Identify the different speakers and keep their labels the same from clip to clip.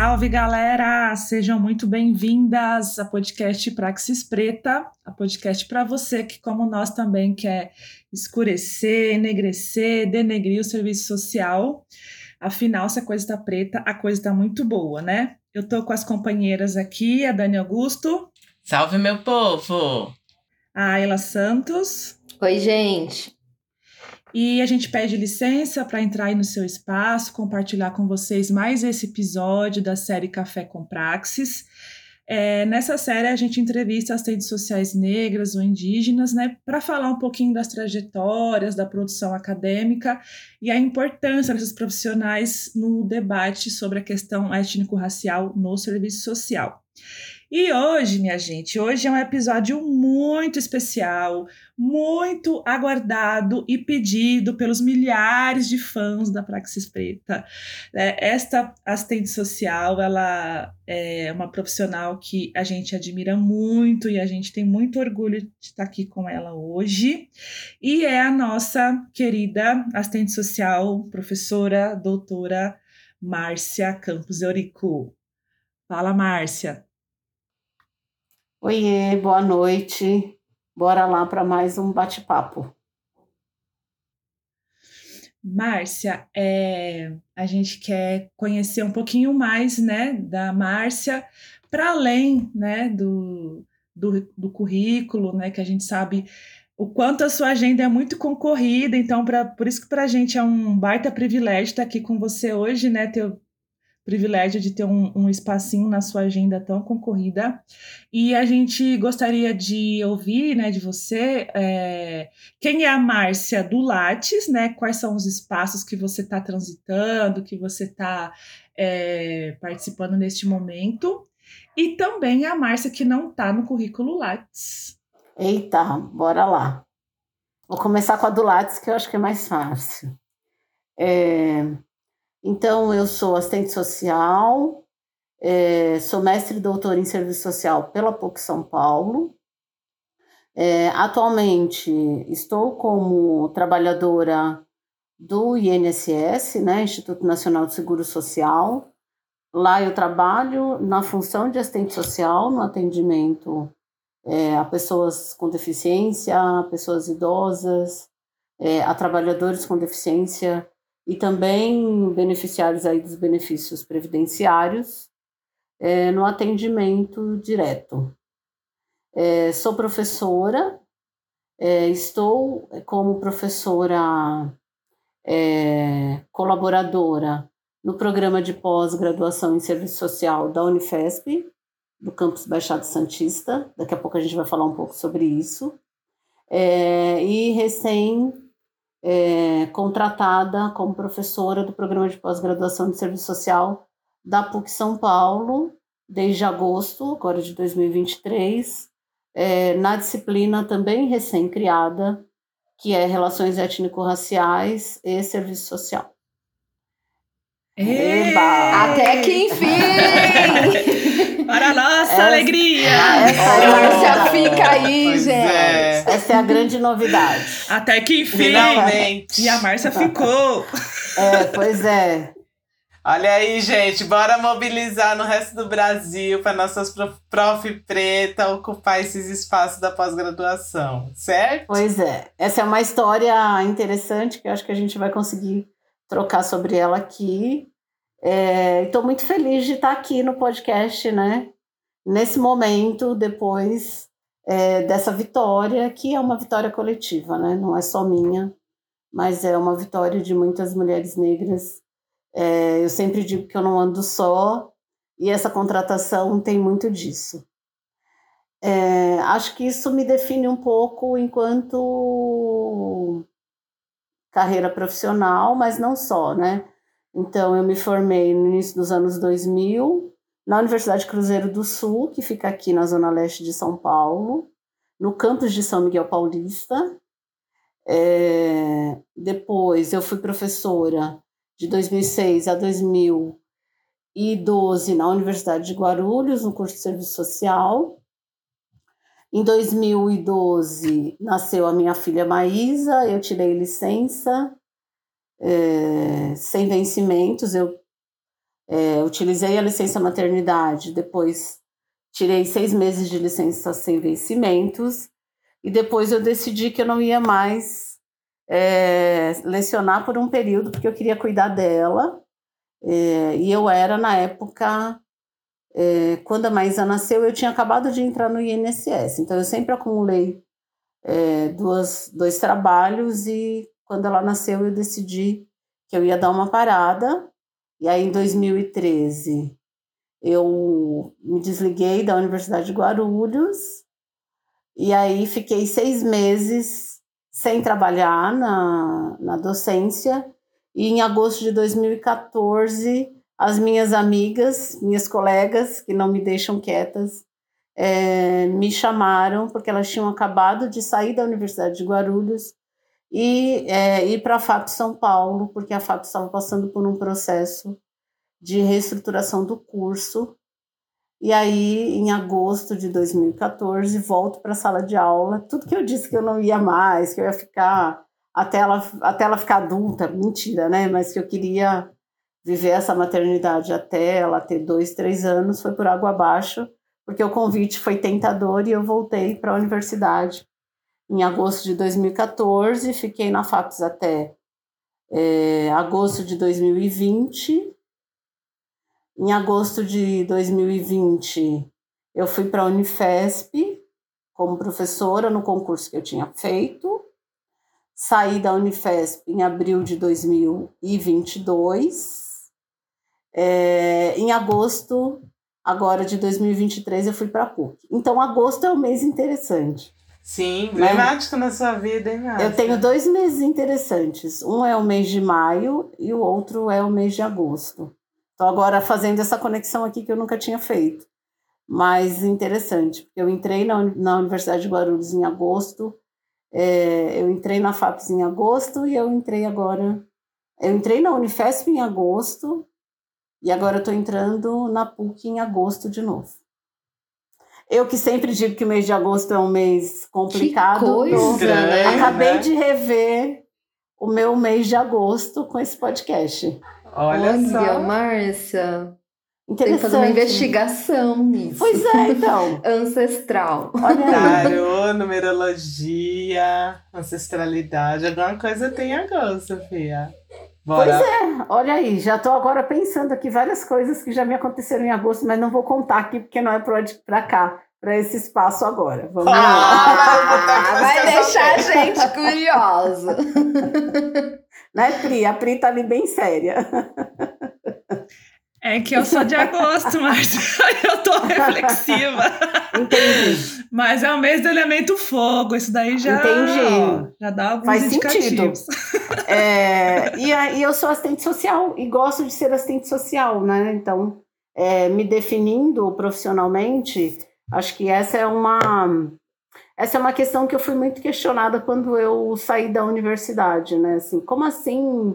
Speaker 1: Salve galera! Sejam muito bem-vindas ao podcast Praxis Preta, a podcast para você que, como nós, também quer escurecer, enegrecer, denegrir o serviço social. Afinal, se a coisa está preta, a coisa está muito boa, né? Eu tô com as companheiras aqui, a Dani Augusto.
Speaker 2: Salve, meu povo!
Speaker 1: A Ayla Santos.
Speaker 3: Oi, gente.
Speaker 1: E a gente pede licença para entrar aí no seu espaço, compartilhar com vocês mais esse episódio da série Café com Praxis. É, nessa série a gente entrevista assistentes sociais negras ou indígenas, né, para falar um pouquinho das trajetórias, da produção acadêmica e a importância desses profissionais no debate sobre a questão étnico-racial no serviço social. E hoje, minha gente, hoje é um episódio muito especial, muito aguardado e pedido pelos milhares de fãs da Praxis Preta. É, esta assistente social, ela é uma profissional que a gente admira muito e a gente tem muito orgulho de estar aqui com ela hoje. E é a nossa querida assistente social, professora, doutora Márcia Campos Eurico. Fala, Márcia.
Speaker 4: Oiê, boa noite. Bora lá para mais um bate-papo.
Speaker 1: Márcia, é, a gente quer conhecer um pouquinho mais, né, da Márcia, para além, né, do, do, do, currículo, né, que a gente sabe o quanto a sua agenda é muito concorrida, então pra, por isso que para a gente é um baita privilégio estar aqui com você hoje, né, ter privilégio de ter um, um espacinho na sua agenda tão concorrida. E a gente gostaria de ouvir né, de você é, quem é a Márcia do Lattes, né? Quais são os espaços que você está transitando, que você está é, participando neste momento. E também a Márcia que não está no currículo Lattes.
Speaker 4: Eita, bora lá. Vou começar com a do Lattes, que eu acho que é mais fácil. É, então, eu sou assistente social, é, sou mestre e doutor em serviço social pela PUC São Paulo. É, atualmente, estou como trabalhadora do INSS, né, Instituto Nacional de Seguro Social. Lá eu trabalho na função de assistente social, no atendimento é, a pessoas com deficiência, pessoas idosas, a trabalhadores com deficiência e também beneficiários aí dos benefícios previdenciários é, no atendimento direto. É, sou professora, é, estou como professora é, colaboradora no programa de pós-graduação em serviço social da Unifesp, do campus Baixado Santista. Daqui a pouco a gente vai falar um pouco sobre isso. É, e recém é, contratada como professora do programa de pós-graduação de serviço social da PUC São Paulo, desde agosto, agora de 2023, é, na disciplina também recém-criada, que é Relações Étnico-Raciais e Serviço Social.
Speaker 3: Eba! Até que enfim!
Speaker 1: Para a nossa essa, alegria!
Speaker 3: Essa Márcia fica aí, pois gente! É.
Speaker 4: Essa é a grande novidade.
Speaker 1: Até que enfim! Finalmente! E a Márcia ficou!
Speaker 4: É, pois é.
Speaker 2: Olha aí, gente, bora mobilizar no resto do Brasil para nossas prof, prof preta ocupar esses espaços da pós-graduação, certo?
Speaker 4: Pois é. Essa é uma história interessante que eu acho que a gente vai conseguir trocar sobre ela aqui. Estou é, muito feliz de estar aqui no podcast, né? Nesse momento, depois é, dessa vitória, que é uma vitória coletiva, né? Não é só minha, mas é uma vitória de muitas mulheres negras. É, eu sempre digo que eu não ando só, e essa contratação tem muito disso. É, acho que isso me define um pouco enquanto carreira profissional, mas não só, né? Então, eu me formei no início dos anos 2000 na Universidade Cruzeiro do Sul, que fica aqui na zona leste de São Paulo, no campus de São Miguel Paulista. É, depois, eu fui professora de 2006 a 2012 na Universidade de Guarulhos, no curso de Serviço Social. Em 2012 nasceu a minha filha Maísa, eu tirei licença é, sem vencimentos. Eu É, utilizei a licença maternidade, depois tirei seis meses de licença sem vencimentos, e depois eu decidi que eu não ia mais é, lecionar por um período, porque eu queria cuidar dela. É, e eu era, na época, é, quando a Maísa nasceu, eu tinha acabado de entrar no INSS, então eu sempre acumulei é, duas, dois trabalhos e quando ela nasceu eu decidi que eu ia dar uma parada. E aí em 2013 eu me desliguei da Universidade de Guarulhos e aí fiquei seis meses sem trabalhar na, na docência. E em agosto de 2014, as minhas amigas, minhas colegas, que não me deixam quietas, é, me chamaram porque elas tinham acabado de sair da Universidade de Guarulhos e é, ir para a FAP São Paulo, porque a FAP estava passando por um processo de reestruturação do curso e aí, em agosto de 2014, volto para a sala de aula. Tudo que eu disse que eu não ia mais, que eu ia ficar até ela, até ela ficar adulta, mentira, né? Mas que eu queria viver essa maternidade até ela ter dois, três anos, foi por água abaixo, porque o convite foi tentador e eu voltei para a universidade em agosto de 2014. Fiquei na FAPES até é, agosto de 2020 em agosto de 2020, eu fui para a Unifesp como professora no concurso que eu tinha feito. Saí da Unifesp em abril de 2022. É, em agosto, agora de 2023, eu fui para a PUC. Então, agosto é um mês interessante.
Speaker 2: Sim, emblemático né? na sua vida, hein, Márcia?
Speaker 4: Eu tenho dois meses interessantes. Um é o mês de maio e o outro é o mês de agosto. Estou agora fazendo essa conexão aqui que eu nunca tinha feito. Mas interessante, porque eu entrei na, na Universidade de Guarulhos em agosto, é, eu entrei na FAPES em agosto e eu entrei agora. Eu entrei na Unifesp em agosto e agora estou entrando na PUC em agosto de novo. Eu que sempre digo que o mês de agosto é um mês complicado.
Speaker 3: Que coisa,
Speaker 4: né? Acabei né? de rever o meu mês de agosto com esse podcast.
Speaker 2: Olha, Olha só.
Speaker 3: Márcia. Tem que fazer uma investigação nisso.
Speaker 4: Pois é, então.
Speaker 3: Ancestral.
Speaker 2: Olha Tarô, numerologia, ancestralidade. Alguma coisa tem agora, Sofia.
Speaker 4: Bora. Pois é, olha aí, já estou agora pensando aqui várias coisas que já me aconteceram em agosto, mas não vou contar aqui porque não é para cá, para esse espaço agora.
Speaker 3: Vamos ah, vai deixar a gente curiosa.
Speaker 4: Né, Pri? A Pri tá ali bem séria.
Speaker 1: É que eu sou de agosto, mas eu tô reflexiva.
Speaker 4: Entendi.
Speaker 1: Mas é o mês do elemento fogo, isso daí já, Entendi. já dá alguns Faz indicativos.
Speaker 4: Sentido. É, e, e eu sou assistente social e gosto de ser assistente social, né? Então, é, me definindo profissionalmente, acho que essa é uma essa é uma questão que eu fui muito questionada quando eu saí da universidade, né? Assim, como assim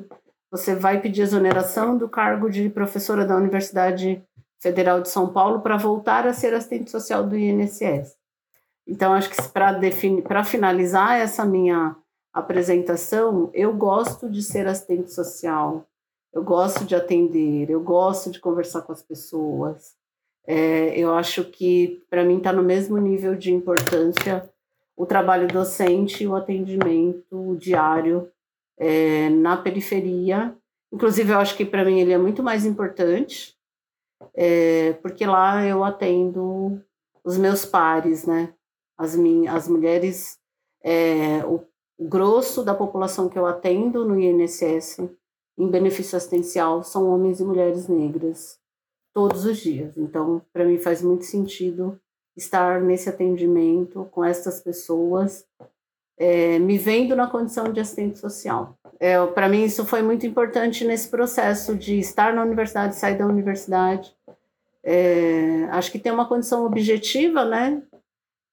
Speaker 4: você vai pedir exoneração do cargo de professora da Universidade Federal de São Paulo para voltar a ser assistente social do INSS? Então, acho que para finalizar essa minha apresentação, eu gosto de ser assistente social, eu gosto de atender, eu gosto de conversar com as pessoas. É, eu acho que para mim está no mesmo nível de importância o trabalho docente e o atendimento diário é, na periferia. Inclusive, eu acho que para mim ele é muito mais importante, é, porque lá eu atendo os meus pares, né? As, minhas, as mulheres, é, o, o grosso da população que eu atendo no INSS em benefício assistencial são homens e mulheres negras todos os dias. Então, para mim faz muito sentido estar nesse atendimento com essas pessoas, é, me vendo na condição de assistente social. É, Para mim, isso foi muito importante nesse processo de estar na universidade, sair da universidade. É, acho que tem uma condição objetiva, né,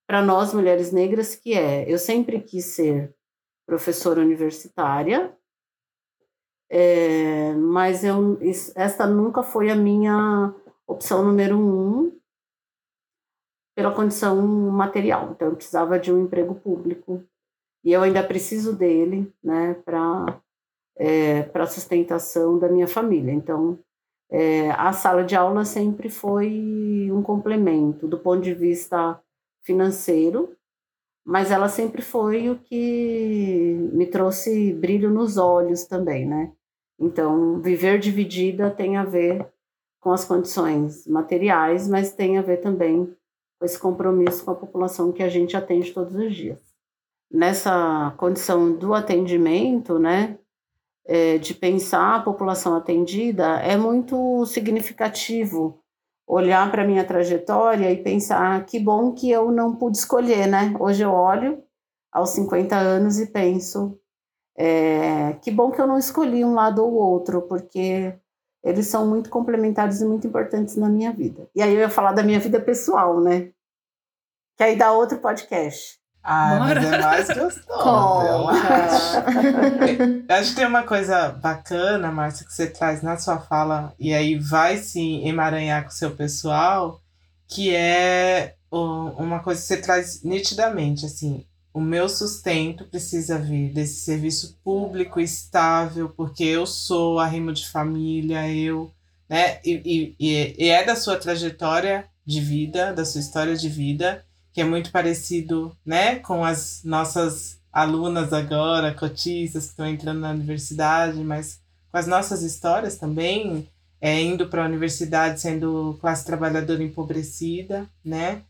Speaker 4: para nós mulheres negras, que é: eu sempre quis ser professora universitária, é, mas eu, esta nunca foi a minha opção número um pela condição material. Então, eu precisava de um emprego público e eu ainda preciso dele, né, para é, para sustentação da minha família. Então, é, a sala de aula sempre foi um complemento do ponto de vista financeiro, mas ela sempre foi o que me trouxe brilho nos olhos também, né? Então, viver dividida tem a ver com as condições materiais, mas tem a ver também com esse compromisso com a população que a gente atende todos os dias. Nessa condição do atendimento, né, é, de pensar a população atendida, é muito significativo olhar para a minha trajetória e pensar ah, que bom que eu não pude escolher, né? Hoje eu olho aos 50 anos e penso é, que bom que eu não escolhi um lado ou outro, porque eles são muito complementares e muito importantes na minha vida. E aí eu ia falar da minha vida pessoal, né? Que aí dá outro podcast.
Speaker 2: Ah, Bora. mas é mais gostoso, eu acho. acho que tem uma coisa bacana, Márcia, que você traz na sua fala, e aí vai se emaranhar com o seu pessoal, que é uma coisa que você traz nitidamente, assim, o meu sustento precisa vir desse serviço público estável, porque eu sou arrimo de família, eu, né? E, e, e é da sua trajetória de vida, da sua história de vida, que é muito parecido, né, com as nossas alunas agora, cotistas que estão entrando na universidade, mas com as nossas histórias também, é, indo para a universidade sendo classe trabalhadora empobrecida, né?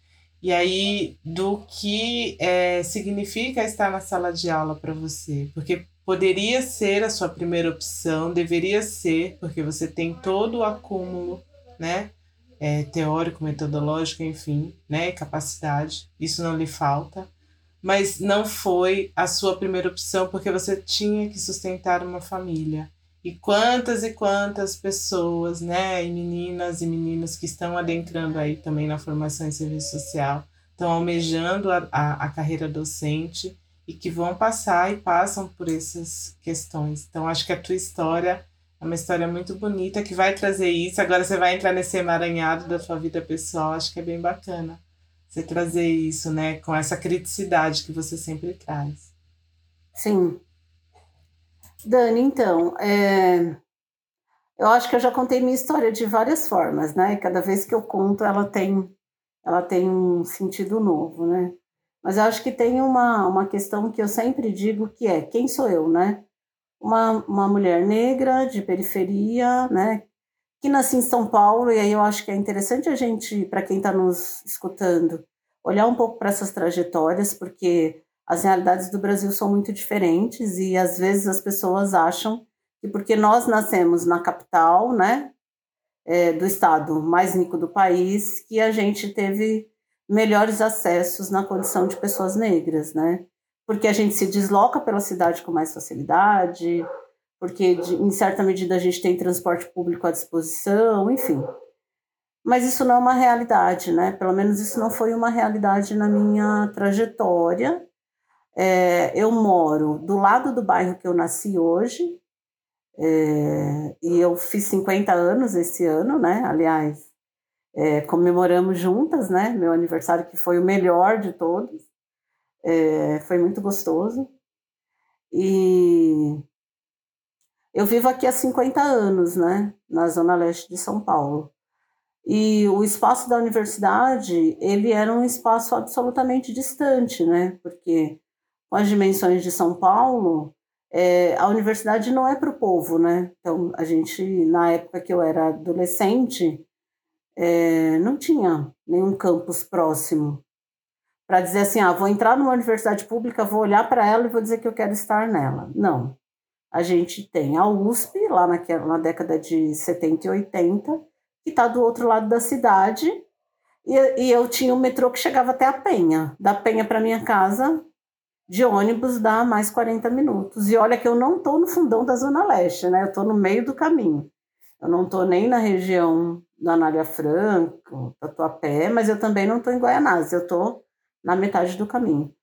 Speaker 2: E aí, do que é, significa estar na sala de aula para você? Porque poderia ser a sua primeira opção, deveria ser, porque você tem todo o acúmulo, né? É, teórico, metodológico, enfim, né? Capacidade, isso não lhe falta. Mas não foi a sua primeira opção porque você tinha que sustentar uma família. E quantas e quantas pessoas, né, e meninas e meninos que estão adentrando aí também na formação em serviço social, estão almejando a, a, a carreira docente e que vão passar e passam por essas questões. Então, acho que a tua história é uma história muito bonita que vai trazer isso. Agora você vai entrar nesse emaranhado da tua vida pessoal, acho que é bem bacana você trazer isso, né, com essa criticidade que você sempre traz.
Speaker 4: Sim, Dani, então, é... eu acho que eu já contei minha história de várias formas, né? Cada vez que eu conto, ela tem, ela tem um sentido novo, né? Mas eu acho que tem uma, uma questão que eu sempre digo que é quem sou eu, né? Uma, uma mulher negra de periferia, né? Que nasci em São Paulo, e aí eu acho que é interessante a gente, para quem está nos escutando, olhar um pouco para essas trajetórias, porque as realidades do Brasil são muito diferentes e às vezes as pessoas acham que porque nós nascemos na capital, né, é, do estado mais rico do país, que a gente teve melhores acessos na condição de pessoas negras, né? Porque a gente se desloca pela cidade com mais facilidade, porque de, em certa medida a gente tem transporte público à disposição, enfim. Mas isso não é uma realidade, né? Pelo menos isso não foi uma realidade na minha trajetória é, eu moro do lado do bairro que eu nasci hoje, é, e eu fiz 50 anos esse ano, né? Aliás, é, comemoramos juntas, né? Meu aniversário, que foi o melhor de todos. É, foi muito gostoso. E eu vivo aqui há 50 anos, né? Na zona leste de São Paulo. E o espaço da universidade, ele era um espaço absolutamente distante, né? Porque com as dimensões de São Paulo, é, a universidade não é para o povo, né? Então, a gente, na época que eu era adolescente, é, não tinha nenhum campus próximo para dizer assim, ah, vou entrar numa universidade pública, vou olhar para ela e vou dizer que eu quero estar nela. Não. A gente tem a USP, lá naquela, na década de 70 e 80, que está do outro lado da cidade, e, e eu tinha um metrô que chegava até a Penha. Da Penha para minha casa, de ônibus dá mais 40 minutos. E olha que eu não estou no fundão da Zona Leste, né? Eu estou no meio do caminho. Eu não estou nem na região da Anália Franco, Tatuapé, mas eu também não estou em Guaianazes, eu estou na metade do caminho.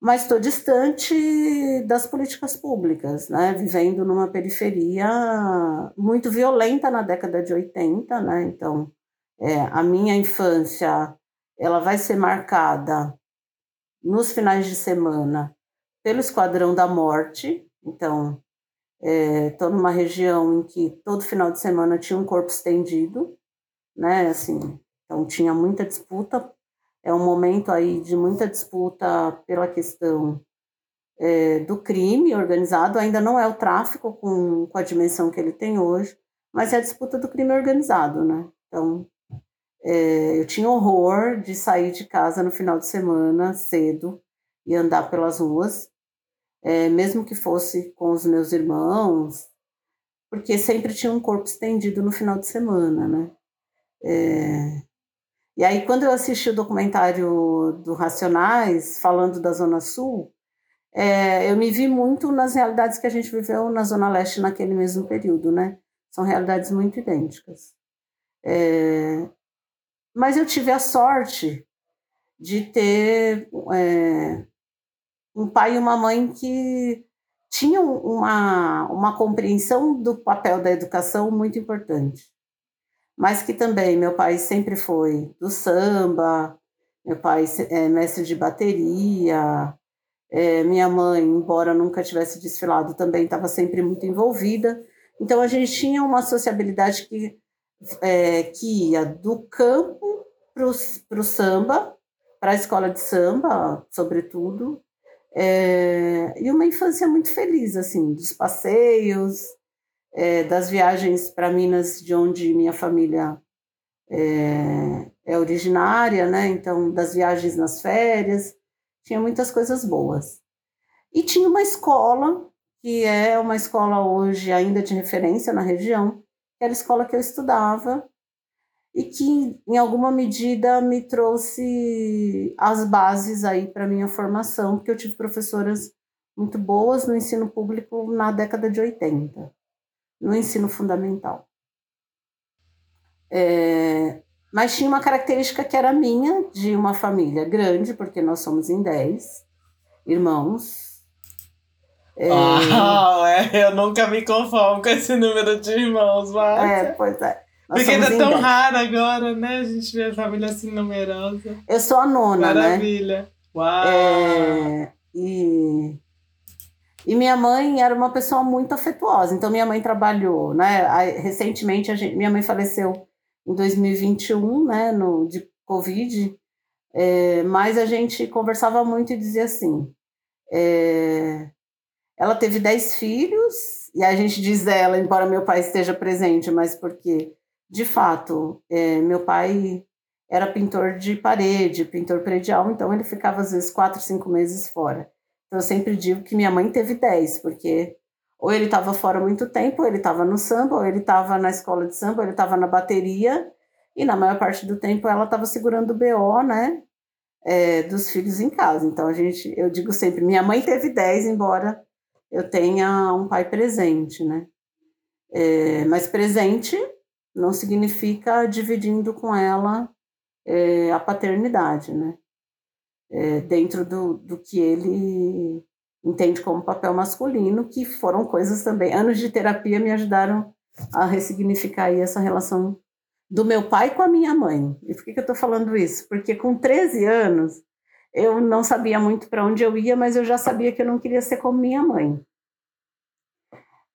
Speaker 4: Mas estou distante das políticas públicas, né? Vivendo numa periferia muito violenta na década de 80, né? Então, é, a minha infância ela vai ser marcada nos finais de semana pelo Esquadrão da Morte. Então, Estou é, numa região em que todo final de semana tinha um corpo estendido, né? Assim, então tinha muita disputa. É um momento aí de muita disputa pela questão é, do crime organizado. Ainda não é o tráfico com, com a dimensão que ele tem hoje, mas é a disputa do crime organizado, né? Então, é, eu tinha horror de sair de casa no final de semana cedo e andar pelas ruas é, mesmo que fosse com os meus irmãos, porque sempre tinha um corpo estendido no final de semana, né? É, e aí, quando eu assisti o documentário do Racionais, falando da Zona Sul, é, eu me vi muito nas realidades que a gente viveu na Zona Leste naquele mesmo período, né? São realidades muito idênticas. É, mas eu tive a sorte de ter é, um pai e uma mãe que tinham uma, uma compreensão do papel da educação muito importante. Mas que também meu pai sempre foi do samba, meu pai é mestre de bateria, é, minha mãe, embora nunca tivesse desfilado, também estava sempre muito envolvida. Então a gente tinha uma sociabilidade que, é, que ia do campo para o samba, para a escola de samba, sobretudo, é, e uma infância muito feliz, assim, dos passeios, é, das viagens para Minas, de onde minha família é, é, originária, né? Então, das viagens nas férias, tinha muitas coisas boas. E tinha uma escola, que é uma escola hoje ainda de referência na região, que era a escola que eu estudava, e que em alguma medida me trouxe as bases aí para minha formação, porque eu tive professoras muito boas no ensino público na década de 80, no ensino fundamental. É, mas tinha uma característica que era minha, de uma família grande, porque nós somos em 10 irmãos.
Speaker 2: É, oh, é, eu nunca me conformo com esse número de irmãos, mas.
Speaker 4: É, pois é.
Speaker 2: Nós Porque ainda é tão raro agora, né? A gente vê a família assim numerosa.
Speaker 4: Eu sou a nona,
Speaker 2: Maravilha. né? Maravilha. Uau!
Speaker 4: É, e, e minha mãe era uma pessoa muito afetuosa. Então, minha mãe trabalhou, né? Recentemente, gente, minha mãe faleceu em 2021, né? No, de Covid. É, mas a gente conversava muito e dizia assim... É, ela teve dez filhos, e a gente diz ela, embora meu pai esteja presente, mas porque de fato, é, meu pai era pintor de parede, pintor predial, então ele ficava às vezes quatro, cinco meses fora. Então eu sempre digo que minha mãe teve dez, porque ou ele estava fora muito tempo, ou ele estava no samba, ou ele estava na escola de samba, ou ele estava na bateria, e na maior parte do tempo ela estava segurando o BO, né, é, dos filhos em casa. Então a gente, eu digo sempre, minha mãe teve dez, embora eu tenha um pai presente, né, é, mas presente não significa dividindo com ela é, a paternidade, né? É, dentro do, do que ele entende como papel masculino, que foram coisas também. Anos de terapia me ajudaram a ressignificar essa relação do meu pai com a minha mãe. E por que, que eu estou falando isso? Porque com 13 anos eu não sabia muito para onde eu ia, mas eu já sabia que eu não queria ser como minha mãe.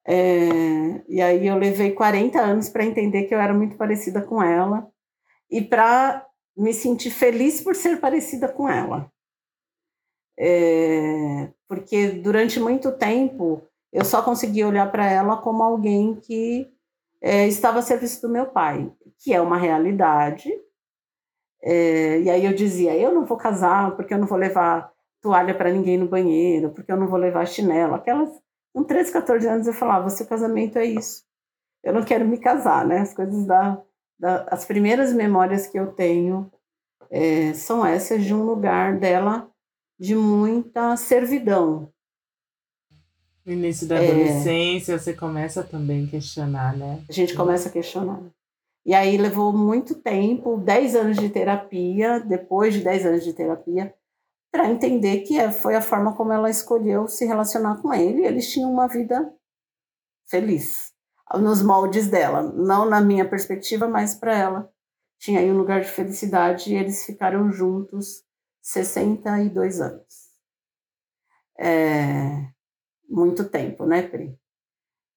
Speaker 4: É, e aí eu levei 40 anos para entender que eu era muito parecida com ela e para me sentir feliz por ser parecida com ela. É, porque durante muito tempo eu só conseguia olhar para ela como alguém que é, estava a serviço do meu pai, que é uma realidade. É, e aí eu dizia: eu não vou casar porque eu não vou levar toalha para ninguém no banheiro, porque eu não vou levar chinelo, aquelas com 13, 14 anos eu falava, seu casamento é isso. Eu não quero me casar, né? As coisas da, da as primeiras memórias que eu tenho é, são essas de um lugar dela de muita servidão.
Speaker 2: No início da adolescência, é, você começa também a questionar, né?
Speaker 4: A gente começa a questionar. E aí levou muito tempo, 10 anos de terapia, depois de 10 anos de terapia, para entender que é, foi a forma como ela escolheu se relacionar com ele. Eles tinham uma vida feliz, nos moldes dela, não na minha perspectiva, mas para ela. Tinha aí um lugar de felicidade e eles ficaram juntos 62 anos. É, muito tempo, né, Pri?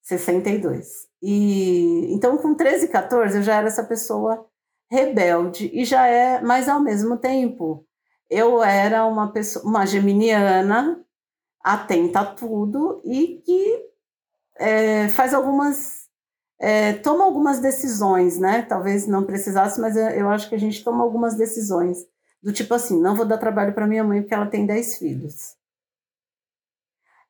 Speaker 4: 62. E então com 13, 14 eu já era essa pessoa rebelde e já é, mas ao mesmo tempo eu era uma pessoa, uma geminiana atenta a tudo e que é, faz algumas é, toma algumas decisões, né? Talvez não precisasse, mas eu acho que a gente toma algumas decisões do tipo assim, não vou dar trabalho para minha mãe porque ela tem 10 filhos.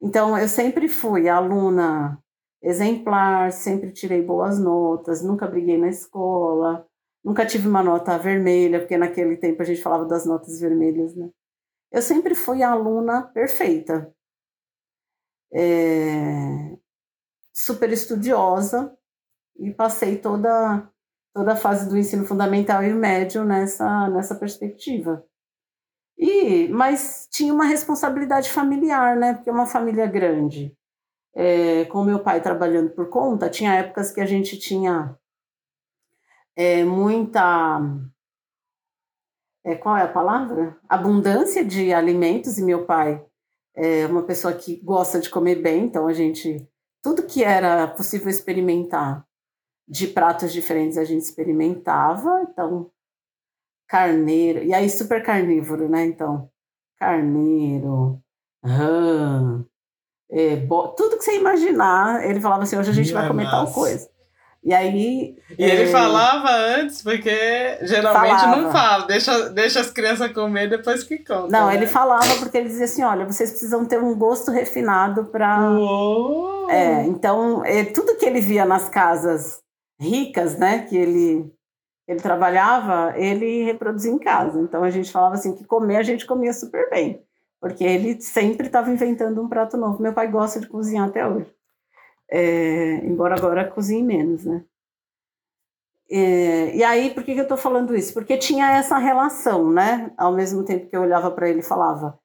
Speaker 4: Então eu sempre fui aluna exemplar, sempre tirei boas notas, nunca briguei na escola, nunca tive uma nota vermelha, porque naquele tempo a gente falava das notas vermelhas, né? Eu sempre fui aluna perfeita. É, super estudiosa e passei toda toda a fase do ensino fundamental e médio nessa nessa perspectiva. E mas tinha uma responsabilidade familiar, né? Porque é uma família grande é, com meu pai trabalhando por conta, tinha épocas que a gente tinha é, muita. É, qual é a palavra? Abundância de alimentos, e meu pai é uma pessoa que gosta de comer bem, então a gente. Tudo que era possível experimentar de pratos diferentes a gente experimentava, então carneiro, e aí super carnívoro, né? Então, carneiro, rã, é, tudo que você imaginar, ele falava assim, hoje a gente vai comer tal coisa. E aí.
Speaker 2: E é... ele falava antes, porque geralmente falava. não fala, deixa, deixa as crianças comer depois que conta.
Speaker 4: Não, né? ele falava porque ele dizia assim: olha, vocês precisam ter um gosto refinado para. É, então, é, tudo que ele via nas casas ricas, né, que ele, ele trabalhava, ele reproduzia em casa. Então a gente falava assim: que comer a gente comia super bem porque ele sempre estava inventando um prato novo. Meu pai gosta de cozinhar até hoje, é, embora agora cozinhe menos, né? É, e aí, por que, que eu estou falando isso? Porque tinha essa relação, né? Ao mesmo tempo que eu olhava para ele e falava,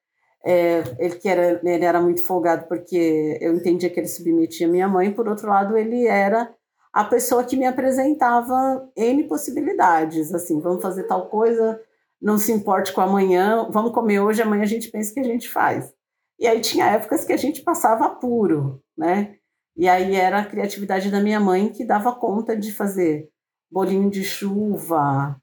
Speaker 4: é, ele que era, ele era muito folgado porque eu entendia que ele submetia minha mãe, por outro lado, ele era a pessoa que me apresentava N possibilidades, assim, vamos fazer tal coisa, não se importe com amanhã, vamos comer hoje, amanhã a gente pensa que a gente faz. E aí tinha épocas que a gente passava puro, né? E aí era a criatividade da minha mãe que dava conta de fazer bolinho de chuva,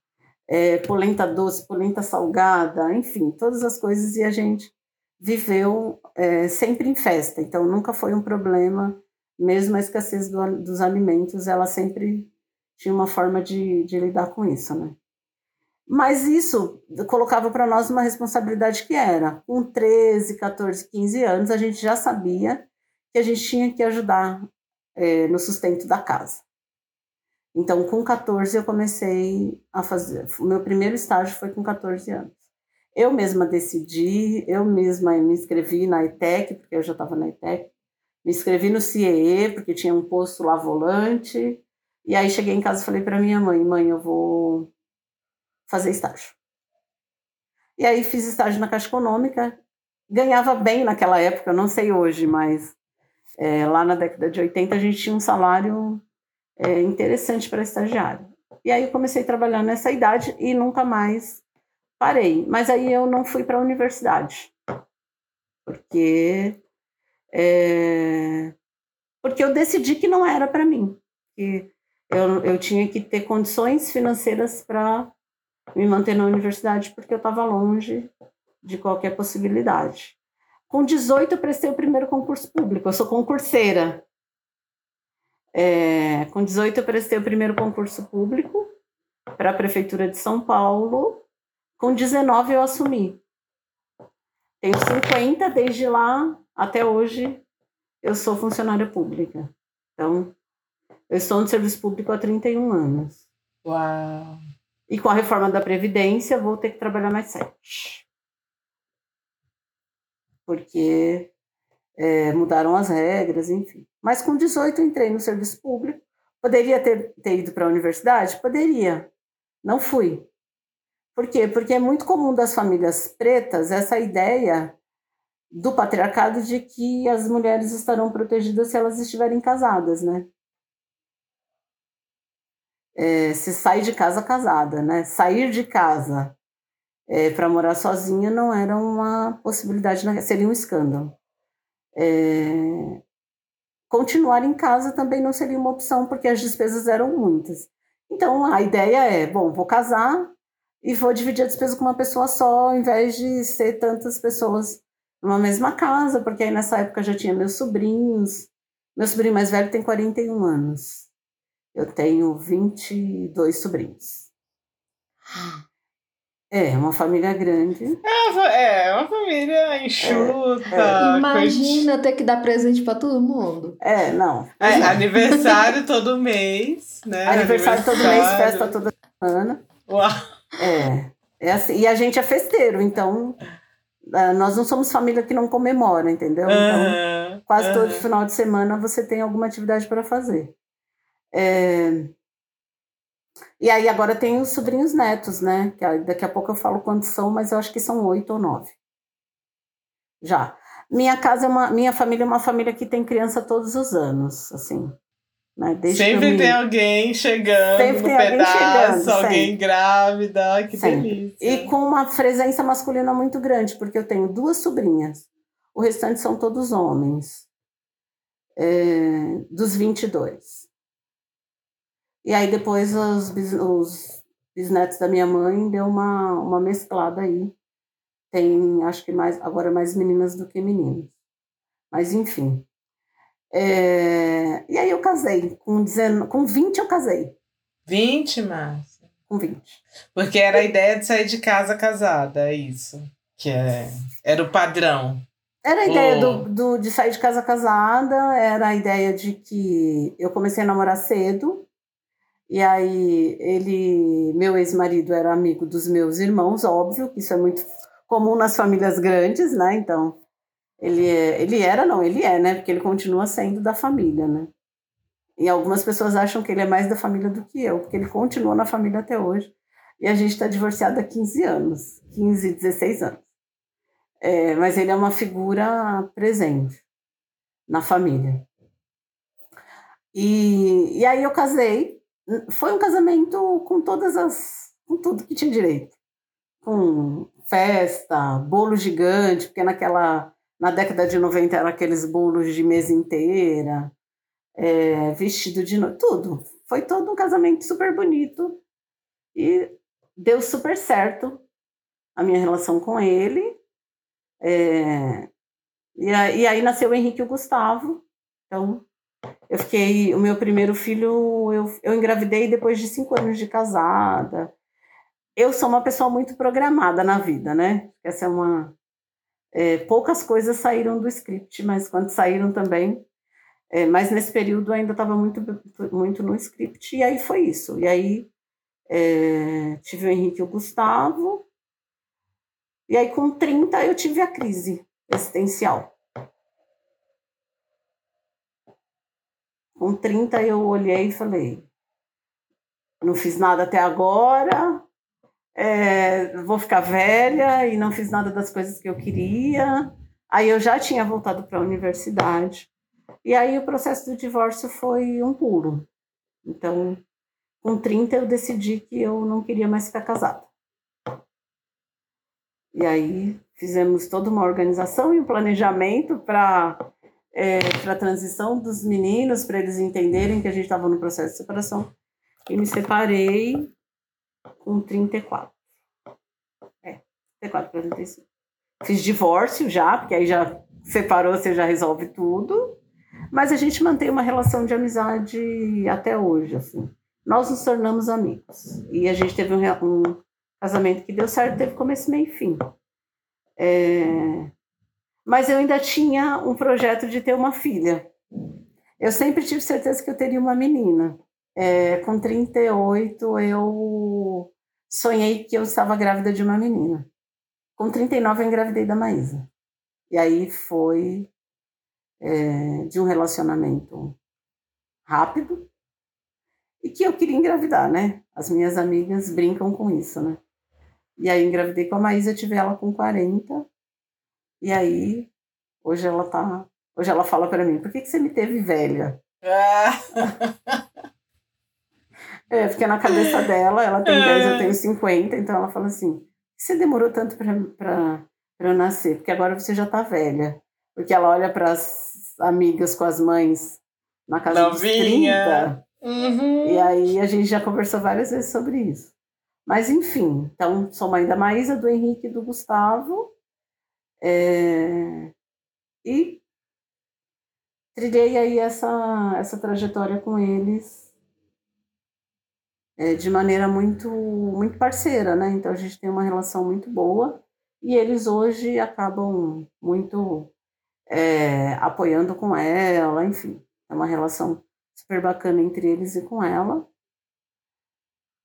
Speaker 4: é, polenta doce, polenta salgada, enfim, todas as coisas e a gente viveu é, sempre em festa. Então nunca foi um problema, mesmo a escassez do, dos alimentos, ela sempre tinha uma forma de, de lidar com isso, né? Mas isso colocava para nós uma responsabilidade que era, com 13, 14, 15 anos, a gente já sabia que a gente tinha que ajudar é, no sustento da casa. Então, com 14, eu comecei a fazer. O meu primeiro estágio foi com 14 anos. Eu mesma decidi, eu mesma me inscrevi na ETEC, porque eu já estava na ETEC, me inscrevi no CIEE, porque tinha um posto lá volante. E aí cheguei em casa e falei para minha mãe: mãe, eu vou fazer estágio. E aí fiz estágio na Caixa Econômica, ganhava bem naquela época, não sei hoje, mas é, lá na década de 80 a gente tinha um salário é, interessante para estagiário. E aí eu comecei a trabalhar nessa idade e nunca mais parei. Mas aí eu não fui para a universidade, porque é, porque eu decidi que não era para mim, que eu, eu tinha que ter condições financeiras para me manter na universidade porque eu estava longe de qualquer possibilidade. Com 18, eu prestei o primeiro concurso público, eu sou concurseira. É, com 18, eu prestei o primeiro concurso público para a Prefeitura de São Paulo. Com 19, eu assumi. Tenho 50, desde lá até hoje, eu sou funcionária pública. Então, eu estou no serviço público há 31 anos.
Speaker 2: Uau!
Speaker 4: E com a reforma da Previdência, vou ter que trabalhar mais sete. Porque é, mudaram as regras, enfim. Mas com 18 entrei no serviço público. Poderia ter, ter ido para a universidade? Poderia. Não fui. Por quê? Porque é muito comum das famílias pretas essa ideia do patriarcado de que as mulheres estarão protegidas se elas estiverem casadas, né? é, se sai de casa casada, né? Sair de casa é, para morar sozinha não era uma possibilidade, seria um escândalo. É, continuar em casa também não seria uma opção, porque as despesas eram muitas. Então, a ideia é, bom, vou casar e vou dividir a despesa com uma pessoa só, ao invés de ser tantas pessoas numa mesma casa, porque aí nessa época já tinha meus sobrinhos. Meu sobrinho mais velho tem 41 anos. Eu tenho 22 sobrinhos. É, uma família grande.
Speaker 2: É, é uma família enxuta. É.
Speaker 3: Imagina ter que dar presente para todo mundo.
Speaker 4: É, não.
Speaker 2: É, aniversário todo mês, né?
Speaker 4: Aniversário, aniversário todo mês, festa toda semana.
Speaker 2: Uau!
Speaker 4: É, é assim, e a gente é festeiro, então é, nós não somos família que não comemora, entendeu? Então, quase todo final de semana você tem alguma atividade para fazer. É... E aí agora tem os sobrinhos netos, né? Que daqui a pouco eu falo quantos são, mas eu acho que são oito ou nove. Já. Minha casa é uma, minha família é uma família que tem criança todos os anos, assim. Né?
Speaker 2: Sempre me... tem alguém chegando sempre tem pedaço, alguém, chegando, alguém sempre. grávida, que sempre. delícia.
Speaker 4: E com uma presença masculina muito grande, porque eu tenho duas sobrinhas. O restante são todos homens. É, dos 22. E aí depois os, os bisnetos da minha mãe deu uma, uma mesclada aí. Tem, acho que mais agora mais meninas do que meninos. Mas enfim. É, e aí eu casei. Com, 19, com 20 eu casei.
Speaker 2: 20, Márcia?
Speaker 4: Com 20.
Speaker 2: Porque era a ideia de sair de casa casada, é isso. Que é, era o padrão.
Speaker 4: Era a ideia oh. do, do, de sair de casa casada, era a ideia de que eu comecei a namorar cedo. E aí ele, meu ex-marido era amigo dos meus irmãos, óbvio, isso é muito comum nas famílias grandes, né? Então, ele, é, ele era, não, ele é, né? Porque ele continua sendo da família, né? E algumas pessoas acham que ele é mais da família do que eu, porque ele continua na família até hoje. E a gente está divorciado há 15 anos, 15, 16 anos. É, mas ele é uma figura presente na família. E, e aí eu casei foi um casamento com todas as. com tudo que tinha direito. Com festa, bolo gigante, porque naquela. Na década de 90 eram aqueles bolos de mesa inteira, é, vestido de tudo. Foi todo um casamento super bonito e deu super certo a minha relação com ele. É, e, aí, e aí nasceu o Henrique e o Gustavo. Então, eu fiquei, o meu primeiro filho, eu, eu engravidei depois de cinco anos de casada. Eu sou uma pessoa muito programada na vida, né? Essa é uma. É, poucas coisas saíram do script, mas quando saíram também. É, mas nesse período ainda estava muito, muito no script, e aí foi isso. E aí é, tive o Henrique e o Gustavo. E aí, com 30, eu tive a crise existencial. Com 30 eu olhei e falei, não fiz nada até agora, é, vou ficar velha e não fiz nada das coisas que eu queria. Aí eu já tinha voltado para a universidade. E aí o processo do divórcio foi um pulo. Então, com 30 eu decidi que eu não queria mais ficar casada. E aí fizemos toda uma organização e um planejamento para é, a transição dos meninos, para eles entenderem que a gente estava no processo de separação. E me separei com 34. É, 34 para 35. Fiz divórcio já, porque aí já separou, você já resolve tudo. Mas a gente mantém uma relação de amizade até hoje, assim. Nós nos tornamos amigos. E a gente teve um, um casamento que deu certo, teve começo, meio e fim. É, mas eu ainda tinha um projeto de ter uma filha. Eu sempre tive certeza que eu teria uma menina. É, com 38, eu sonhei que eu estava grávida de uma menina. Com 39, eu engravidei da Maísa. E aí foi é, de um relacionamento rápido e que eu queria engravidar, né? As minhas amigas brincam com isso, né? E aí engravidei com a Maísa, tive ela com 40 e aí, hoje ela tá. Hoje ela fala para mim, por que, que você me teve velha? Ah. é, porque na cabeça dela, ela tem 10, eu tenho 50, então ela fala assim: você demorou tanto para eu nascer? Porque agora você já tá velha. Porque ela olha para as amigas com as mães na casa Novinha. dos 30. Uhum. E aí a gente já conversou várias vezes sobre isso. Mas enfim, então sou mãe da Maísa, do Henrique e do Gustavo. É... E trilhei aí essa, essa trajetória com eles é, de maneira muito, muito parceira, né? Então a gente tem uma relação muito boa e eles hoje acabam muito é, apoiando com ela, enfim, é uma relação super bacana entre eles e com ela.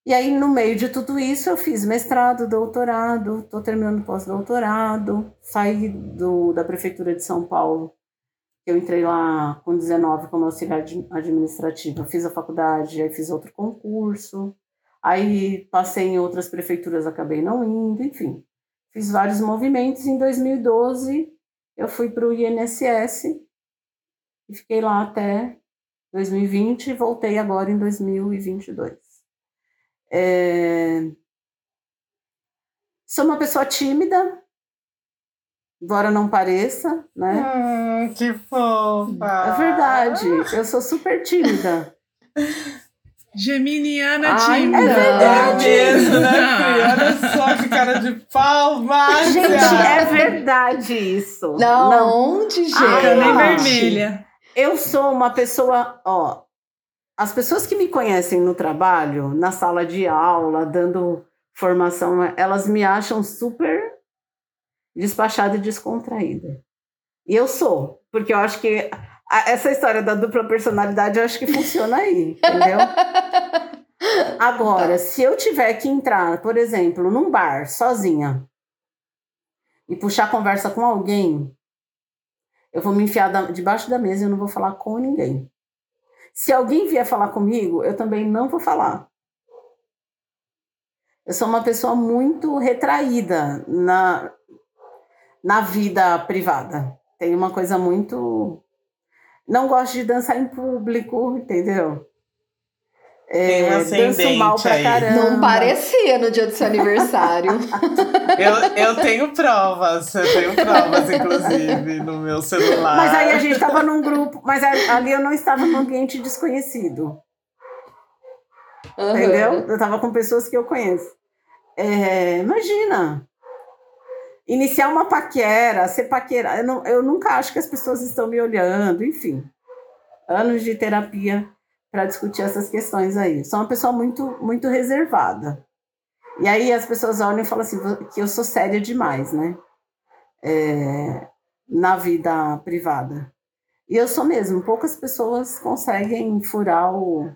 Speaker 4: E aí, no meio de tudo isso, eu fiz mestrado, doutorado, estou terminando pós-doutorado, saí do, da Prefeitura de São Paulo, eu entrei lá com 19 como auxiliar administrativa, fiz a faculdade, aí fiz outro concurso, aí passei em outras prefeituras, acabei não indo, enfim. Fiz vários movimentos. Em 2012, eu fui para o INSS e fiquei lá até 2020 e voltei agora em 2022. É... Sou uma pessoa tímida, embora não pareça, né?
Speaker 2: Hum, que fofa!
Speaker 4: É verdade, eu sou super tímida.
Speaker 1: Geminiana tímida.
Speaker 4: É verdade.
Speaker 2: É mesmo, né, Olha só que cara de pau, Márcia.
Speaker 4: Gente, é verdade isso.
Speaker 3: Não, não. onde, gente? Ai,
Speaker 1: nem vermelha.
Speaker 4: Eu sou uma pessoa, ó, as pessoas que me conhecem no trabalho, na sala de aula, dando formação, elas me acham super despachada e descontraída. E eu sou, porque eu acho que essa história da dupla personalidade eu acho que funciona aí, entendeu? Agora, se eu tiver que entrar, por exemplo, num bar sozinha e puxar conversa com alguém, eu vou me enfiar da, debaixo da mesa e eu não vou falar com ninguém. Se alguém vier falar comigo, eu também não vou falar. Eu sou uma pessoa muito retraída na, na vida privada. Tem uma coisa muito. Não gosto de dançar em público, entendeu?
Speaker 2: É, danço mal pra aí.
Speaker 3: caramba. Não parecia no dia do seu aniversário.
Speaker 2: eu, eu tenho provas, eu tenho provas, inclusive, no meu celular.
Speaker 4: Mas aí a gente estava num grupo, mas ali eu não estava num ambiente desconhecido. Uhum. Entendeu? Eu estava com pessoas que eu conheço. É, imagina, iniciar uma paquera, ser paquera, eu, não, eu nunca acho que as pessoas estão me olhando, enfim. Anos de terapia para discutir essas questões aí. Sou uma pessoa muito, muito reservada. E aí as pessoas olham e falam assim, que eu sou séria demais, né? É, na vida privada. E eu sou mesmo. Poucas pessoas conseguem furar o,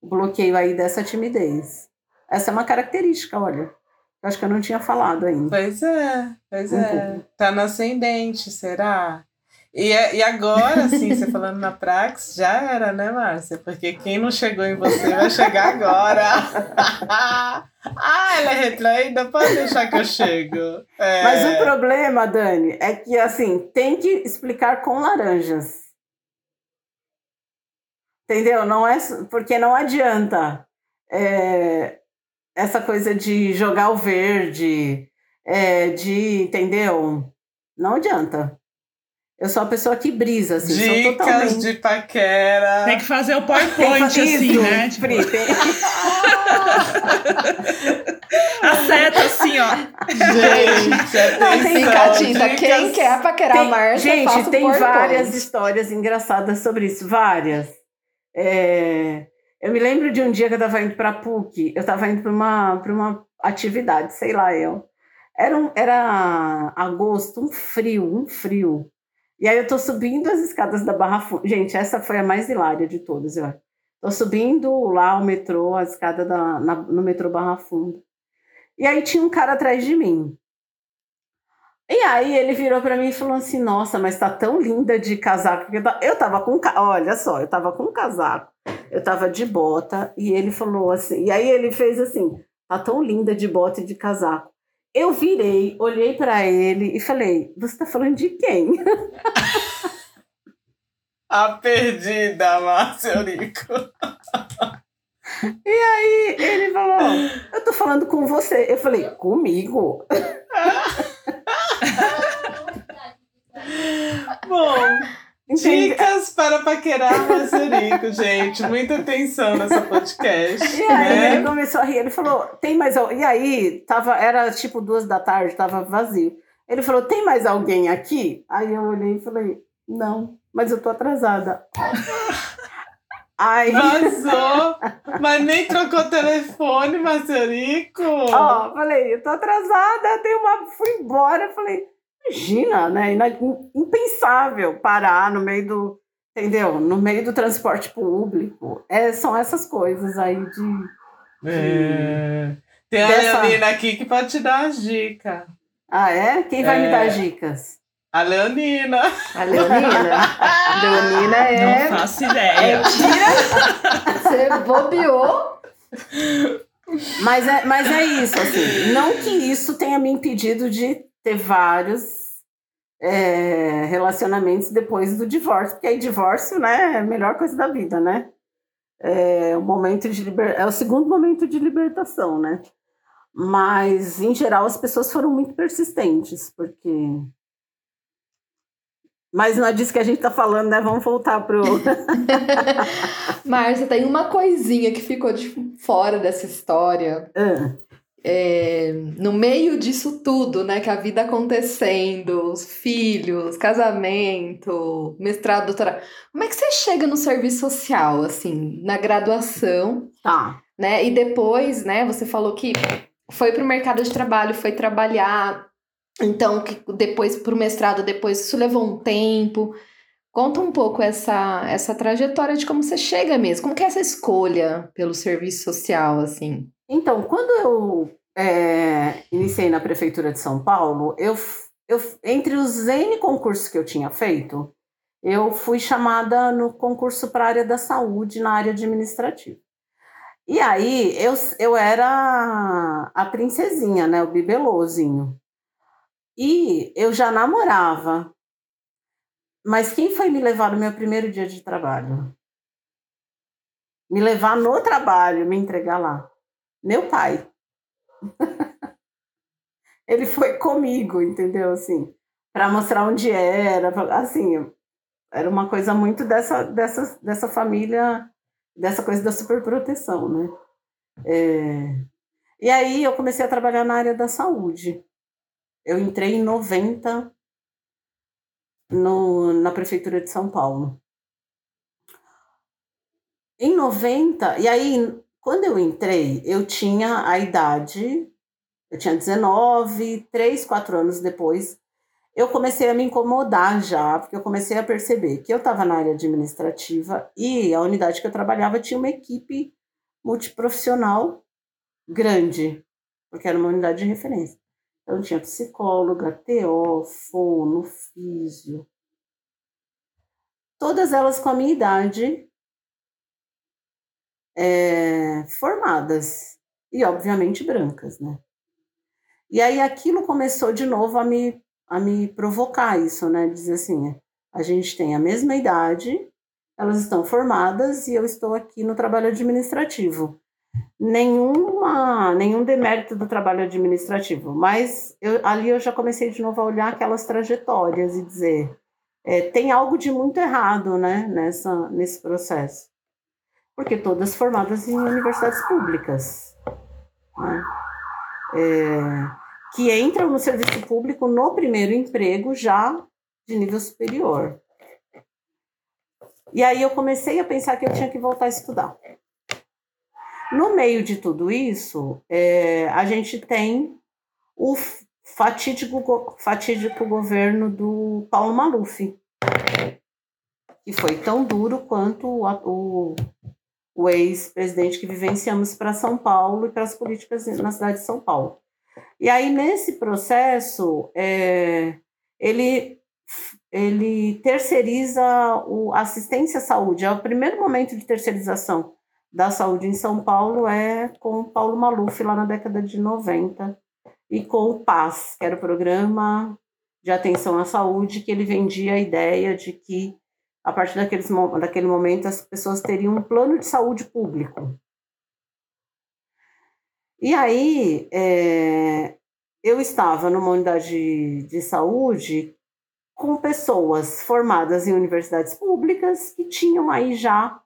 Speaker 4: o bloqueio aí dessa timidez. Essa é uma característica, olha. Acho que eu não tinha falado ainda.
Speaker 2: Pois é, pois um é. Pouco. Tá no ascendente, será? E, e agora, assim, você falando na Prax, já era, né, Márcia? Porque quem não chegou em você vai chegar agora. ah, ela é retraída, pode deixar que eu chego. É...
Speaker 4: Mas o problema, Dani, é que, assim, tem que explicar com laranjas. Entendeu? Não é, porque não adianta. É, essa coisa de jogar o verde, é, de, entendeu? Não adianta. Eu sou a pessoa que brisa, assim.
Speaker 2: Dicas totalmente... de paquera.
Speaker 1: Tem que fazer o PowerPoint, assim, né?
Speaker 4: Tipo... Pri, tem...
Speaker 1: a seta, assim, ó.
Speaker 2: Gente, atenção.
Speaker 3: Catita, dicas... quem quer paquerar tem, a Márcia,
Speaker 4: Gente, tem várias histórias engraçadas sobre isso. Várias. É... Eu me lembro de um dia que eu estava indo para PUC, eu estava indo para uma, uma atividade, sei lá eu. Era, um, era agosto, um frio, um frio. E aí eu tô subindo as escadas da Barra Funda. Gente, essa foi a mais hilária de todas, eu subindo lá o metrô, a escada da, na, no metrô Barra Funda. E aí tinha um cara atrás de mim. E aí ele virou para mim e falou assim: Nossa, mas tá tão linda de casaco. Eu tava com. Olha só, eu tava com um casaco eu tava de bota e ele falou assim, e aí ele fez assim, tá tão linda de bota e de casaco. Eu virei, olhei para ele e falei, você tá falando de quem?
Speaker 2: A perdida, Márcia Eurico.
Speaker 4: E aí ele falou, eu tô falando com você. Eu falei, comigo?
Speaker 2: Bom, Dicas para paquerar Mazurico, gente. Muita atenção nessa podcast.
Speaker 4: E aí né? ele começou a rir, ele falou, tem mais E aí, tava, era tipo duas da tarde, tava vazio. Ele falou, tem mais alguém aqui? Aí eu olhei e falei, não, mas eu tô atrasada.
Speaker 2: Ai. Vazou, mas nem trocou telefone, Mazurico.
Speaker 4: Ó, falei, eu tô atrasada, tenho uma. Fui embora, falei, imagina, né? Impensável parar no meio do. Entendeu? No meio do transporte público. É, são essas coisas aí de.
Speaker 2: É. Tem a dessa... Leonina aqui que pode te dar as dicas.
Speaker 4: Ah, é? Quem vai é. me dar dicas?
Speaker 2: A Leonina.
Speaker 3: A Leonina. Leonina é.
Speaker 1: Não faço ideia.
Speaker 3: Mentira. Você bobeou.
Speaker 4: Mas é, mas é isso, assim. Não que isso tenha me impedido de ter vários é, relacionamentos depois do divórcio, porque aí divórcio, né, é a melhor coisa da vida, né? É o momento de liber... é o segundo momento de libertação, né? Mas em geral as pessoas foram muito persistentes, porque mas não é disso que a gente está falando, né? Vamos voltar pro.
Speaker 3: Márcia, tem uma coisinha que ficou de fora dessa história. É, no meio disso tudo, né? Que a vida acontecendo, os filhos, casamento, mestrado, doutorado. Como é que você chega no serviço social, assim, na graduação?
Speaker 4: Tá.
Speaker 3: Né? E depois, né? Você falou que foi para o mercado de trabalho, foi trabalhar então, que depois para o mestrado, depois isso levou um tempo. Conta um pouco essa, essa trajetória de como você chega mesmo, como que é essa escolha pelo serviço social, assim?
Speaker 4: Então, quando eu é, iniciei na Prefeitura de São Paulo, eu, eu, entre os N concursos que eu tinha feito, eu fui chamada no concurso para a área da saúde, na área administrativa. E aí, eu, eu era a princesinha, né, o bibelozinho. E eu já namorava. Mas quem foi me levar no meu primeiro dia de trabalho? Me levar no trabalho, me entregar lá. Meu pai. Ele foi comigo, entendeu? Assim, para mostrar onde era, assim, era uma coisa muito dessa, dessa, dessa família, dessa coisa da superproteção, né? É... E aí eu comecei a trabalhar na área da saúde. Eu entrei em 90 no, na Prefeitura de São Paulo. Em 90, e aí, quando eu entrei, eu tinha a idade, eu tinha 19, 3, 4 anos depois, eu comecei a me incomodar já, porque eu comecei a perceber que eu estava na área administrativa e a unidade que eu trabalhava tinha uma equipe multiprofissional grande, porque era uma unidade de referência. Então tinha psicóloga, TO, fono, físio. Todas elas com a minha idade, é, formadas e obviamente brancas, né? E aí aquilo começou de novo a me, a me provocar isso, né? Dizer assim, a gente tem a mesma idade, elas estão formadas e eu estou aqui no trabalho administrativo nenhuma, nenhum demérito do trabalho administrativo, mas eu, ali eu já comecei de novo a olhar aquelas trajetórias e dizer é, tem algo de muito errado né, nessa, nesse processo. Porque todas formadas em universidades públicas. Né? É, que entram no serviço público no primeiro emprego já de nível superior. E aí eu comecei a pensar que eu tinha que voltar a estudar. No meio de tudo isso, é, a gente tem o fatídico, fatídico governo do Paulo Maluf, que foi tão duro quanto o, o, o ex-presidente que vivenciamos para São Paulo e para as políticas na cidade de São Paulo. E aí, nesse processo, é, ele, ele terceiriza a assistência à saúde. É o primeiro momento de terceirização da saúde em São Paulo é com o Paulo Maluf, lá na década de 90, e com o PAS, que era o programa de atenção à saúde, que ele vendia a ideia de que, a partir daqueles, daquele momento, as pessoas teriam um plano de saúde público. E aí, é, eu estava numa unidade de, de saúde com pessoas formadas em universidades públicas que tinham aí já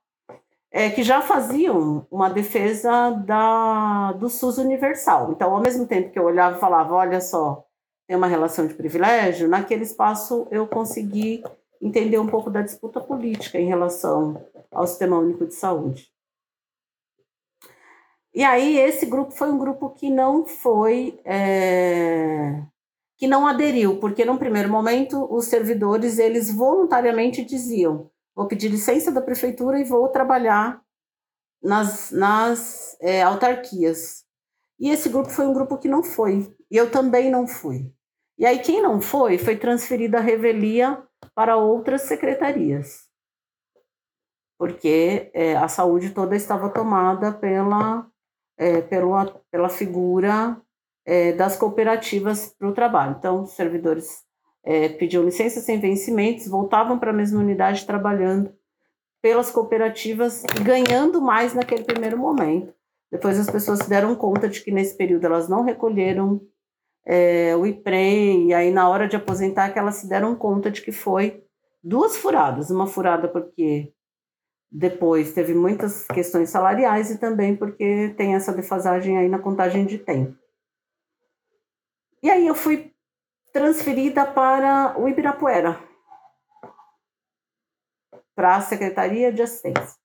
Speaker 4: é, que já faziam uma defesa da, do SUS universal. Então, ao mesmo tempo que eu olhava e falava, olha só, tem uma relação de privilégio, naquele espaço eu consegui entender um pouco da disputa política em relação ao Sistema Único de Saúde. E aí esse grupo foi um grupo que não foi é, que não aderiu, porque num primeiro momento os servidores eles voluntariamente diziam vou pedir licença da prefeitura e vou trabalhar nas, nas é, autarquias. E esse grupo foi um grupo que não foi, e eu também não fui. E aí, quem não foi, foi transferida a revelia para outras secretarias, porque é, a saúde toda estava tomada pela, é, pela, pela figura é, das cooperativas para o trabalho. Então, os servidores é, pediam licença sem vencimentos, voltavam para a mesma unidade trabalhando pelas cooperativas ganhando mais naquele primeiro momento. Depois as pessoas se deram conta de que nesse período elas não recolheram é, o IPREM, e aí na hora de aposentar que elas se deram conta de que foi duas furadas. Uma furada porque depois teve muitas questões salariais e também porque tem essa defasagem aí na contagem de tempo. E aí eu fui transferida para o Ibirapuera, para a Secretaria de Assistência.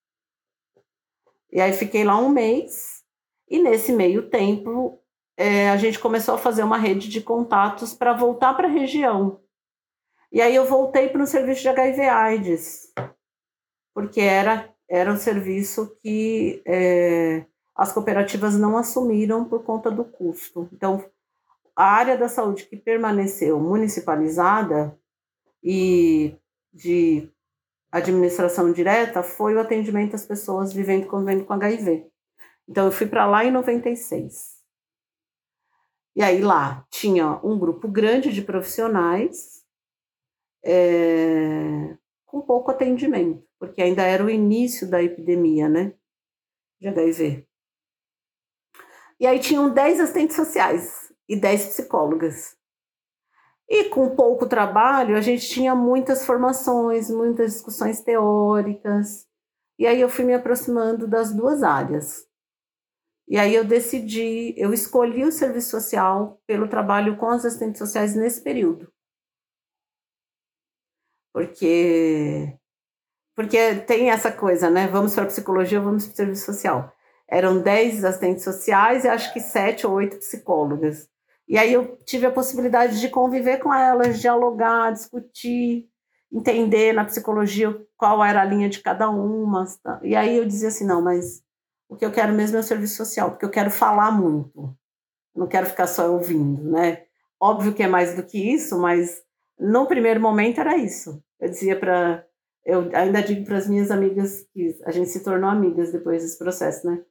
Speaker 4: E aí fiquei lá um mês, e nesse meio tempo é, a gente começou a fazer uma rede de contatos para voltar para a região. E aí eu voltei para o serviço de HIV/AIDS, porque era, era um serviço que é, as cooperativas não assumiram por conta do custo. Então, a área da saúde que permaneceu municipalizada e de administração direta foi o atendimento às pessoas vivendo e convivendo com HIV. Então, eu fui para lá em 96. E aí lá tinha um grupo grande de profissionais é, com pouco atendimento, porque ainda era o início da epidemia, né? De HIV. E aí tinham 10 assistentes sociais e 10 psicólogas. E com pouco trabalho, a gente tinha muitas formações, muitas discussões teóricas. E aí eu fui me aproximando das duas áreas. E aí eu decidi, eu escolhi o serviço social pelo trabalho com as assistentes sociais nesse período. Porque porque tem essa coisa, né? Vamos para a psicologia, vamos para o serviço social. Eram 10 assistentes sociais e acho que sete ou oito psicólogas. E aí eu tive a possibilidade de conviver com elas, dialogar, discutir, entender na psicologia qual era a linha de cada uma. E aí eu dizia assim, não, mas o que eu quero mesmo é o serviço social, porque eu quero falar muito. não quero ficar só ouvindo, né? Óbvio que é mais do que isso, mas no primeiro momento era isso. Eu dizia para eu ainda digo para as minhas amigas que a gente se tornou amigas depois desse processo, né?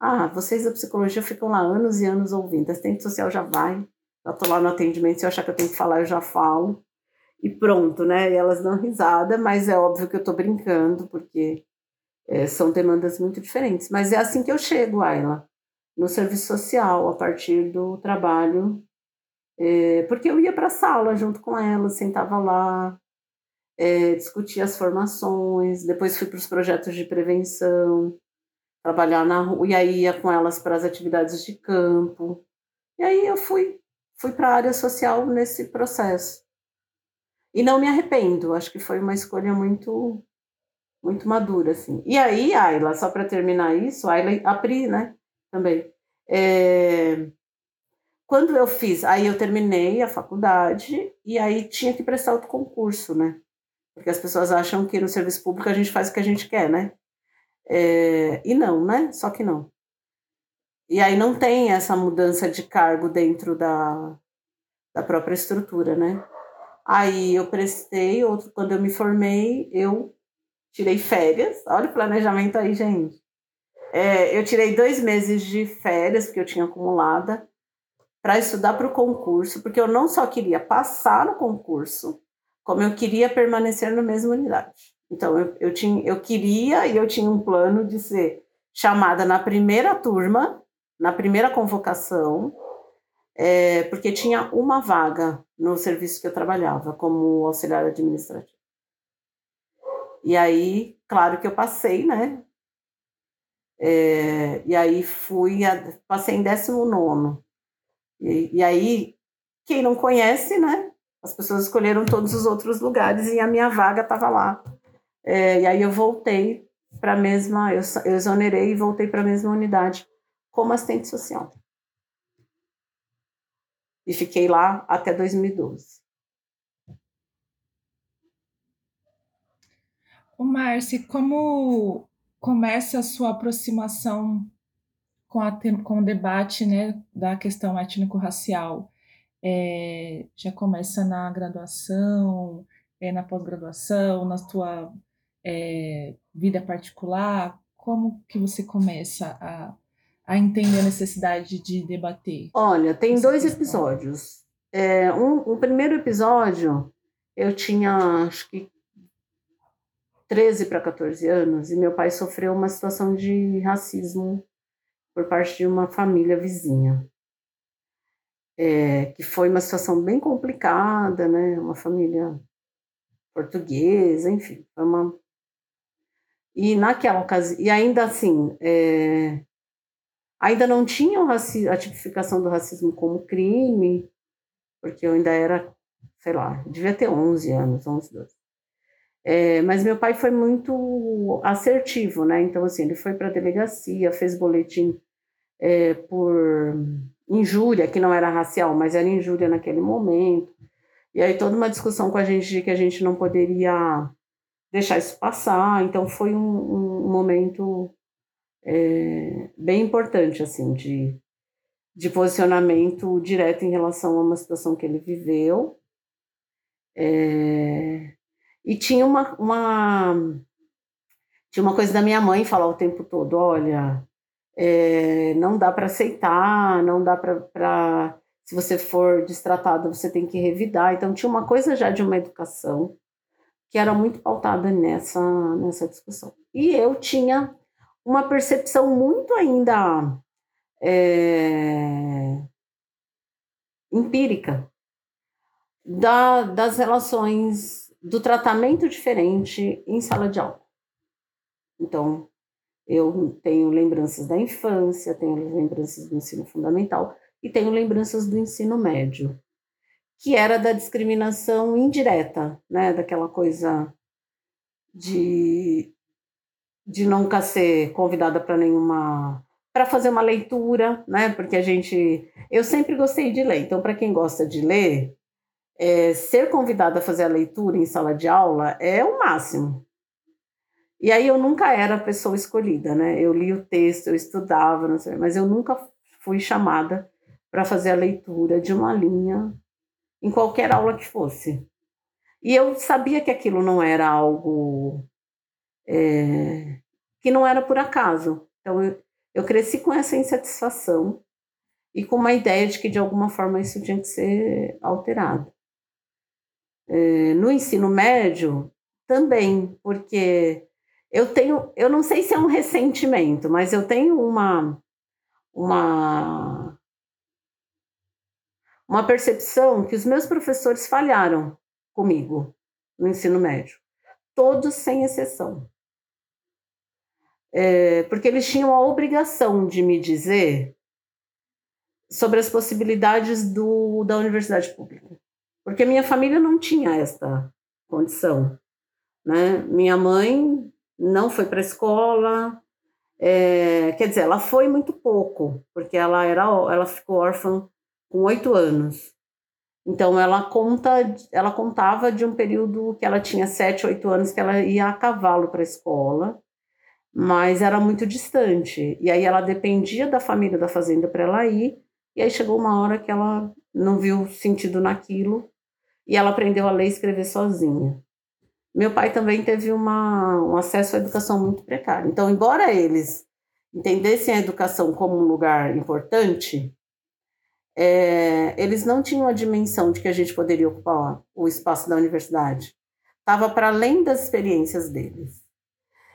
Speaker 4: Ah, vocês da psicologia ficam lá anos e anos ouvindo. Assistente social já vai, já tô lá no atendimento, se eu achar que eu tenho que falar, eu já falo. E pronto, né? E elas dão risada, mas é óbvio que eu tô brincando, porque é, são demandas muito diferentes. Mas é assim que eu chego, Ayla, no serviço social, a partir do trabalho. É, porque eu ia para a sala junto com elas, sentava lá, é, discutia as formações, depois fui para os projetos de prevenção trabalhar na rua, e aí ia com elas para as atividades de campo. E aí eu fui, fui para a área social nesse processo. E não me arrependo, acho que foi uma escolha muito muito madura, assim. E aí, Ayla, só para terminar isso, Ayla, a Pri, né, também. É... Quando eu fiz, aí eu terminei a faculdade e aí tinha que prestar outro concurso, né? Porque as pessoas acham que no serviço público a gente faz o que a gente quer, né? É, e não, né? Só que não. E aí não tem essa mudança de cargo dentro da, da própria estrutura, né? Aí eu prestei, outro, quando eu me formei, eu tirei férias. Olha o planejamento aí, gente. É, eu tirei dois meses de férias, porque eu tinha acumulada, para estudar para o concurso, porque eu não só queria passar no concurso, como eu queria permanecer na mesma unidade. Então, eu, eu, tinha, eu queria e eu tinha um plano de ser chamada na primeira turma, na primeira convocação, é, porque tinha uma vaga no serviço que eu trabalhava como auxiliar administrativo. E aí, claro que eu passei, né? É, e aí fui, a, passei em 19. E, e aí, quem não conhece, né? As pessoas escolheram todos os outros lugares e a minha vaga estava lá. É, e aí eu voltei para a mesma, eu, eu exonerei e voltei para a mesma unidade como assistente social. E fiquei lá até 2012.
Speaker 1: O Marci, como começa a sua aproximação com, a, com o debate né, da questão étnico-racial? É, já começa na graduação, é, na pós-graduação, na sua é, vida particular? Como que você começa a, a entender a necessidade de debater?
Speaker 4: Olha, tem dois questão? episódios. É, um, o primeiro episódio, eu tinha acho que 13 para 14 anos e meu pai sofreu uma situação de racismo por parte de uma família vizinha. É, que foi uma situação bem complicada, né? Uma família portuguesa, enfim, foi uma e naquela ocasião, e ainda assim, é, ainda não tinha a tipificação do racismo como crime, porque eu ainda era, sei lá, devia ter 11 anos, 11, 12. É, mas meu pai foi muito assertivo, né? Então, assim, ele foi para a delegacia, fez boletim é, por injúria, que não era racial, mas era injúria naquele momento. E aí toda uma discussão com a gente de que a gente não poderia deixar isso passar. Então foi um, um momento é, bem importante, assim, de, de posicionamento direto em relação a uma situação que ele viveu. É, e tinha uma, uma, tinha uma coisa da minha mãe falar o tempo todo, olha, é, não dá para aceitar, não dá para se você for destratado, você tem que revidar. Então tinha uma coisa já de uma educação que era muito pautada nessa, nessa discussão. E eu tinha uma percepção muito ainda é, empírica da, das relações do tratamento diferente em sala de aula. Então, eu tenho lembranças da infância, tenho lembranças do ensino fundamental e tenho lembranças do ensino médio que era da discriminação indireta, né, daquela coisa de, de nunca ser convidada para nenhuma para fazer uma leitura, né? Porque a gente, eu sempre gostei de ler. Então, para quem gosta de ler, é, ser convidada a fazer a leitura em sala de aula é o máximo. E aí eu nunca era a pessoa escolhida, né? Eu li o texto, eu estudava, não sei, mas eu nunca fui chamada para fazer a leitura de uma linha em qualquer aula que fosse. E eu sabia que aquilo não era algo é, que não era por acaso. Então eu, eu cresci com essa insatisfação e com uma ideia de que de alguma forma isso tinha que ser alterado. É, no ensino médio também, porque eu tenho, eu não sei se é um ressentimento, mas eu tenho uma uma uma percepção que os meus professores falharam comigo no ensino médio. Todos sem exceção. É, porque eles tinham a obrigação de me dizer sobre as possibilidades do, da universidade pública. Porque minha família não tinha esta condição. Né? Minha mãe não foi para a escola, é, quer dizer, ela foi muito pouco, porque ela, era, ela ficou órfã com oito anos. Então ela conta, ela contava de um período que ela tinha sete, oito anos que ela ia a cavalo para a escola, mas era muito distante. E aí ela dependia da família da fazenda para ela ir. E aí chegou uma hora que ela não viu sentido naquilo e ela aprendeu a ler e escrever sozinha. Meu pai também teve uma, um acesso à educação muito precário. Então, embora eles entendessem a educação como um lugar importante, é, eles não tinham a dimensão de que a gente poderia ocupar o espaço da universidade. Estava para além das experiências deles.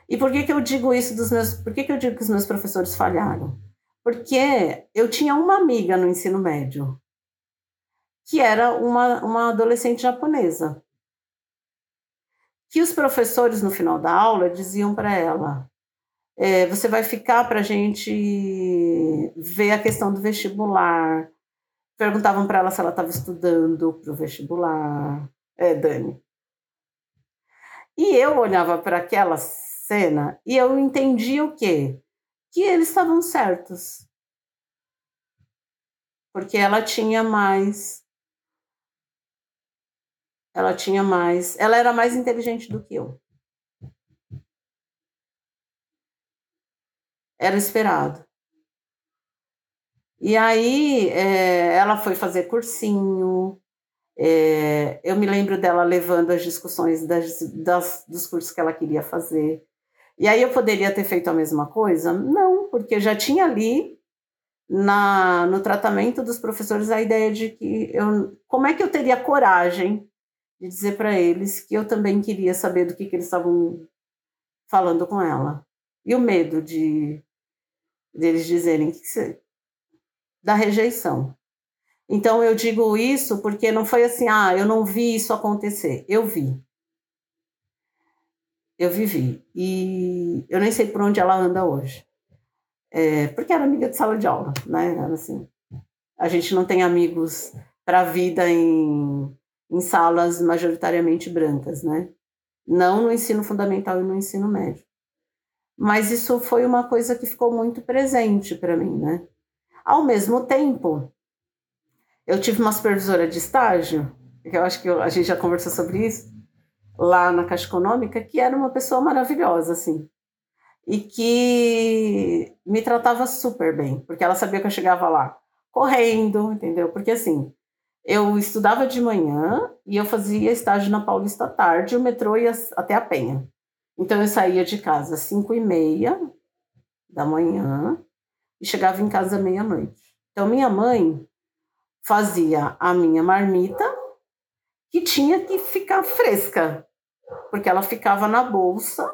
Speaker 4: E por que, que eu digo isso dos meus. Por que, que eu digo que os meus professores falharam? Porque eu tinha uma amiga no ensino médio que era uma, uma adolescente japonesa. Que os professores, no final da aula, diziam para ela: é, você vai ficar para a gente ver a questão do vestibular. Perguntavam para ela se ela estava estudando para o vestibular. É, Dani. E eu olhava para aquela cena e eu entendia o quê? Que eles estavam certos. Porque ela tinha mais. Ela tinha mais. Ela era mais inteligente do que eu. Era esperado. E aí é, ela foi fazer cursinho, é, eu me lembro dela levando as discussões das, das, dos cursos que ela queria fazer. E aí eu poderia ter feito a mesma coisa? Não, porque já tinha ali na, no tratamento dos professores a ideia de que eu, como é que eu teria coragem de dizer para eles que eu também queria saber do que, que eles estavam falando com ela. E o medo de deles dizerem que, da rejeição. Então eu digo isso porque não foi assim, ah, eu não vi isso acontecer. Eu vi. Eu vivi. E eu nem sei por onde ela anda hoje. É, porque era amiga de sala de aula, né? Era assim. A gente não tem amigos para a vida em, em salas majoritariamente brancas, né? Não no ensino fundamental e no ensino médio. Mas isso foi uma coisa que ficou muito presente para mim, né? Ao mesmo tempo, eu tive uma supervisora de estágio, que eu acho que a gente já conversou sobre isso, lá na Caixa Econômica, que era uma pessoa maravilhosa, assim. E que me tratava super bem, porque ela sabia que eu chegava lá correndo, entendeu? Porque assim, eu estudava de manhã e eu fazia estágio na Paulista à tarde, o metrô ia até a Penha. Então eu saía de casa às cinco e meia da manhã e chegava em casa meia-noite. Então minha mãe fazia a minha marmita, que tinha que ficar fresca, porque ela ficava na bolsa,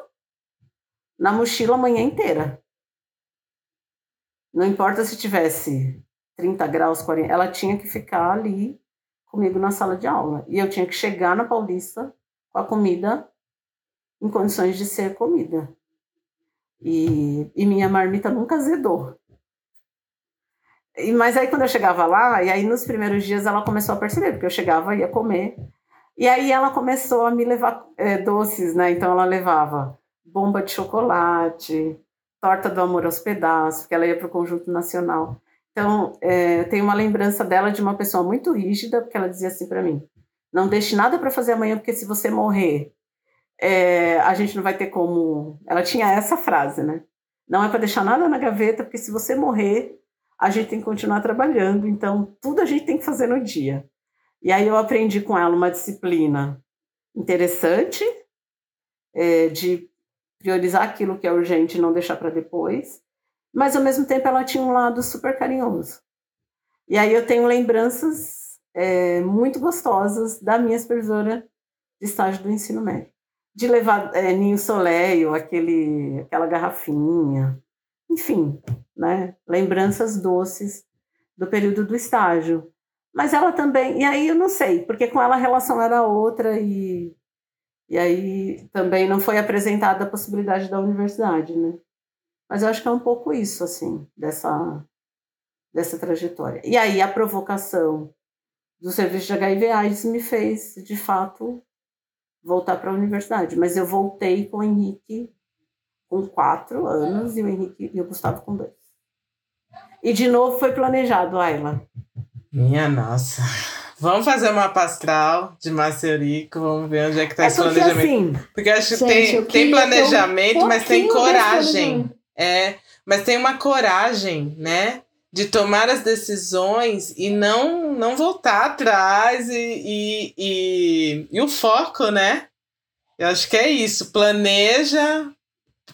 Speaker 4: na mochila a manhã inteira. Não importa se tivesse 30 graus, 40, ela tinha que ficar ali comigo na sala de aula. E eu tinha que chegar na Paulista com a comida em condições de ser comida. E, e minha marmita nunca azedou. E, mas aí quando eu chegava lá, e aí nos primeiros dias ela começou a perceber, porque eu chegava e ia comer. E aí ela começou a me levar é, doces, né? Então ela levava bomba de chocolate, torta do amor aos pedaços, porque ela ia para o Conjunto Nacional. Então, é, eu tenho uma lembrança dela de uma pessoa muito rígida, porque ela dizia assim para mim: não deixe nada para fazer amanhã, porque se você morrer, é, a gente não vai ter como. Ela tinha essa frase, né? Não é para deixar nada na gaveta, porque se você morrer, a gente tem que continuar trabalhando, então tudo a gente tem que fazer no dia. E aí eu aprendi com ela uma disciplina interessante, é, de priorizar aquilo que é urgente e não deixar para depois, mas ao mesmo tempo ela tinha um lado super carinhoso. E aí eu tenho lembranças é, muito gostosas da minha supervisora de estágio do ensino médio. De levar é, Ninho Soleil, aquele, aquela garrafinha, enfim, né? Lembranças doces do período do estágio. Mas ela também, e aí eu não sei, porque com ela a relação era outra e e aí também não foi apresentada a possibilidade da universidade, né? Mas eu acho que é um pouco isso assim, dessa dessa trajetória. E aí a provocação do serviço de HIV AIDS me fez, de fato, voltar para a universidade, mas eu voltei com o Henrique com quatro anos e o Henrique e o Gustavo com dois. E de novo foi planejado, Ayla.
Speaker 2: Minha nossa. Vamos fazer uma pastral de Macerico, vamos ver onde é que tá
Speaker 4: é
Speaker 2: esse planejamento.
Speaker 4: Assim,
Speaker 2: porque acho que tem, tem planejamento, um mas tem coragem. É, mas tem uma coragem, né? De tomar as decisões e não, não voltar atrás e, e, e, e o foco, né? Eu acho que é isso. Planeja,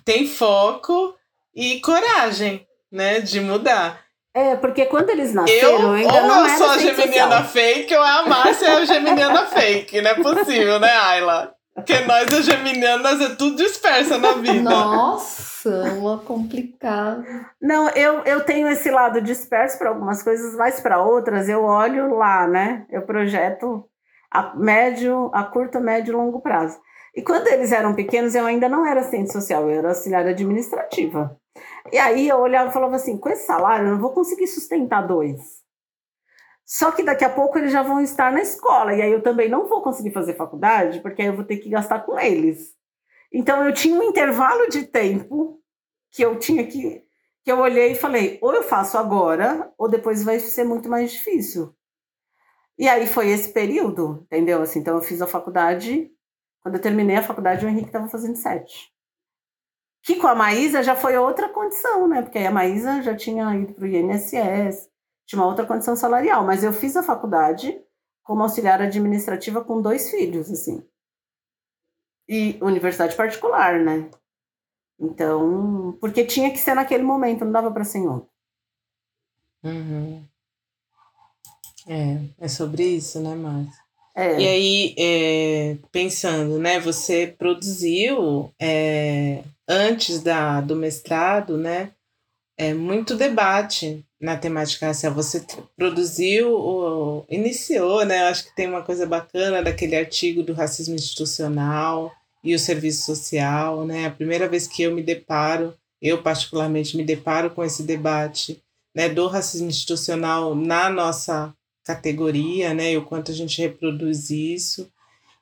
Speaker 2: tem foco e coragem, né, de mudar.
Speaker 4: É, porque quando eles nasceram, eu, ainda
Speaker 2: ou
Speaker 4: não
Speaker 2: eu sou a geminiana fake ou a Márcia é a geminiana fake, não é possível, né, Ayla? Porque nós, as geminianas, é tudo dispersa na vida.
Speaker 3: Nossa, uma complicada.
Speaker 4: Não, eu, eu tenho esse lado disperso para algumas coisas, mas para outras eu olho lá, né? Eu projeto a médio, a curto, médio e longo prazo. E quando eles eram pequenos, eu ainda não era assistente social, eu era auxiliar administrativa. E aí eu olhava e falava assim: com esse salário eu não vou conseguir sustentar dois. Só que daqui a pouco eles já vão estar na escola, e aí eu também não vou conseguir fazer faculdade, porque aí eu vou ter que gastar com eles. Então eu tinha um intervalo de tempo que eu tinha que. que eu olhei e falei: ou eu faço agora, ou depois vai ser muito mais difícil. E aí foi esse período, entendeu? Assim, então eu fiz a faculdade. Quando eu terminei a faculdade, o Henrique estava fazendo sete. Que com a Maísa já foi outra condição, né? Porque aí a Maísa já tinha ido para o INSS, tinha uma outra condição salarial, mas eu fiz a faculdade como auxiliar administrativa com dois filhos, assim. E universidade particular, né? Então, porque tinha que ser naquele momento, não dava para ser em outro.
Speaker 2: Uhum. É, é sobre isso, né, Márcia? É. E aí, é, pensando, né, você produziu é, antes da, do mestrado, né, é, muito debate na temática racial. Você produziu, iniciou, né? Eu acho que tem uma coisa bacana daquele artigo do racismo institucional e o serviço social, né? A primeira vez que eu me deparo, eu particularmente me deparo com esse debate, né, do racismo institucional na nossa categoria, né? E o quanto a gente reproduz isso.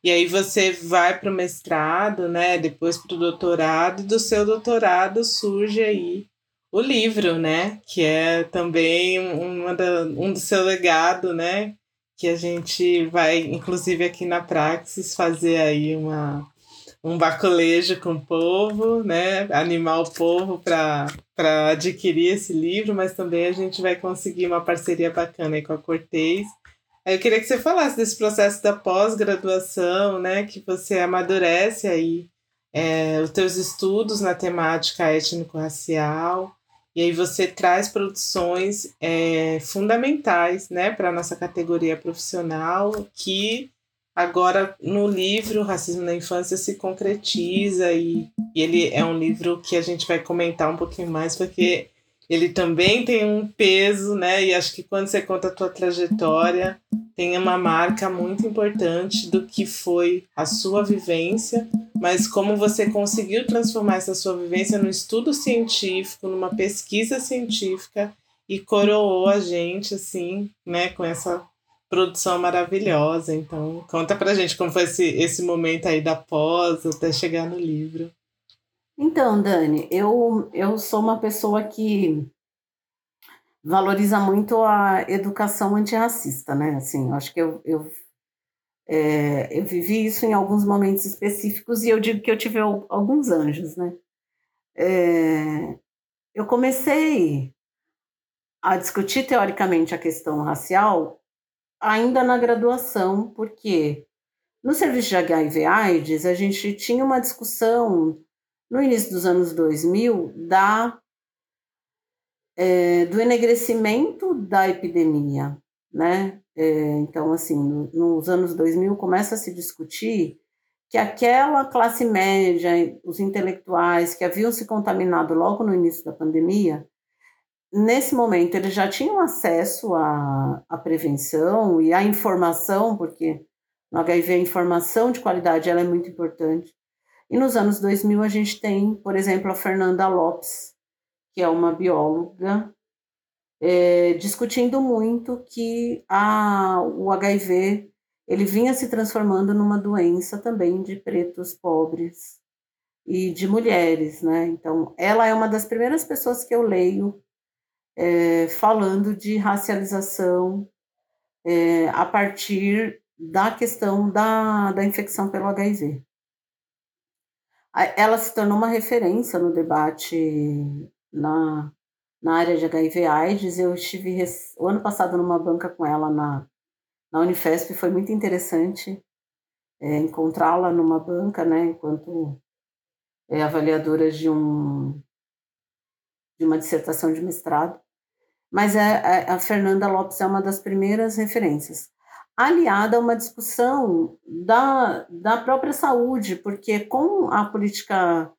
Speaker 2: E aí você vai para o mestrado, né? Depois para o doutorado, e do seu doutorado surge aí o livro, né? Que é também uma da, um do seu legado, né? Que a gente vai, inclusive aqui na Praxis, fazer aí uma, um baculejo com o povo, né? Animar o povo para adquirir esse livro, mas também a gente vai conseguir uma parceria bacana aí com a Cortez. Eu queria que você falasse desse processo da pós-graduação, né? Que você amadurece aí é, os teus estudos na temática étnico-racial e aí você traz produções é, fundamentais né, para a nossa categoria profissional que agora no livro Racismo na Infância se concretiza e, e ele é um livro que a gente vai comentar um pouquinho mais porque ele também tem um peso, né? E acho que quando você conta a tua trajetória, tem uma marca muito importante do que foi a sua vivência, mas como você conseguiu transformar essa sua vivência num estudo científico, numa pesquisa científica e coroou a gente assim, né, com essa produção maravilhosa. Então, conta pra gente como foi esse, esse momento aí da pós até chegar no livro.
Speaker 4: Então, Dani, eu, eu sou uma pessoa que valoriza muito a educação antirracista, né? Assim, acho que eu, eu, é, eu vivi isso em alguns momentos específicos e eu digo que eu tive alguns anjos, né? É, eu comecei a discutir teoricamente a questão racial ainda na graduação, porque no serviço de HIV/AIDS a gente tinha uma discussão no início dos anos 2000, da, é, do enegrecimento da epidemia, né? É, então, assim, no, nos anos 2000 começa a se discutir que aquela classe média, os intelectuais que haviam se contaminado logo no início da pandemia, nesse momento eles já tinham acesso à, à prevenção e à informação, porque no HIV a informação de qualidade ela é muito importante. E nos anos 2000 a gente tem, por exemplo, a Fernanda Lopes, que é uma bióloga, é, discutindo muito que a, o HIV ele vinha se transformando numa doença também de pretos pobres e de mulheres, né? Então, ela é uma das primeiras pessoas que eu leio é, falando de racialização é, a partir da questão da, da infecção pelo HIV ela se tornou uma referência no debate na, na área de HIV/AIDS. Eu estive o ano passado numa banca com ela na, na Unifesp, foi muito interessante é, encontrá-la numa banca, né, enquanto é, avaliadora de um de uma dissertação de mestrado. Mas é, é, a Fernanda Lopes é uma das primeiras referências. Aliada a uma discussão da, da própria saúde, porque com a política,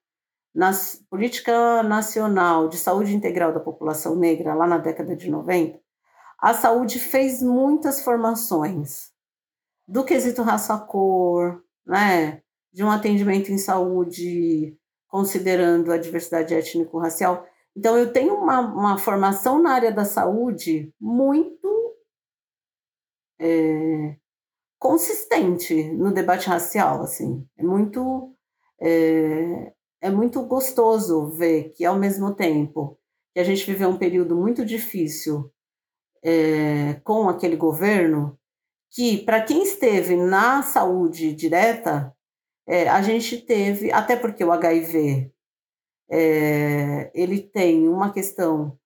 Speaker 4: nas, política nacional de saúde integral da população negra, lá na década de 90, a saúde fez muitas formações do quesito raça-cor, né, de um atendimento em saúde considerando a diversidade étnico-racial. Então, eu tenho uma, uma formação na área da saúde muito é, consistente no debate racial, assim. É muito, é, é muito gostoso ver que, ao mesmo tempo que a gente viveu um período muito difícil é, com aquele governo, que, para quem esteve na saúde direta, é, a gente teve, até porque o HIV é, ele tem uma questão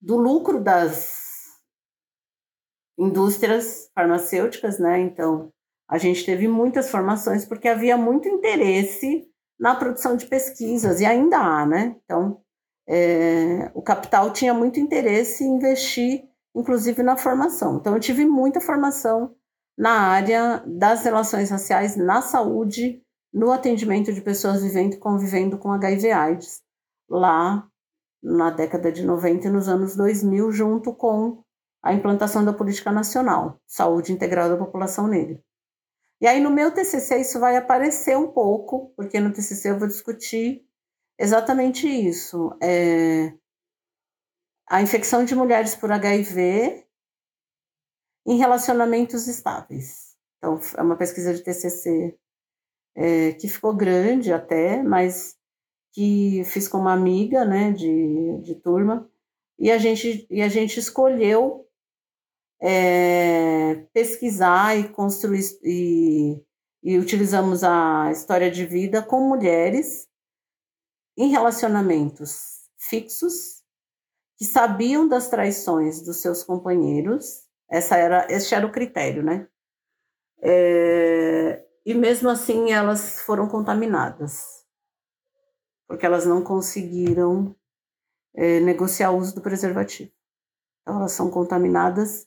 Speaker 4: do lucro das indústrias farmacêuticas, né? Então, a gente teve muitas formações porque havia muito interesse na produção de pesquisas, e ainda há, né? Então, é, o capital tinha muito interesse em investir, inclusive, na formação. Então, eu tive muita formação na área das relações raciais, na saúde, no atendimento de pessoas vivendo e convivendo com HIV/AIDS, lá na década de 90 e nos anos 2000, junto com a implantação da política nacional, saúde integral da população negra. E aí no meu TCC isso vai aparecer um pouco, porque no TCC eu vou discutir exatamente isso, é, a infecção de mulheres por HIV em relacionamentos estáveis. Então é uma pesquisa de TCC é, que ficou grande até, mas que fiz com uma amiga, né, de, de turma, e a gente, e a gente escolheu é, pesquisar e construir e, e utilizamos a história de vida com mulheres em relacionamentos fixos que sabiam das traições dos seus companheiros. Essa era, esse era o critério, né? É, e mesmo assim elas foram contaminadas, porque elas não conseguiram é, negociar o uso do preservativo. Então elas são contaminadas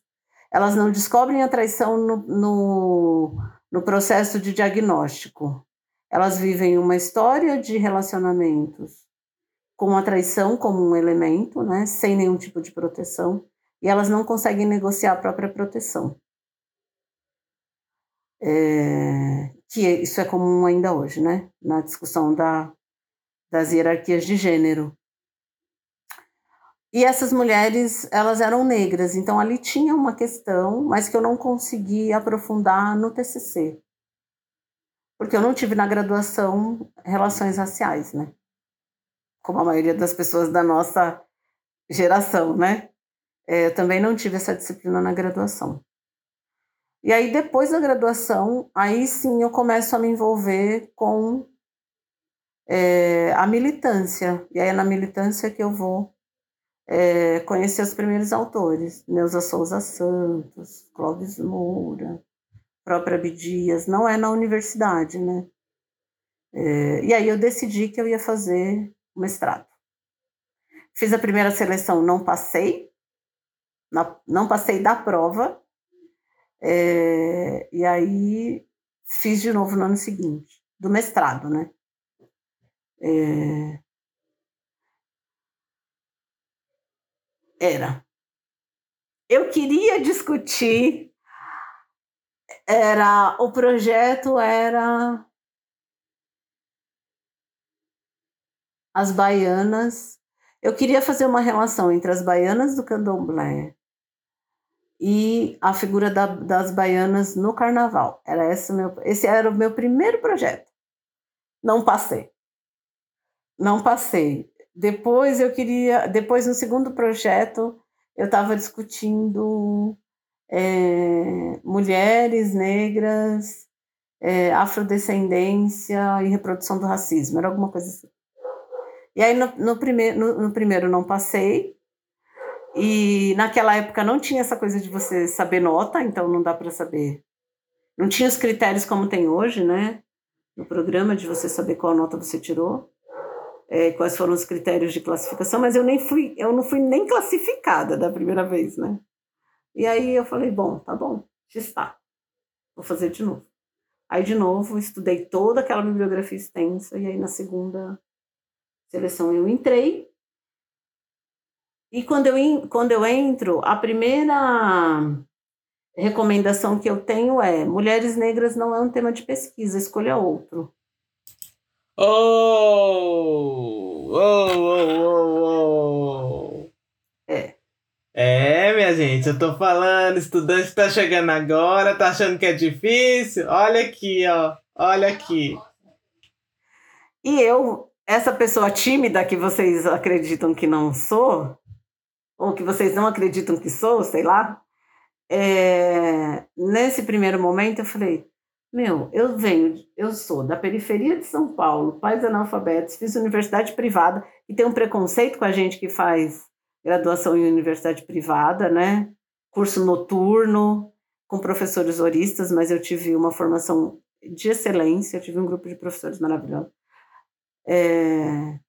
Speaker 4: elas não descobrem a traição no, no, no processo de diagnóstico. Elas vivem uma história de relacionamentos com a traição como um elemento, né, sem nenhum tipo de proteção, e elas não conseguem negociar a própria proteção. É, que isso é comum ainda hoje, né, na discussão da, das hierarquias de gênero. E essas mulheres, elas eram negras, então ali tinha uma questão, mas que eu não consegui aprofundar no TCC. Porque eu não tive na graduação relações raciais, né? Como a maioria das pessoas da nossa geração, né? É, eu também não tive essa disciplina na graduação. E aí, depois da graduação, aí sim eu começo a me envolver com é, a militância. E aí é na militância que eu vou é, conhecer os primeiros autores, Neuza Souza Santos, Clóvis Moura, própria Abdias, não é na universidade, né? É, e aí eu decidi que eu ia fazer mestrado. Fiz a primeira seleção, não passei, na, não passei da prova, é, e aí fiz de novo no ano seguinte, do mestrado, né? É, Era. Eu queria discutir, era o projeto era as baianas. Eu queria fazer uma relação entre as baianas do candomblé e a figura da, das baianas no carnaval. Era esse, meu, esse era o meu primeiro projeto. Não passei. Não passei. Depois eu queria, depois no segundo projeto eu estava discutindo é, mulheres negras, é, afrodescendência e reprodução do racismo, era alguma coisa assim. E aí no, no, no, no primeiro não passei, e naquela época não tinha essa coisa de você saber nota, então não dá para saber. Não tinha os critérios como tem hoje, né? No programa de você saber qual nota você tirou é, quais foram os critérios de classificação, mas eu nem fui, eu não fui nem classificada da primeira vez, né? E aí eu falei, bom, tá bom, está. vou fazer de novo. Aí, de novo, estudei toda aquela bibliografia extensa, e aí na segunda seleção eu entrei. E quando eu, quando eu entro, a primeira recomendação que eu tenho é: mulheres negras não é um tema de pesquisa, escolha outro.
Speaker 2: Oh! Oh, oh, oh, oh!
Speaker 4: É.
Speaker 2: É, minha gente, eu tô falando, estudante tá chegando agora, tá achando que é difícil? Olha aqui, ó. Olha aqui.
Speaker 4: E eu, essa pessoa tímida que vocês acreditam que não sou, ou que vocês não acreditam que sou, sei lá, é, nesse primeiro momento eu falei, meu, eu venho, eu sou da periferia de São Paulo, pais analfabetos, fiz universidade privada e tem um preconceito com a gente que faz graduação em universidade privada, né? Curso noturno, com professores horistas, mas eu tive uma formação de excelência, eu tive um grupo de professores maravilhosos. É,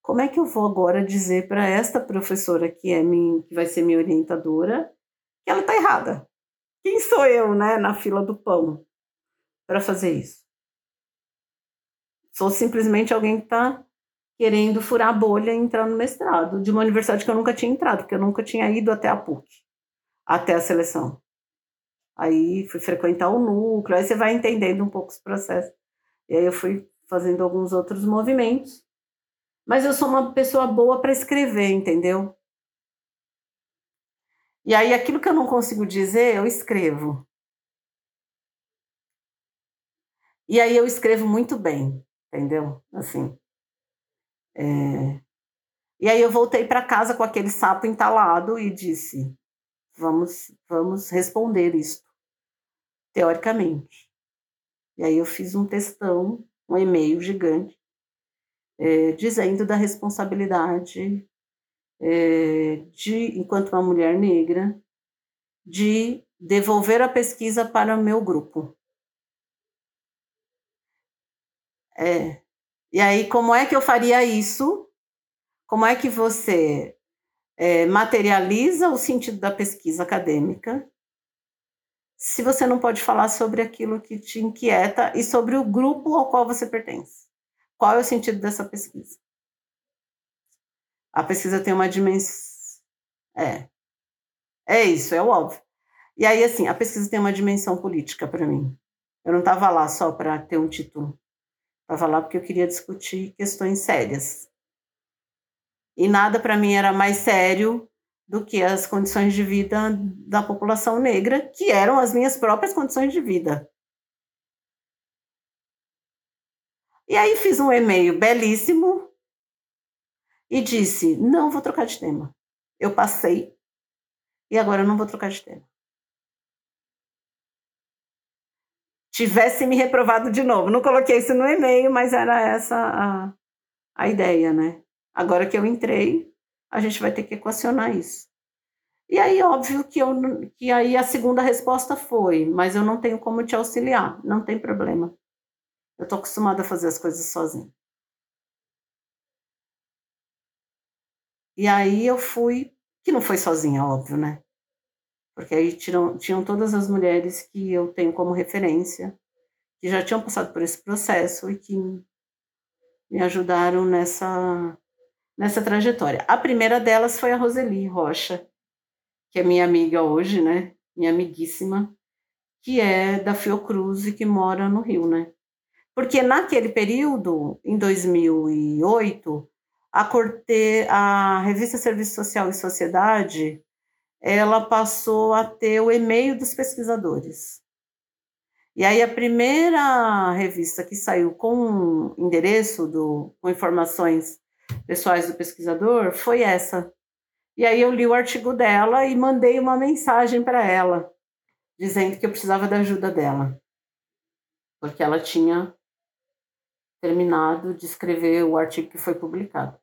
Speaker 4: como é que eu vou agora dizer para esta professora que é que vai ser minha orientadora que ela está errada? Quem sou eu, né, na fila do pão para fazer isso? Sou simplesmente alguém que está querendo furar a bolha e entrar no mestrado de uma universidade que eu nunca tinha entrado, porque eu nunca tinha ido até a PUC, até a seleção. Aí fui frequentar o núcleo, aí você vai entendendo um pouco os processos. E aí eu fui fazendo alguns outros movimentos mas eu sou uma pessoa boa para escrever, entendeu? E aí aquilo que eu não consigo dizer, eu escrevo. E aí eu escrevo muito bem, entendeu? Assim. É... E aí eu voltei para casa com aquele sapo entalado e disse: vamos, vamos responder isto, teoricamente. E aí eu fiz um textão, um e-mail gigante, é, dizendo da responsabilidade é, de, enquanto uma mulher negra, de devolver a pesquisa para o meu grupo. É. E aí, como é que eu faria isso? Como é que você é, materializa o sentido da pesquisa acadêmica se você não pode falar sobre aquilo que te inquieta e sobre o grupo ao qual você pertence? Qual é o sentido dessa pesquisa? A pesquisa tem uma dimensão. É. É isso, é o óbvio. E aí, assim, a pesquisa tem uma dimensão política para mim. Eu não estava lá só para ter um título. Estava lá porque eu queria discutir questões sérias. E nada para mim era mais sério do que as condições de vida da população negra, que eram as minhas próprias condições de vida. E aí fiz um e-mail belíssimo e disse: não vou trocar de tema. Eu passei e agora eu não vou trocar de tema. Tivesse me reprovado de novo. Não coloquei isso no e-mail, mas era essa a, a ideia, né? Agora que eu entrei, a gente vai ter que equacionar isso. E aí, óbvio que, eu, que aí a segunda resposta foi, mas eu não tenho como te auxiliar, não tem problema. Eu estou acostumada a fazer as coisas sozinha. E aí eu fui, que não foi sozinha, óbvio, né? Porque aí tiram, tinham todas as mulheres que eu tenho como referência, que já tinham passado por esse processo e que me ajudaram nessa, nessa trajetória. A primeira delas foi a Roseli Rocha, que é minha amiga hoje, né? Minha amiguíssima, que é da Fiocruz e que mora no Rio, né? Porque naquele período, em 2008, a, Corte, a revista Serviço Social e Sociedade, ela passou a ter o e-mail dos pesquisadores. E aí a primeira revista que saiu com endereço do, com informações pessoais do pesquisador foi essa. E aí eu li o artigo dela e mandei uma mensagem para ela, dizendo que eu precisava da ajuda dela, porque ela tinha terminado de escrever o artigo que foi publicado,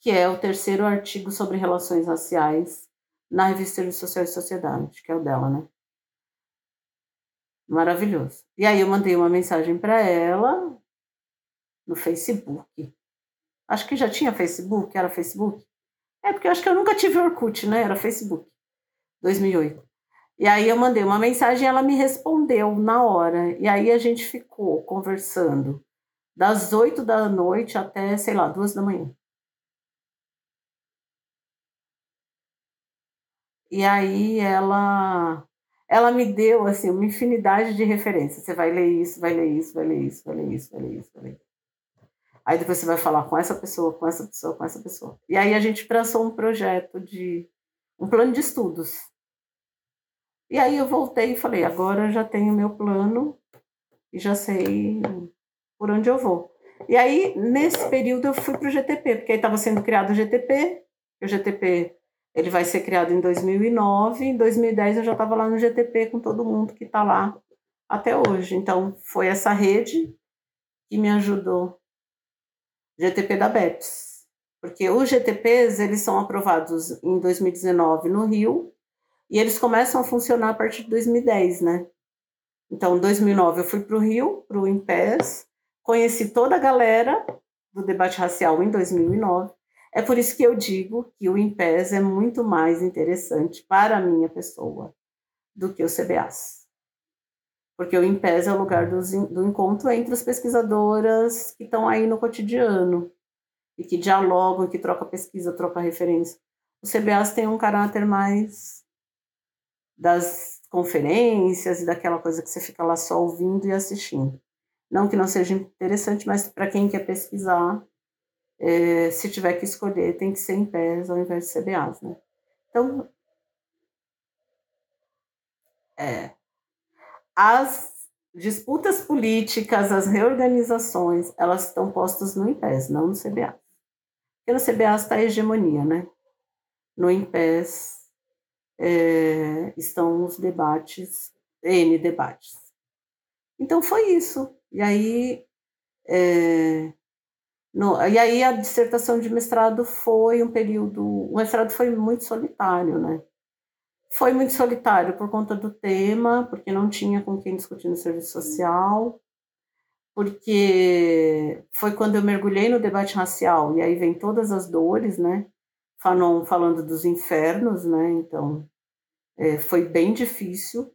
Speaker 4: que é o terceiro artigo sobre relações raciais na revista Serviço Social e Sociedade, que é o dela, né? Maravilhoso. E aí eu mandei uma mensagem para ela no Facebook. Acho que já tinha Facebook, era Facebook. É porque eu acho que eu nunca tive Orkut, né? Era Facebook. 2008. E aí eu mandei uma mensagem e ela me respondeu na hora. E aí a gente ficou conversando das oito da noite até, sei lá, duas da manhã. E aí ela ela me deu assim uma infinidade de referências. Você vai ler isso, vai ler isso, vai ler isso, vai ler isso, vai ler isso, vai ler. Aí depois você vai falar com essa pessoa, com essa pessoa, com essa pessoa. E aí a gente traçou um projeto de um plano de estudos. E aí eu voltei e falei, agora eu já tenho meu plano e já sei por onde eu vou. E aí, nesse período, eu fui para o GTP, porque aí estava sendo criado o GTP, o GTP ele vai ser criado em 2009, em 2010 eu já estava lá no GTP com todo mundo que está lá até hoje. Então, foi essa rede que me ajudou, GTP da BEPS. Porque os GTPs, eles são aprovados em 2019 no Rio, e eles começam a funcionar a partir de 2010, né? Então, em 2009 eu fui para o Rio, para o IMPES, conheci toda a galera do debate racial em 2009. É por isso que eu digo que o IMPES é muito mais interessante para a minha pessoa do que o CBAS. Porque o IMPES é o lugar do, do encontro entre as pesquisadoras que estão aí no cotidiano e que dialogam, que troca pesquisa, troca referência. O CBAS tem um caráter mais das conferências e daquela coisa que você fica lá só ouvindo e assistindo. Não que não seja interessante, mas para quem quer pesquisar, é, se tiver que escolher, tem que ser em pés ao invés de CBAs, né? Então, é, as disputas políticas, as reorganizações, elas estão postas no IMPES, não no CBA. Porque no CBA está a hegemonia, né? No IMPES é, estão os debates, N debates. Então foi isso. E aí, é, no, e aí a dissertação de mestrado foi um período, o mestrado foi muito solitário, né? Foi muito solitário por conta do tema, porque não tinha com quem discutir no serviço social, porque foi quando eu mergulhei no debate racial, e aí vem todas as dores, né? Fanon falando dos infernos, né? Então, é, foi bem difícil.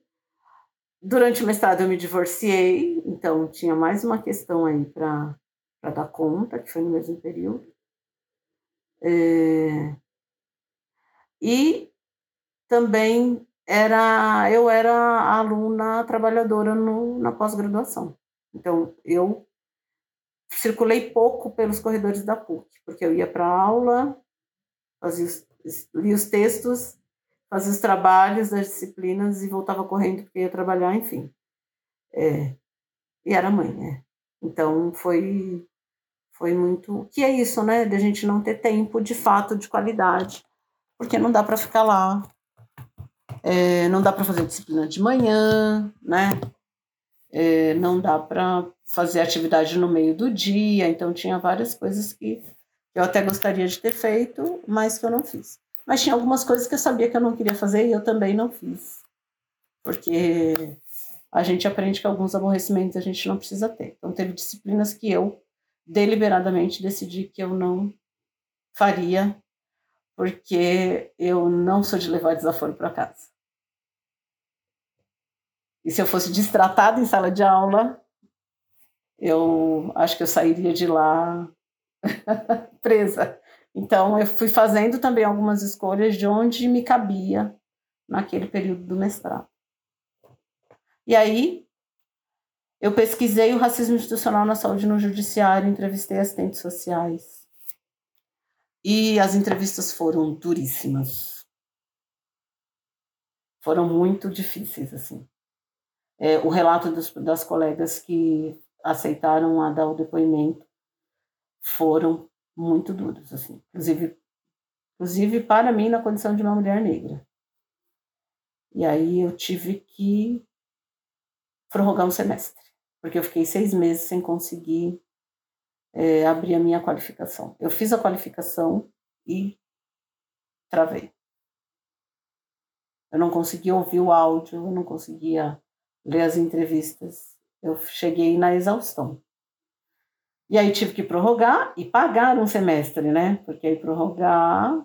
Speaker 4: Durante o mestrado eu me divorciei, então tinha mais uma questão aí para dar conta, que foi no mesmo período. É... E também era eu era aluna trabalhadora no, na pós-graduação. Então eu circulei pouco pelos corredores da PUC, porque eu ia para aula, fazia lia os textos fazia os trabalhos das disciplinas e voltava correndo porque ia trabalhar, enfim. É, e era mãe, né? Então foi foi muito. Que é isso, né? De a gente não ter tempo de fato de qualidade, porque não dá para ficar lá, é, não dá para fazer disciplina de manhã, né? É, não dá para fazer atividade no meio do dia, então tinha várias coisas que eu até gostaria de ter feito, mas que eu não fiz. Mas tinha algumas coisas que eu sabia que eu não queria fazer e eu também não fiz. Porque a gente aprende que alguns aborrecimentos a gente não precisa ter. Então, teve disciplinas que eu deliberadamente decidi que eu não faria, porque eu não sou de levar desaforo para casa. E se eu fosse destratada em sala de aula, eu acho que eu sairia de lá presa. Então, eu fui fazendo também algumas escolhas de onde me cabia naquele período do mestrado. E aí, eu pesquisei o racismo institucional na saúde no judiciário, entrevistei assistentes sociais. E as entrevistas foram duríssimas. Foram muito difíceis, assim. É, o relato dos, das colegas que aceitaram a dar o depoimento foram muito duros, assim. Inclusive, inclusive para mim, na condição de uma mulher negra. E aí eu tive que prorrogar um semestre, porque eu fiquei seis meses sem conseguir é, abrir a minha qualificação. Eu fiz a qualificação e travei. Eu não conseguia ouvir o áudio, eu não conseguia ler as entrevistas. Eu cheguei na exaustão. E aí tive que prorrogar e pagar um semestre, né? Porque aí prorrogar.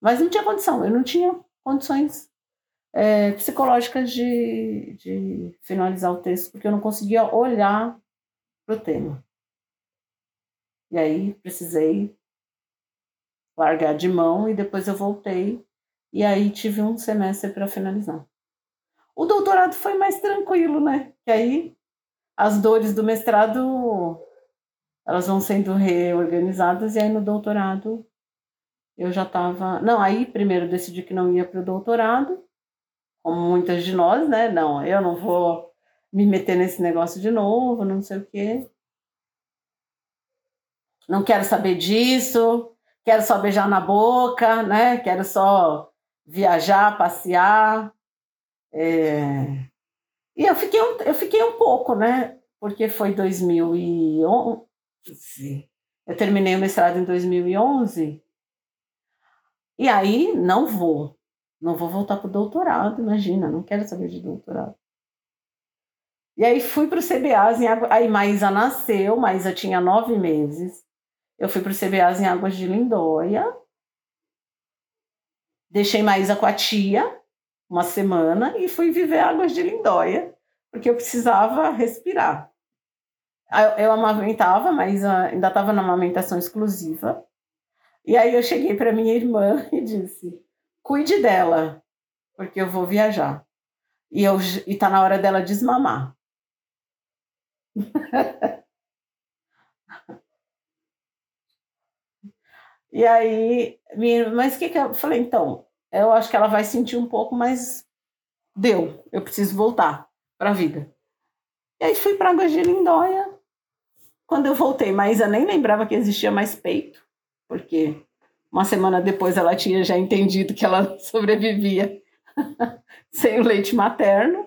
Speaker 4: Mas não tinha condição, eu não tinha condições é, psicológicas de, de finalizar o texto, porque eu não conseguia olhar para o tema. E aí precisei largar de mão e depois eu voltei e aí tive um semestre para finalizar. O doutorado foi mais tranquilo, né? Que aí as dores do mestrado elas vão sendo reorganizadas e aí no doutorado eu já estava, não, aí primeiro decidi que não ia para o doutorado, como muitas de nós, né? Não, eu não vou me meter nesse negócio de novo, não sei o quê. Não quero saber disso, quero só beijar na boca, né? Quero só viajar, passear. É... E eu fiquei, um, eu fiquei um pouco, né? Porque foi 2011. Eu terminei o mestrado em 2011. E aí, não vou. Não vou voltar para o doutorado, imagina, não quero saber de doutorado. E aí fui para o CBAs, em aí Maísa nasceu, Maísa tinha nove meses. Eu fui para o CBAs em Águas de Lindóia. Deixei Maísa com a tia uma semana e fui viver Águas de Lindóia, porque eu precisava respirar. Eu, amamentava, mas ainda estava na amamentação exclusiva. E aí eu cheguei para minha irmã e disse: cuide dela, porque eu vou viajar. E, eu, e tá na hora dela desmamar. e aí, mas o que que eu falei? Então, eu acho que ela vai sentir um pouco, mas deu, eu preciso voltar para a vida. E aí fui para Águas de Lindóia. Quando eu voltei, Maísa nem lembrava que existia mais peito, porque uma semana depois ela tinha já entendido que ela sobrevivia sem o leite materno.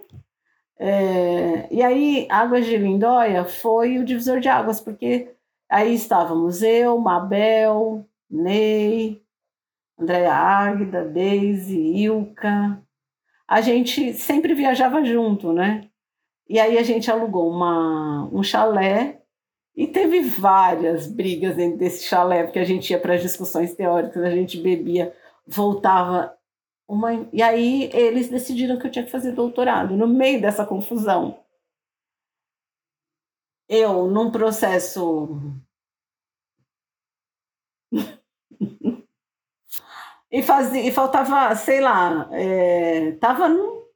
Speaker 4: É, e aí, Águas de Lindóia foi o divisor de águas, porque aí estávamos eu, Mabel, Ney, Andréa Águida, Deise, Ilka. A gente sempre viajava junto, né? E aí a gente alugou uma, um chalé e teve várias brigas dentro desse chalé, porque a gente ia para as discussões teóricas, a gente bebia, voltava. Uma... E aí eles decidiram que eu tinha que fazer doutorado. No meio dessa confusão, eu, num processo. e, fazia, e faltava, sei lá, é, tava no,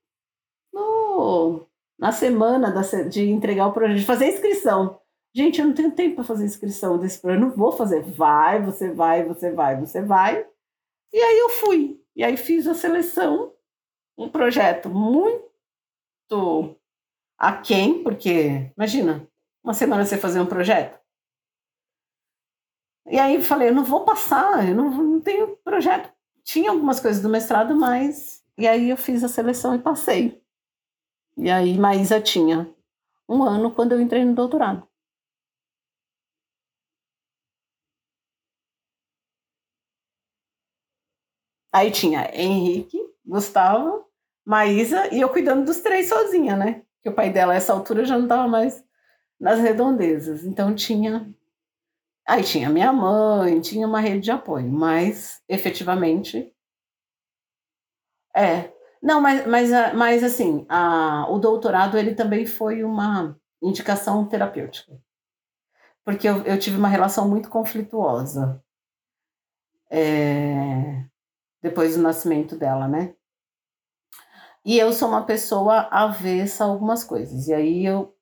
Speaker 4: no, na semana da, de entregar o projeto, de fazer a inscrição. Gente, eu não tenho tempo para fazer inscrição desse programa, eu não vou fazer. Vai, você vai, você vai, você vai. E aí eu fui. E aí fiz a seleção, um projeto muito aquém, porque, imagina, uma semana você fazer um projeto. E aí falei, eu não vou passar, eu não, não tenho projeto. Tinha algumas coisas do mestrado, mas. E aí eu fiz a seleção e passei. E aí Maísa tinha um ano quando eu entrei no doutorado. Aí tinha Henrique, Gustavo, Maísa e eu cuidando dos três sozinha, né? Que o pai dela, a essa altura, já não estava mais nas redondezas. Então tinha. Aí tinha minha mãe, tinha uma rede de apoio, mas efetivamente. É. Não, mas, mas, mas assim, a, o doutorado ele também foi uma indicação terapêutica. Porque eu, eu tive uma relação muito conflituosa. É, depois do nascimento dela, né? E eu sou uma pessoa avessa a algumas coisas. E aí eu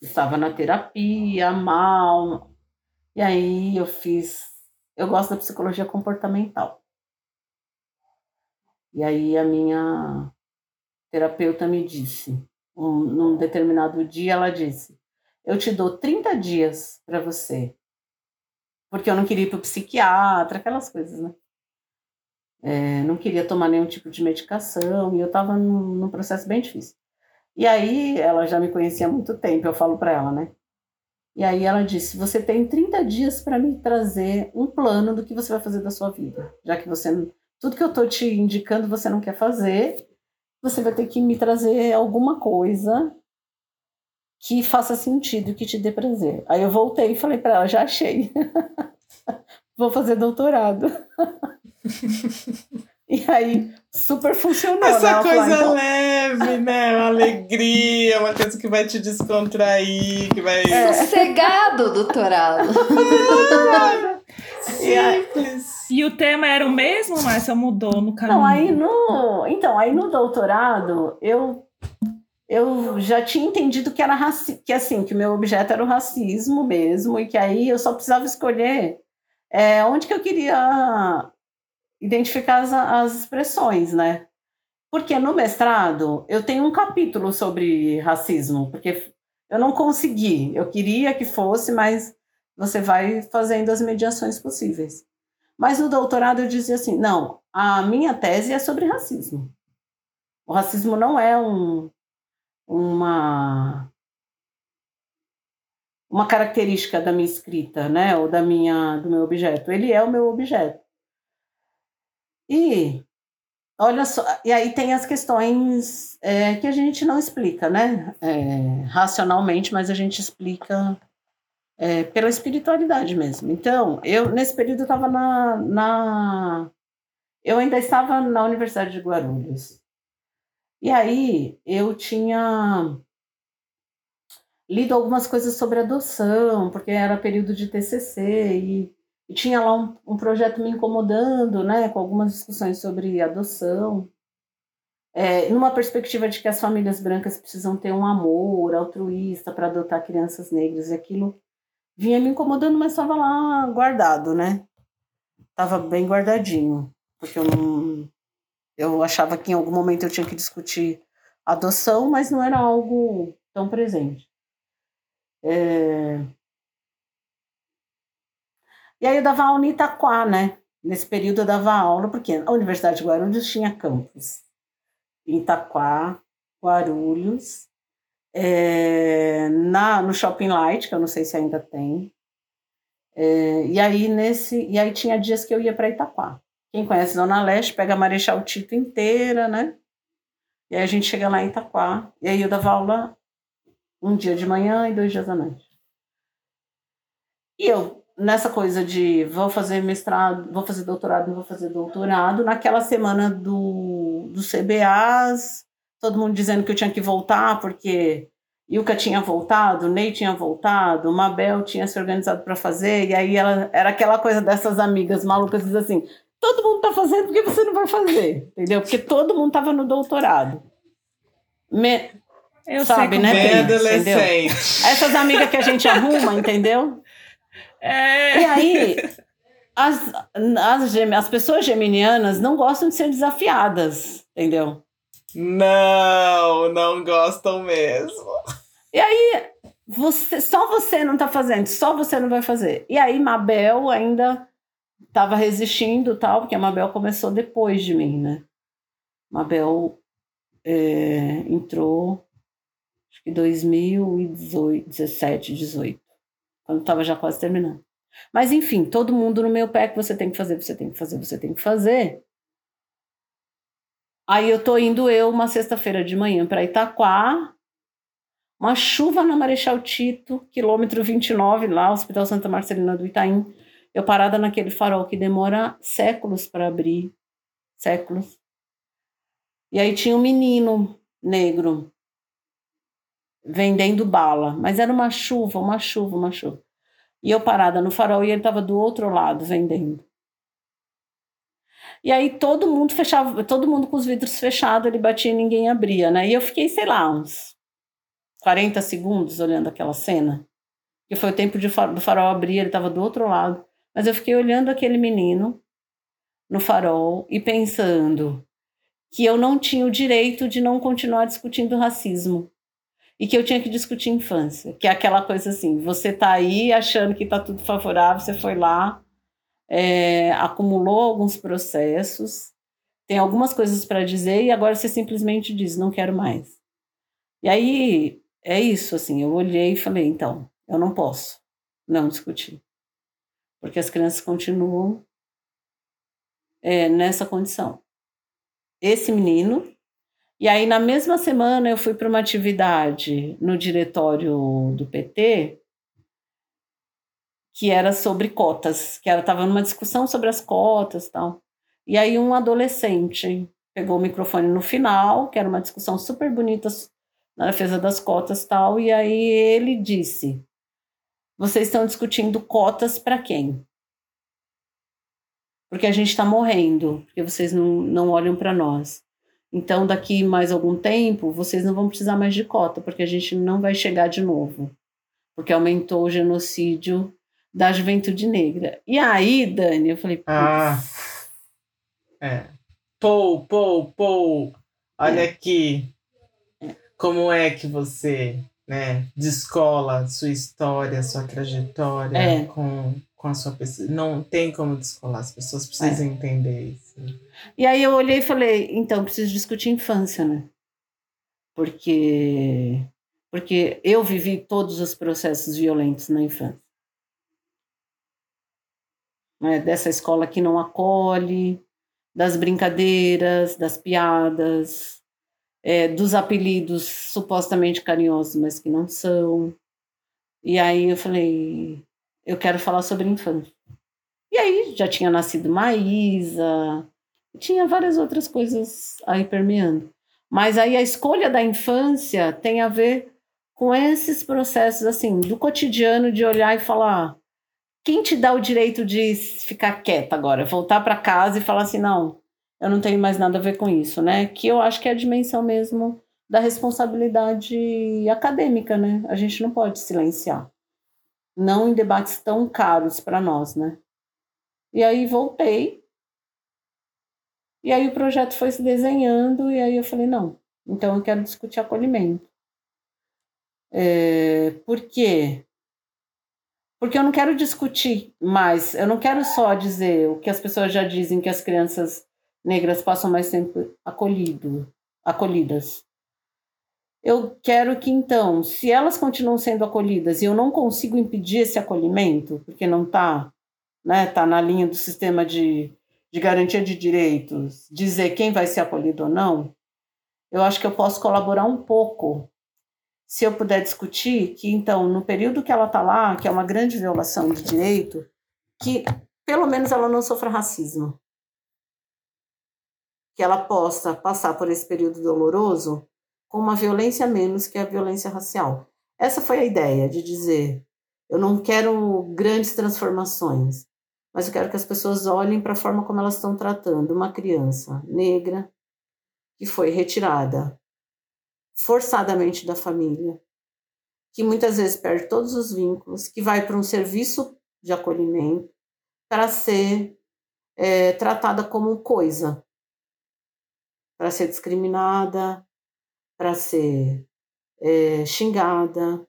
Speaker 4: estava na terapia, mal. E aí eu fiz. Eu gosto da psicologia comportamental. E aí a minha terapeuta me disse, um, num determinado dia, ela disse: Eu te dou 30 dias para você. Porque eu não queria ir para o psiquiatra, aquelas coisas, né? É, não queria tomar nenhum tipo de medicação e eu estava num, num, processo bem difícil. E aí ela já me conhecia há muito tempo, eu falo para ela, né? E aí ela disse: Você tem 30 dias para me trazer um plano do que você vai fazer da sua vida, já que você tudo que eu estou te indicando você não quer fazer, você vai ter que me trazer alguma coisa que faça sentido, que te dê prazer. Aí eu voltei e falei para ela: Já achei, vou fazer doutorado. E aí, super funcionou.
Speaker 2: Essa
Speaker 4: né?
Speaker 2: coisa
Speaker 4: Falar, então,
Speaker 2: leve, né? Uma alegria, uma coisa que vai te descontrair, que vai.
Speaker 3: É. Sossegado, doutorado.
Speaker 2: Simples.
Speaker 1: E o tema era o mesmo, mas só mudou no caminho.
Speaker 4: Não, aí no, então, aí no doutorado, eu eu já tinha entendido que era raci que assim, que o meu objeto era o racismo mesmo, e que aí eu só precisava escolher é, onde que eu queria identificar as, as expressões, né? Porque no mestrado eu tenho um capítulo sobre racismo, porque eu não consegui, eu queria que fosse, mas você vai fazendo as mediações possíveis. Mas no doutorado eu dizia assim: não, a minha tese é sobre racismo. O racismo não é um, uma uma característica da minha escrita, né, ou da minha do meu objeto. Ele é o meu objeto. E olha só, e aí tem as questões é, que a gente não explica, né, é, racionalmente, mas a gente explica é, pela espiritualidade mesmo. Então, eu nesse período estava na, na eu ainda estava na Universidade de Guarulhos. E aí eu tinha lido algumas coisas sobre adoção, porque era período de TCC e, e tinha lá um, um, projeto me incomodando, né, com algumas discussões sobre adoção, é, numa perspectiva de que as famílias brancas precisam ter um amor altruísta para adotar crianças negras, e aquilo vinha me incomodando, mas estava lá guardado, né? Estava bem guardadinho, porque eu não eu achava que em algum momento eu tinha que discutir adoção, mas não era algo tão presente. É... E aí eu dava aula em Itaquá, né? Nesse período eu dava aula, porque a Universidade de Guarulhos tinha campus. Em Itaquá, Guarulhos, é... na, no Shopping Light, que eu não sei se ainda tem. É... e aí nesse e aí tinha dias que eu ia para Itaquá. Quem conhece Zona Leste pega a Marechal Tito inteira, né? E aí a gente chega lá em Itaquá. E aí eu dava aula um dia de manhã e dois dias à noite. E eu, nessa coisa de vou fazer mestrado, vou fazer doutorado, não vou fazer doutorado, naquela semana do, do CBAs, todo mundo dizendo que eu tinha que voltar, porque Ilka tinha voltado, Ney tinha voltado, Mabel tinha se organizado para fazer, e aí ela era aquela coisa dessas amigas malucas, diz assim: todo mundo está fazendo, por que você não vai fazer? Entendeu? Porque todo mundo estava no doutorado. Me...
Speaker 1: Eu
Speaker 4: Sabe,
Speaker 1: sei
Speaker 4: né,
Speaker 2: Bem
Speaker 1: é.
Speaker 4: Pri?
Speaker 2: adolescente.
Speaker 4: Essas amigas que a gente arruma, entendeu?
Speaker 1: É.
Speaker 4: E aí, as, as, as pessoas geminianas não gostam de ser desafiadas, entendeu?
Speaker 2: Não, não gostam mesmo.
Speaker 4: E aí, você, só você não tá fazendo, só você não vai fazer. E aí, Mabel ainda estava resistindo tal, porque a Mabel começou depois de mim, né? Mabel é, entrou, acho que 2017, 18, quando estava já quase terminando. Mas enfim, todo mundo no meu pé que você tem que fazer, você tem que fazer, você tem que fazer. Aí eu tô indo eu uma sexta-feira de manhã para Itaquá, uma chuva na Marechal Tito, quilômetro 29 lá, Hospital Santa Marcelina do Itaim. Eu parada naquele farol que demora séculos para abrir, séculos. E aí tinha um menino negro vendendo bala, mas era uma chuva, uma chuva, uma chuva. E eu parada no farol e ele estava do outro lado vendendo. E aí todo mundo fechava, todo mundo com os vidros fechados, ele batia e ninguém abria, né? E eu fiquei, sei lá, uns 40 segundos olhando aquela cena. Que foi o tempo de, do farol abrir, ele estava do outro lado. Mas eu fiquei olhando aquele menino no farol e pensando que eu não tinha o direito de não continuar discutindo racismo. E que eu tinha que discutir infância. Que é aquela coisa assim, você tá aí achando que tá tudo favorável, você foi lá, é, acumulou alguns processos, tem algumas coisas para dizer e agora você simplesmente diz, não quero mais. E aí é isso, assim, eu olhei e falei, então, eu não posso não discutir. Porque as crianças continuam é, nessa condição. Esse menino. E aí, na mesma semana, eu fui para uma atividade no diretório do PT, que era sobre cotas, que estava numa discussão sobre as cotas e tal. E aí um adolescente pegou o microfone no final, que era uma discussão super bonita na defesa das cotas tal, e aí ele disse: vocês estão discutindo cotas para quem? Porque a gente está morrendo, porque vocês não, não olham para nós. Então, daqui mais algum tempo, vocês não vão precisar mais de cota, porque a gente não vai chegar de novo. Porque aumentou o genocídio da juventude negra. E aí, Dani, eu falei.
Speaker 2: Ah. É. Pou, pou, pou. Olha é. aqui. É. Como é que você né, descola sua história, sua trajetória é. com, com a sua pessoa. Não tem como descolar, as pessoas precisam é. entender isso.
Speaker 4: E aí eu olhei e falei, então, preciso discutir infância, né? Porque, porque eu vivi todos os processos violentos na infância. Né? Dessa escola que não acolhe, das brincadeiras, das piadas, é, dos apelidos supostamente carinhosos, mas que não são. E aí eu falei, eu quero falar sobre infância. E aí já tinha nascido Maísa, tinha várias outras coisas aí permeando. Mas aí a escolha da infância tem a ver com esses processos assim, do cotidiano de olhar e falar: quem te dá o direito de ficar quieta agora, voltar para casa e falar assim, não, eu não tenho mais nada a ver com isso, né? Que eu acho que é a dimensão mesmo da responsabilidade acadêmica, né? A gente não pode silenciar. Não em debates tão caros para nós, né? E aí voltei. E aí o projeto foi se desenhando, e aí eu falei, não, então eu quero discutir acolhimento. É, por quê? Porque eu não quero discutir mais, eu não quero só dizer o que as pessoas já dizem que as crianças negras passam mais tempo acolhido, acolhidas. Eu quero que, então, se elas continuam sendo acolhidas e eu não consigo impedir esse acolhimento, porque não está né, tá na linha do sistema de, de garantia de direitos, dizer quem vai ser acolhido ou não, eu acho que eu posso colaborar um pouco. Se eu puder discutir que, então, no período que ela está lá, que é uma grande violação de direito, que pelo menos ela não sofra racismo. Que ela possa passar por esse período doloroso com uma violência menos que a violência racial. Essa foi a ideia de dizer: eu não quero grandes transformações, mas eu quero que as pessoas olhem para a forma como elas estão tratando uma criança negra que foi retirada forçadamente da família, que muitas vezes perde todos os vínculos, que vai para um serviço de acolhimento para ser é, tratada como coisa, para ser discriminada, para ser é, xingada,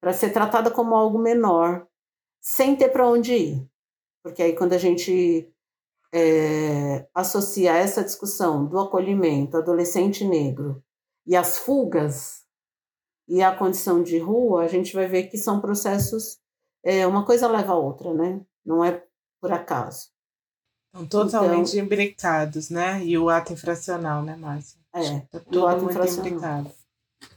Speaker 4: para ser tratada como algo menor, sem ter para onde ir. Porque aí, quando a gente é, associa essa discussão do acolhimento adolescente negro e as fugas e a condição de rua, a gente vai ver que são processos, é, uma coisa leva a outra, né? Não é por acaso.
Speaker 2: Estão totalmente então, imbricados, né? E o ato infracional, né, Márcia?
Speaker 4: É, tá tudo muito.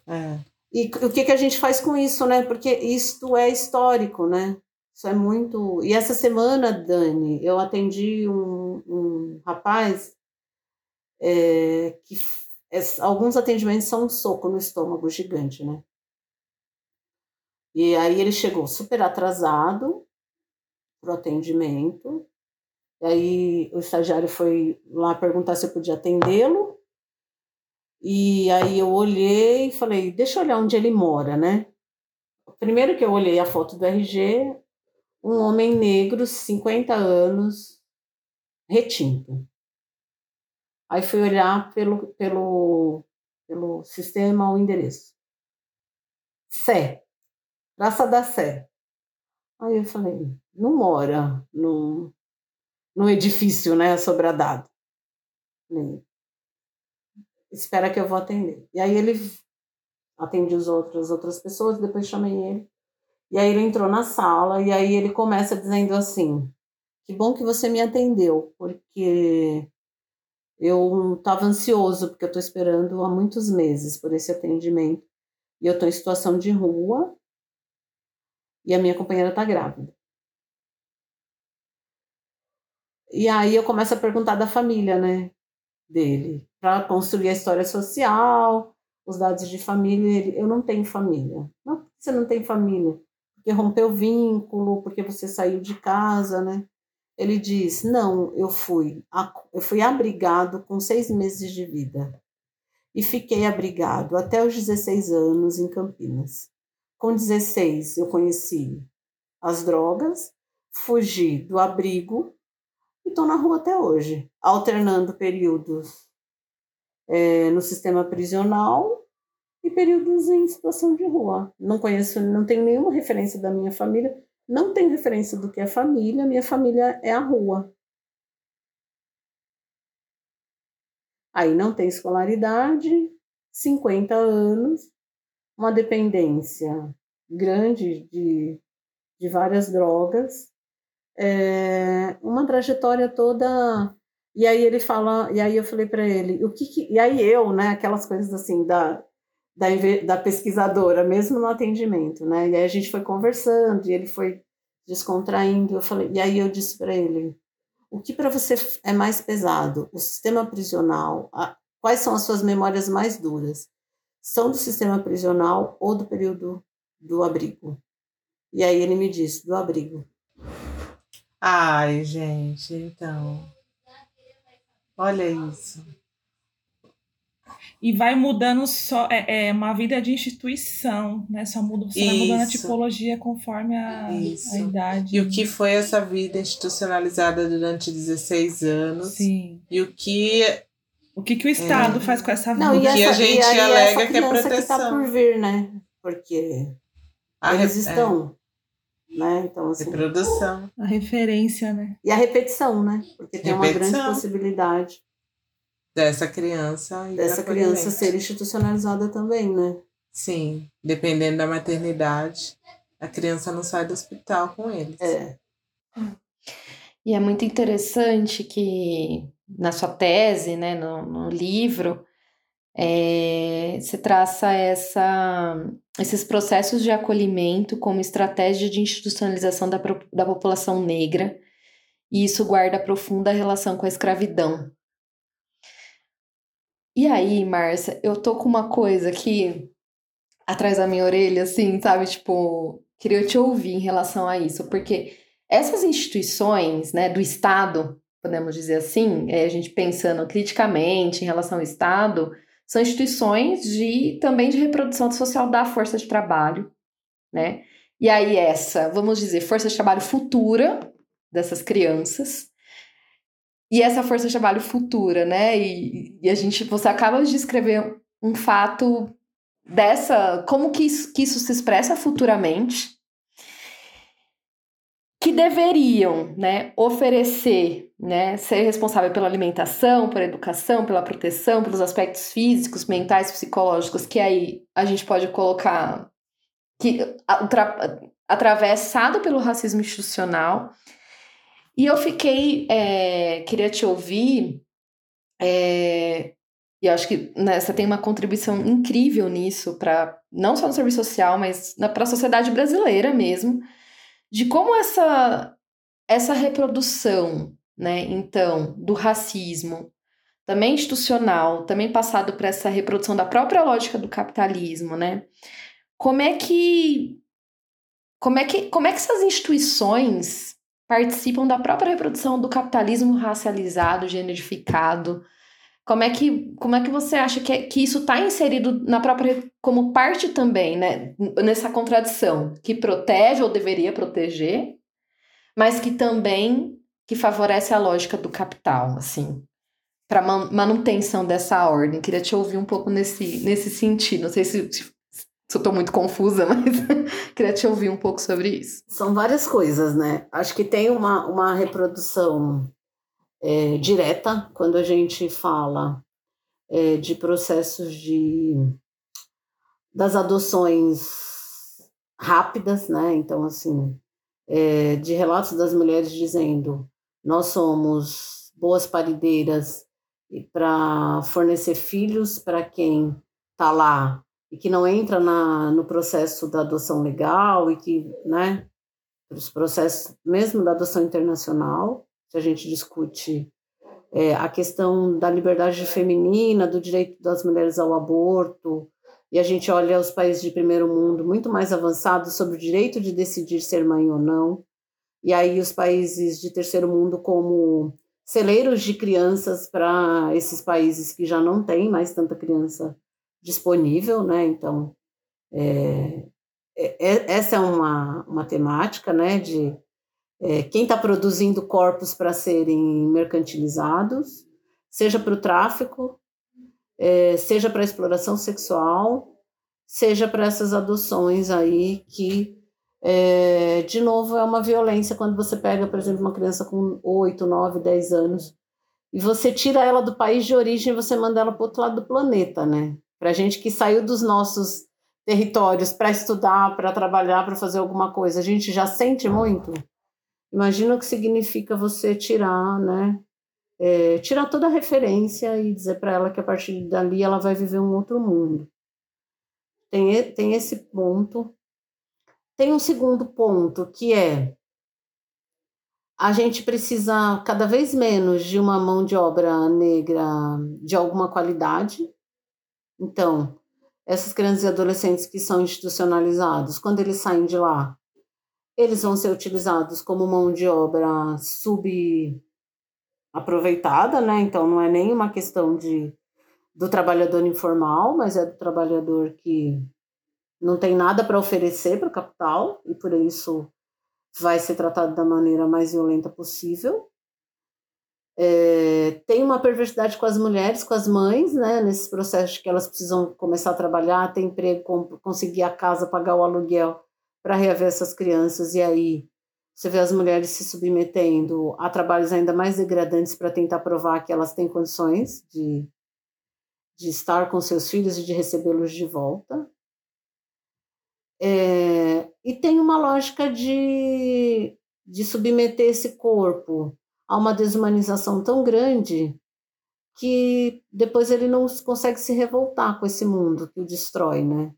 Speaker 4: É. E o que, que a gente faz com isso, né? Porque isto é histórico, né? Isso é muito. E essa semana, Dani, eu atendi um, um rapaz é, que é, alguns atendimentos são um soco no estômago gigante, né? E aí ele chegou super atrasado para o atendimento. Aí o estagiário foi lá perguntar se eu podia atendê-lo. E aí eu olhei e falei, deixa eu olhar onde ele mora, né? Primeiro que eu olhei a foto do RG, um homem negro, 50 anos, retinto. Aí fui olhar pelo, pelo, pelo sistema o endereço. Sé. Praça da Sé. Aí eu falei, não mora no, no edifício, né, sobradado. Espera que eu vou atender. E aí ele atende os outros, as outras pessoas, depois chamei ele. E aí ele entrou na sala e aí ele começa dizendo assim: "Que bom que você me atendeu, porque eu estava ansioso porque eu estou esperando há muitos meses por esse atendimento e eu estou em situação de rua e a minha companheira está grávida. E aí eu começo a perguntar da família, né? Dele, para construir a história social, os dados de família. Ele, eu não tenho família. Não, você não tem família? Porque rompeu vínculo, porque você saiu de casa, né? Ele diz: Não, eu fui, eu fui abrigado com seis meses de vida e fiquei abrigado até os 16 anos em Campinas. Com 16, eu conheci as drogas, fugi do abrigo e estou na rua até hoje, alternando períodos é, no sistema prisional e períodos em situação de rua. Não conheço, não tenho nenhuma referência da minha família, não tenho referência do que é família, minha família é a rua. Aí não tem escolaridade, 50 anos, uma dependência grande de, de várias drogas, é, uma trajetória toda. E aí ele fala, e aí eu falei para ele, o que, que, e aí eu, né, aquelas coisas assim da, da, da pesquisadora, mesmo no atendimento, né? E aí a gente foi conversando e ele foi descontraindo. Eu falei, e aí eu disse para ele, o que para você é mais pesado, o sistema prisional? A, quais são as suas memórias mais duras? São do sistema prisional ou do período do abrigo? E aí ele me disse, do abrigo.
Speaker 2: Ai, gente, então. Olha isso.
Speaker 1: E vai mudando só. É, é uma vida de instituição, né? Só muda, você vai mudando a tipologia conforme a, a, idade.
Speaker 2: E o que foi essa vida institucionalizada durante 16 anos?
Speaker 1: Sim.
Speaker 2: E o que.
Speaker 1: O que, que o Estado é. faz com essa vida?
Speaker 2: Não, e essa, que a gente alega que é proteção.
Speaker 4: Que tá por vir, né? Porque a eles estão. É né? Então, assim,
Speaker 2: Reprodução.
Speaker 1: A referência, né?
Speaker 4: E a repetição, né? Porque tem repetição. uma grande possibilidade
Speaker 2: dessa criança
Speaker 4: e dessa criança ser institucionalizada também, né?
Speaker 2: Sim, dependendo da maternidade, a criança não sai do hospital com eles.
Speaker 4: É.
Speaker 3: E é muito interessante que na sua tese, né, no, no livro, é, se traça essa, esses processos de acolhimento como estratégia de institucionalização da, da população negra, e isso guarda profunda relação com a escravidão. E aí, Márcia, eu tô com uma coisa aqui atrás da minha orelha, assim, sabe? Tipo, queria te ouvir em relação a isso, porque essas instituições, né, do Estado, podemos dizer assim, é, a gente pensando criticamente em relação ao Estado, são instituições de também de reprodução social da força de trabalho, né? E aí essa, vamos dizer, força de trabalho futura dessas crianças. E essa força de trabalho futura, né? E, e a gente, você acaba de descrever um fato dessa, como que isso, que isso se expressa futuramente, que deveriam né, oferecer, né, ser responsável pela alimentação, pela educação, pela proteção, pelos aspectos físicos, mentais, psicológicos, que aí a gente pode colocar que atravessado pelo racismo institucional. E eu fiquei, é, queria te ouvir, é, e acho que né, você tem uma contribuição incrível nisso, para não só no serviço social, mas para a sociedade brasileira mesmo, de como essa, essa reprodução, né, então, do racismo, também institucional, também passado por essa reprodução da própria lógica do capitalismo, né? Como é que como é que como é que essas instituições participam da própria reprodução do capitalismo racializado, generificado? Como é que, como é que você acha que, é, que isso está inserido na própria como parte também, né? Nessa contradição que protege ou deveria proteger, mas que também que favorece a lógica do capital, assim, para manutenção dessa ordem. Queria te ouvir um pouco nesse, nesse sentido. Não sei se, se, se eu estou muito confusa, mas queria te ouvir um pouco sobre isso.
Speaker 4: São várias coisas, né? Acho que tem uma, uma reprodução é, direta quando a gente fala é, de processos de das adoções rápidas, né? Então, assim, é, de relatos das mulheres dizendo nós somos boas parideiras para fornecer filhos para quem está lá e que não entra na, no processo da adoção legal e que, né, os processos mesmo da adoção internacional se a gente discute é, a questão da liberdade feminina, do direito das mulheres ao aborto, e a gente olha os países de primeiro mundo muito mais avançados sobre o direito de decidir ser mãe ou não, e aí os países de terceiro mundo como celeiros de crianças para esses países que já não têm mais tanta criança disponível, né? Então, é, é, é essa é uma, uma temática, né? De é, quem está produzindo corpos para serem mercantilizados, seja para o tráfico, é, seja para exploração sexual, seja para essas adoções aí que, é, de novo, é uma violência quando você pega, por exemplo, uma criança com 8, 9, 10 anos e você tira ela do país de origem e você manda ela para outro lado do planeta, né? Para gente que saiu dos nossos territórios para estudar, para trabalhar, para fazer alguma coisa, a gente já sente muito. Imagina o que significa você tirar, né? É, tirar toda a referência e dizer para ela que a partir dali ela vai viver um outro mundo. Tem, tem esse ponto. Tem um segundo ponto que é a gente precisa cada vez menos de uma mão de obra negra de alguma qualidade. Então, essas crianças e adolescentes que são institucionalizados, quando eles saem de lá, eles vão ser utilizados como mão de obra subaproveitada, né? Então não é nem uma questão de do trabalhador informal, mas é do trabalhador que não tem nada para oferecer para o capital e por isso vai ser tratado da maneira mais violenta possível. É, tem uma perversidade com as mulheres, com as mães, né? Nesse processo que elas precisam começar a trabalhar, ter emprego, conseguir a casa, pagar o aluguel para reaver essas crianças e aí você vê as mulheres se submetendo a trabalhos ainda mais degradantes para tentar provar que elas têm condições de, de estar com seus filhos e de recebê-los de volta. É, e tem uma lógica de, de submeter esse corpo a uma desumanização tão grande que depois ele não consegue se revoltar com esse mundo que o destrói, né?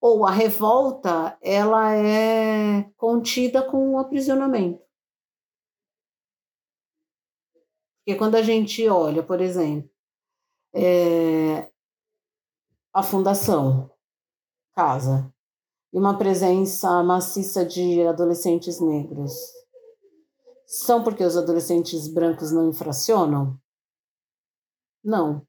Speaker 4: Ou a revolta ela é contida com o aprisionamento. Porque quando a gente olha, por exemplo, é, a fundação casa e uma presença maciça de adolescentes negros, são porque os adolescentes brancos não infracionam? Não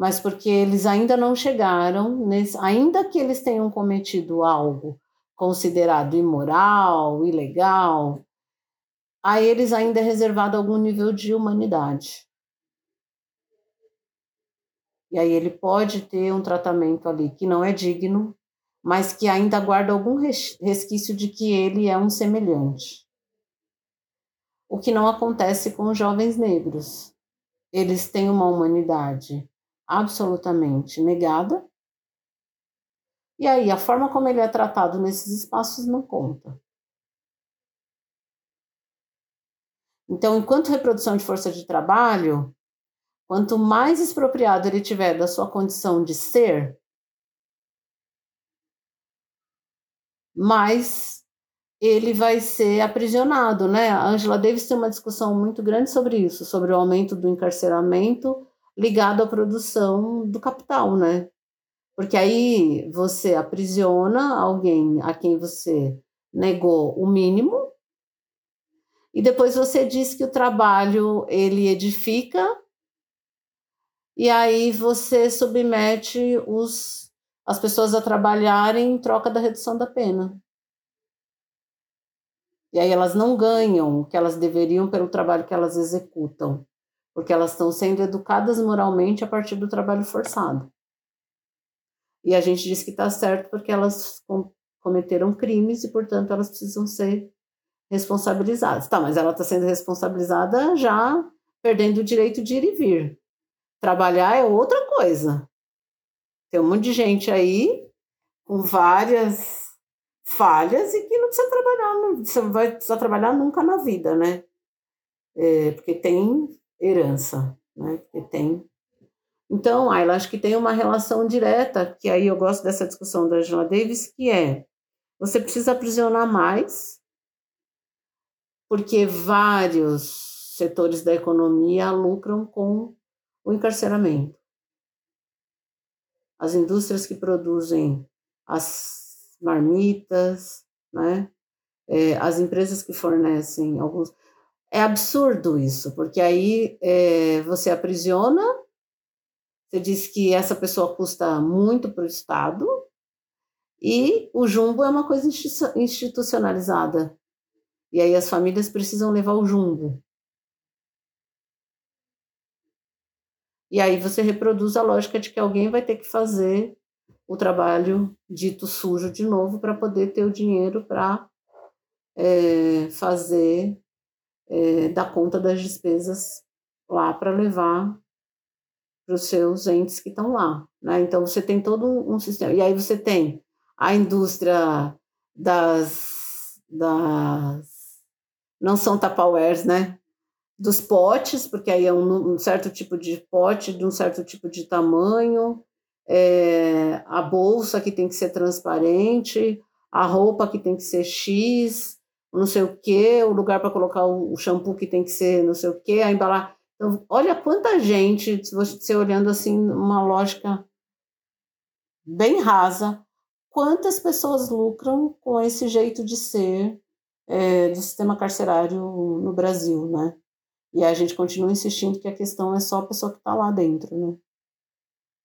Speaker 4: mas porque eles ainda não chegaram, nesse, ainda que eles tenham cometido algo considerado imoral, ilegal, a eles ainda é reservado algum nível de humanidade. E aí ele pode ter um tratamento ali que não é digno, mas que ainda guarda algum resquício de que ele é um semelhante. O que não acontece com os jovens negros. Eles têm uma humanidade absolutamente negada. E aí, a forma como ele é tratado nesses espaços não conta. Então, enquanto reprodução de força de trabalho, quanto mais expropriado ele tiver da sua condição de ser, mais ele vai ser aprisionado, né? A Angela Davis tem uma discussão muito grande sobre isso, sobre o aumento do encarceramento ligado à produção do capital, né? Porque aí você aprisiona alguém a quem você negou o mínimo e depois você diz que o trabalho ele edifica e aí você submete os, as pessoas a trabalharem em troca da redução da pena. E aí elas não ganham o que elas deveriam pelo trabalho que elas executam porque elas estão sendo educadas moralmente a partir do trabalho forçado. E a gente diz que está certo porque elas com, cometeram crimes e, portanto, elas precisam ser responsabilizadas. Tá, mas ela está sendo responsabilizada já perdendo o direito de ir e vir. Trabalhar é outra coisa. Tem um monte de gente aí com várias falhas e que não precisa trabalhar, não você vai precisar trabalhar nunca na vida, né? É, porque tem herança, né? Que tem. Então, ah, eu acho que tem uma relação direta, que aí eu gosto dessa discussão da Angela Davis, que é você precisa aprisionar mais porque vários setores da economia lucram com o encarceramento. As indústrias que produzem as marmitas, né? É, as empresas que fornecem alguns. É absurdo isso, porque aí é, você aprisiona, você diz que essa pessoa custa muito para o Estado, e o jumbo é uma coisa institucionalizada. E aí as famílias precisam levar o jumbo. E aí você reproduz a lógica de que alguém vai ter que fazer o trabalho dito sujo de novo para poder ter o dinheiro para é, fazer, é, dar conta das despesas lá para levar para os seus entes que estão lá. Né? Então você tem todo um sistema. E aí você tem a indústria das, das não são tapawares, né? Dos potes, porque aí é um, um, certo tipo de pote, de um certo tipo de tamanho, é, a bolsa que tem que ser transparente, a roupa que tem que ser X, não sei o que, o lugar para colocar o, shampoo que tem que ser não sei o que, a embalar. Então, olha quanta gente, se você olhando assim, uma lógica bem rasa, quantas pessoas lucram com esse jeito de ser é, do sistema carcerário no Brasil, né? E a gente continua insistindo que a questão é só a pessoa que está lá dentro, né?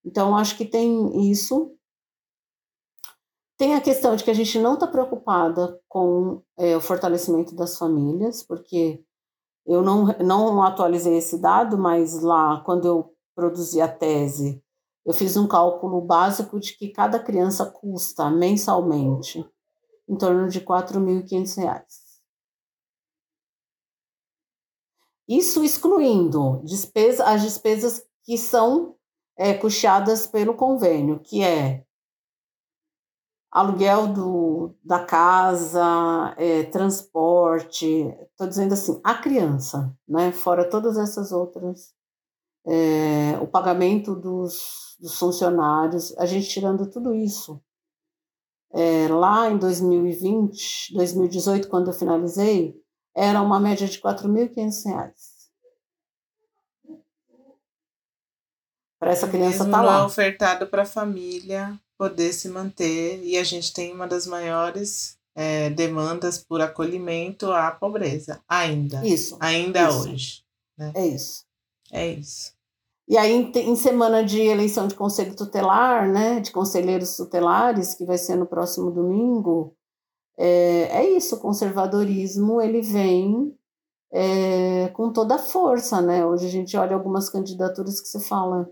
Speaker 4: Então, acho que tem isso. Tem a questão de que a gente não está preocupada com é, o fortalecimento das famílias, porque eu não, não atualizei esse dado, mas lá, quando eu produzi a tese, eu fiz um cálculo básico de que cada criança custa mensalmente em torno de R$ 4.500. Isso excluindo despesa, as despesas que são é, custeadas pelo convênio, que é aluguel do, da casa, é, transporte, estou dizendo assim, a criança, né? fora todas essas outras, é, o pagamento dos dos funcionários, a gente tirando tudo isso. É, lá em 2020, 2018, quando eu finalizei, era uma média de R$ 4.500. Para essa criança estar tá lá.
Speaker 2: é ofertado para a família poder se manter e a gente tem uma das maiores é, demandas por acolhimento à pobreza, ainda.
Speaker 4: Isso.
Speaker 2: Ainda
Speaker 4: isso.
Speaker 2: hoje. Né?
Speaker 4: É isso.
Speaker 2: É isso.
Speaker 4: E aí, em semana de eleição de conselho tutelar, né, de conselheiros tutelares, que vai ser no próximo domingo, é, é isso, o conservadorismo, ele vem é, com toda a força, né? Hoje a gente olha algumas candidaturas que você fala,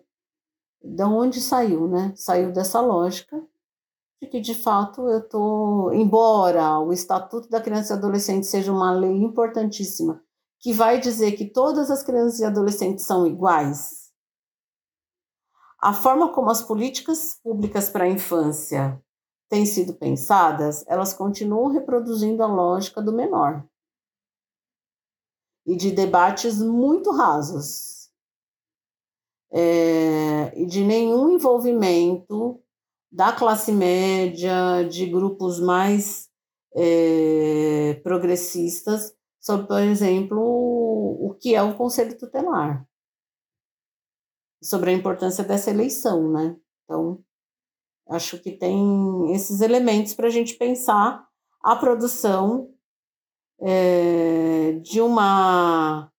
Speaker 4: de onde saiu, né? Saiu dessa lógica de que, de fato, eu tô, embora o Estatuto da Criança e Adolescente seja uma lei importantíssima, que vai dizer que todas as crianças e adolescentes são iguais, a forma como as políticas públicas para a infância têm sido pensadas, elas continuam reproduzindo a lógica do menor e de debates muito rasos é, e de nenhum envolvimento da classe média, de grupos mais é, progressistas sobre, por exemplo, o que é o conselho tutelar sobre a importância dessa eleição, né? Então, acho que tem esses elementos para a gente pensar a produção é, de uma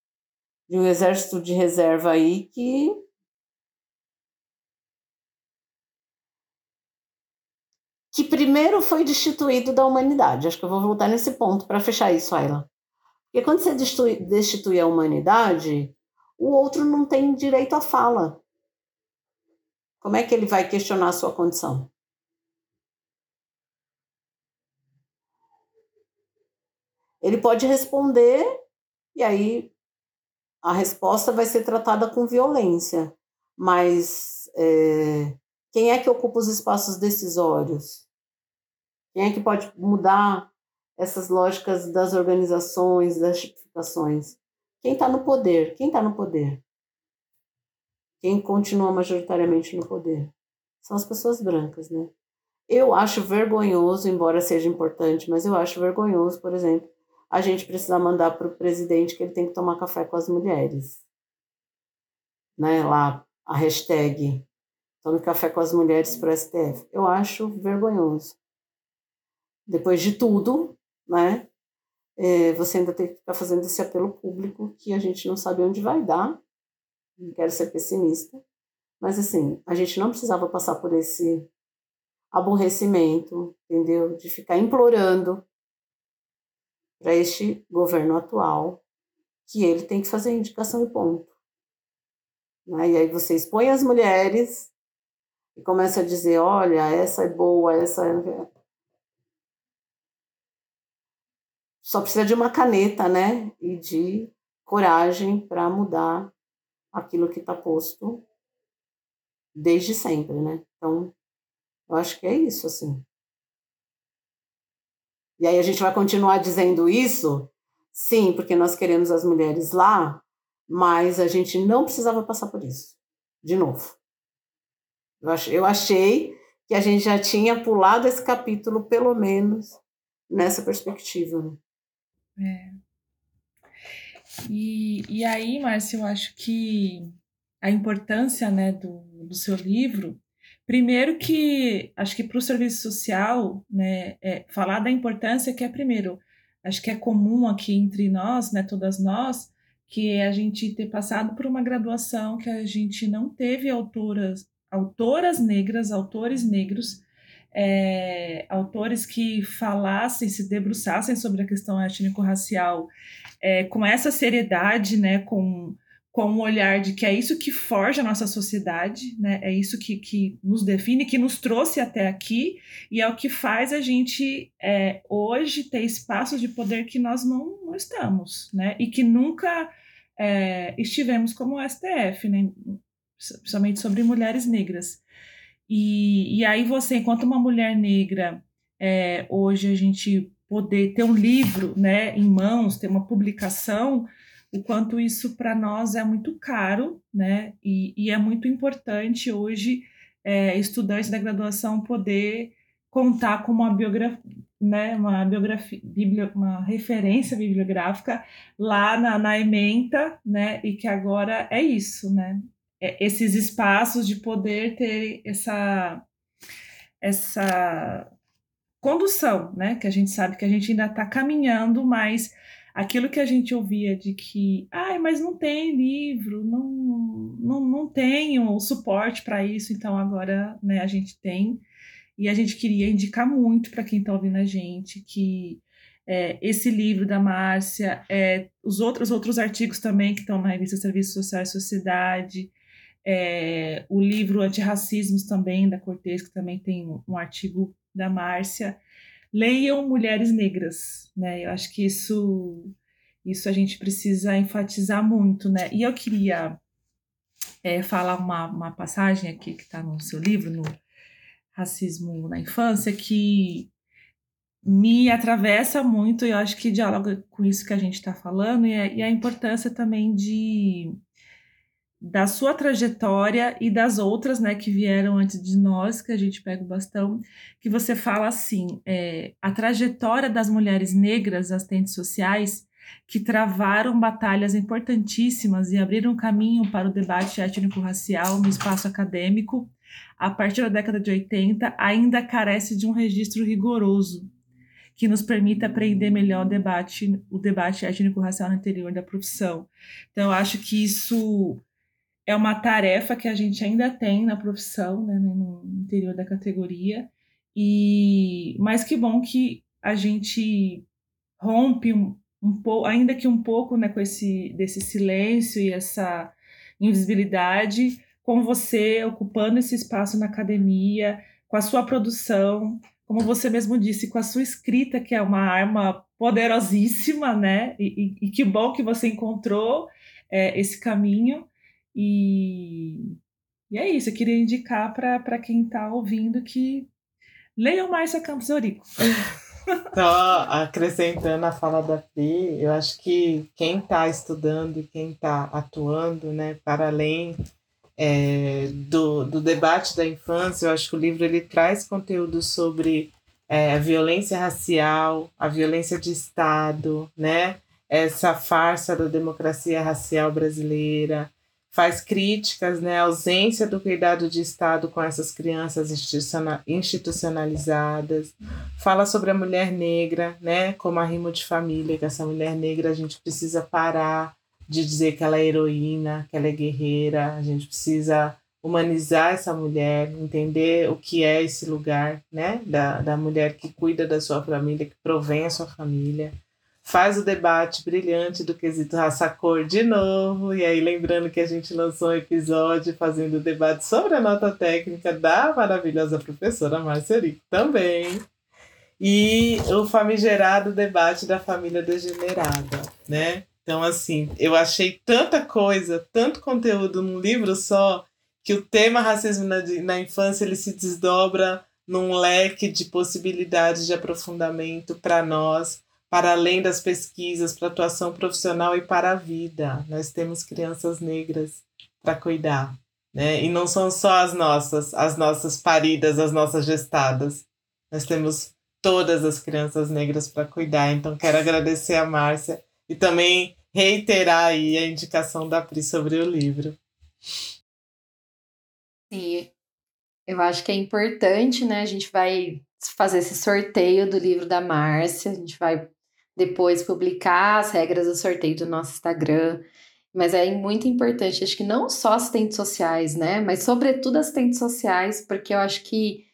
Speaker 4: de um exército de reserva aí que que primeiro foi destituído da humanidade. Acho que eu vou voltar nesse ponto para fechar isso, Ayla. Porque quando você destitui, destitui a humanidade, o outro não tem direito à fala. Como é que ele vai questionar a sua condição? Ele pode responder e aí a resposta vai ser tratada com violência. Mas é, quem é que ocupa os espaços decisórios? Quem é que pode mudar essas lógicas das organizações, das tipificações? Quem está no poder? Quem está no poder? Quem continua majoritariamente no poder? São as pessoas brancas, né? Eu acho vergonhoso, embora seja importante, mas eu acho vergonhoso, por exemplo, a gente precisa mandar para o presidente que ele tem que tomar café com as mulheres. Né, lá, a hashtag Tome café com as mulheres para o STF. Eu acho vergonhoso. Depois de tudo, né, é, você ainda tem que ficar fazendo esse apelo público que a gente não sabe onde vai dar. Não quero ser pessimista. Mas, assim, a gente não precisava passar por esse aborrecimento, entendeu? De ficar implorando para este governo atual que ele tem que fazer indicação e ponto. Né? E aí você expõe as mulheres e começa a dizer, olha, essa é boa, essa é... Só precisa de uma caneta, né? E de coragem para mudar aquilo que está posto desde sempre, né? Então, eu acho que é isso, assim. E aí a gente vai continuar dizendo isso? Sim, porque nós queremos as mulheres lá, mas a gente não precisava passar por isso. De novo. Eu achei que a gente já tinha pulado esse capítulo, pelo menos, nessa perspectiva. Né?
Speaker 1: É. E, e aí, Márcia, eu acho que a importância né, do, do seu livro, primeiro que acho que para o serviço social, né, é, falar da importância que é primeiro, acho que é comum aqui entre nós, né, todas nós, que é a gente ter passado por uma graduação que a gente não teve autoras, autoras negras, autores negros é, autores que falassem, se debruçassem sobre a questão étnico-racial é, com essa seriedade, né, com, com um olhar de que é isso que forja a nossa sociedade, né, é isso que, que nos define, que nos trouxe até aqui e é o que faz a gente é, hoje ter espaços de poder que nós não, não estamos, né, e que nunca é, estivemos como o STF, né, principalmente sobre mulheres negras. E, e aí você, enquanto uma mulher negra, é, hoje a gente poder ter um livro né, em mãos, ter uma publicação, o quanto isso para nós é muito caro, né? E, e é muito importante hoje é, estudantes da graduação poder contar com uma biografia, né, uma biografia, uma referência bibliográfica lá na, na ementa, né? E que agora é isso, né? É, esses espaços de poder ter essa essa condução, né? Que a gente sabe que a gente ainda está caminhando, mas aquilo que a gente ouvia de que, ai, mas não tem livro, não, não, não tenho suporte para isso, então agora né, a gente tem. E a gente queria indicar muito para quem está ouvindo a gente que é, esse livro da Márcia, é, os outros outros artigos também que estão na revista Serviço Social e Sociedade, é, o livro Antirracismos também, da Cortez, que também tem um, artigo da Márcia. Leiam Mulheres Negras, né? Eu acho que isso, isso a gente precisa enfatizar muito, né? E eu queria é, falar uma, uma passagem aqui que está no seu livro, no Racismo na Infância, que me atravessa muito e eu acho que dialoga com isso que a gente está falando e a, e a importância também de da sua trajetória e das outras, né, que vieram antes de nós, que a gente pega o bastão, que você fala assim, é, a trajetória das mulheres negras assistentes sociais que travaram batalhas importantíssimas e abriram caminho para o debate étnico-racial no espaço acadêmico, a partir da década de 80, ainda carece de um registro rigoroso que nos permita aprender melhor o debate, o debate étnico-racial no interior da profissão. Então, eu acho que isso é uma tarefa que a gente ainda tem na profissão, né, no interior da categoria. E mas que bom que a gente rompe um, um pouco, ainda que um pouco, né, com esse desse silêncio e essa invisibilidade, com você ocupando esse espaço na academia, com a sua produção, como você mesmo disse, com a sua escrita, que é uma arma poderosíssima, né? E, e, e que bom que você encontrou é, esse caminho. E, e é isso, eu queria indicar para quem está ouvindo que leiam Márcia Campos Eurico.
Speaker 2: Só acrescentando a fala da Pri, eu acho que quem está estudando e quem está atuando, né, para além é, do, do debate da infância, eu acho que o livro ele traz conteúdo sobre é, a violência racial, a violência de Estado, né? essa farsa da democracia racial brasileira, faz críticas né, à ausência do cuidado de Estado com essas crianças institucionalizadas, fala sobre a mulher negra, né, como arrimo de família, que essa mulher negra a gente precisa parar de dizer que ela é heroína, que ela é guerreira, a gente precisa humanizar essa mulher, entender o que é esse lugar, né, da, da mulher que cuida da sua família, que provém a sua família faz o debate brilhante do quesito raça-cor de novo. E aí, lembrando que a gente lançou um episódio fazendo o debate sobre a nota técnica da maravilhosa professora Marcelico também. E o famigerado debate da família degenerada, né? Então, assim, eu achei tanta coisa, tanto conteúdo num livro só, que o tema racismo na, na infância ele se desdobra num leque de possibilidades de aprofundamento para nós para além das pesquisas, para atuação profissional e para a vida. Nós temos crianças negras para cuidar, né? E não são só as nossas, as nossas paridas, as nossas gestadas. Nós temos todas as crianças negras para cuidar. Então quero agradecer a Márcia e também reiterar aí a indicação da Pri sobre o livro.
Speaker 3: Sim, eu acho que é importante, né? A gente vai fazer esse sorteio do livro da Márcia, a gente vai depois publicar as regras do sorteio do nosso Instagram. Mas é muito importante, acho que não só assistentes sociais, né? Mas sobretudo assistentes sociais, porque eu acho que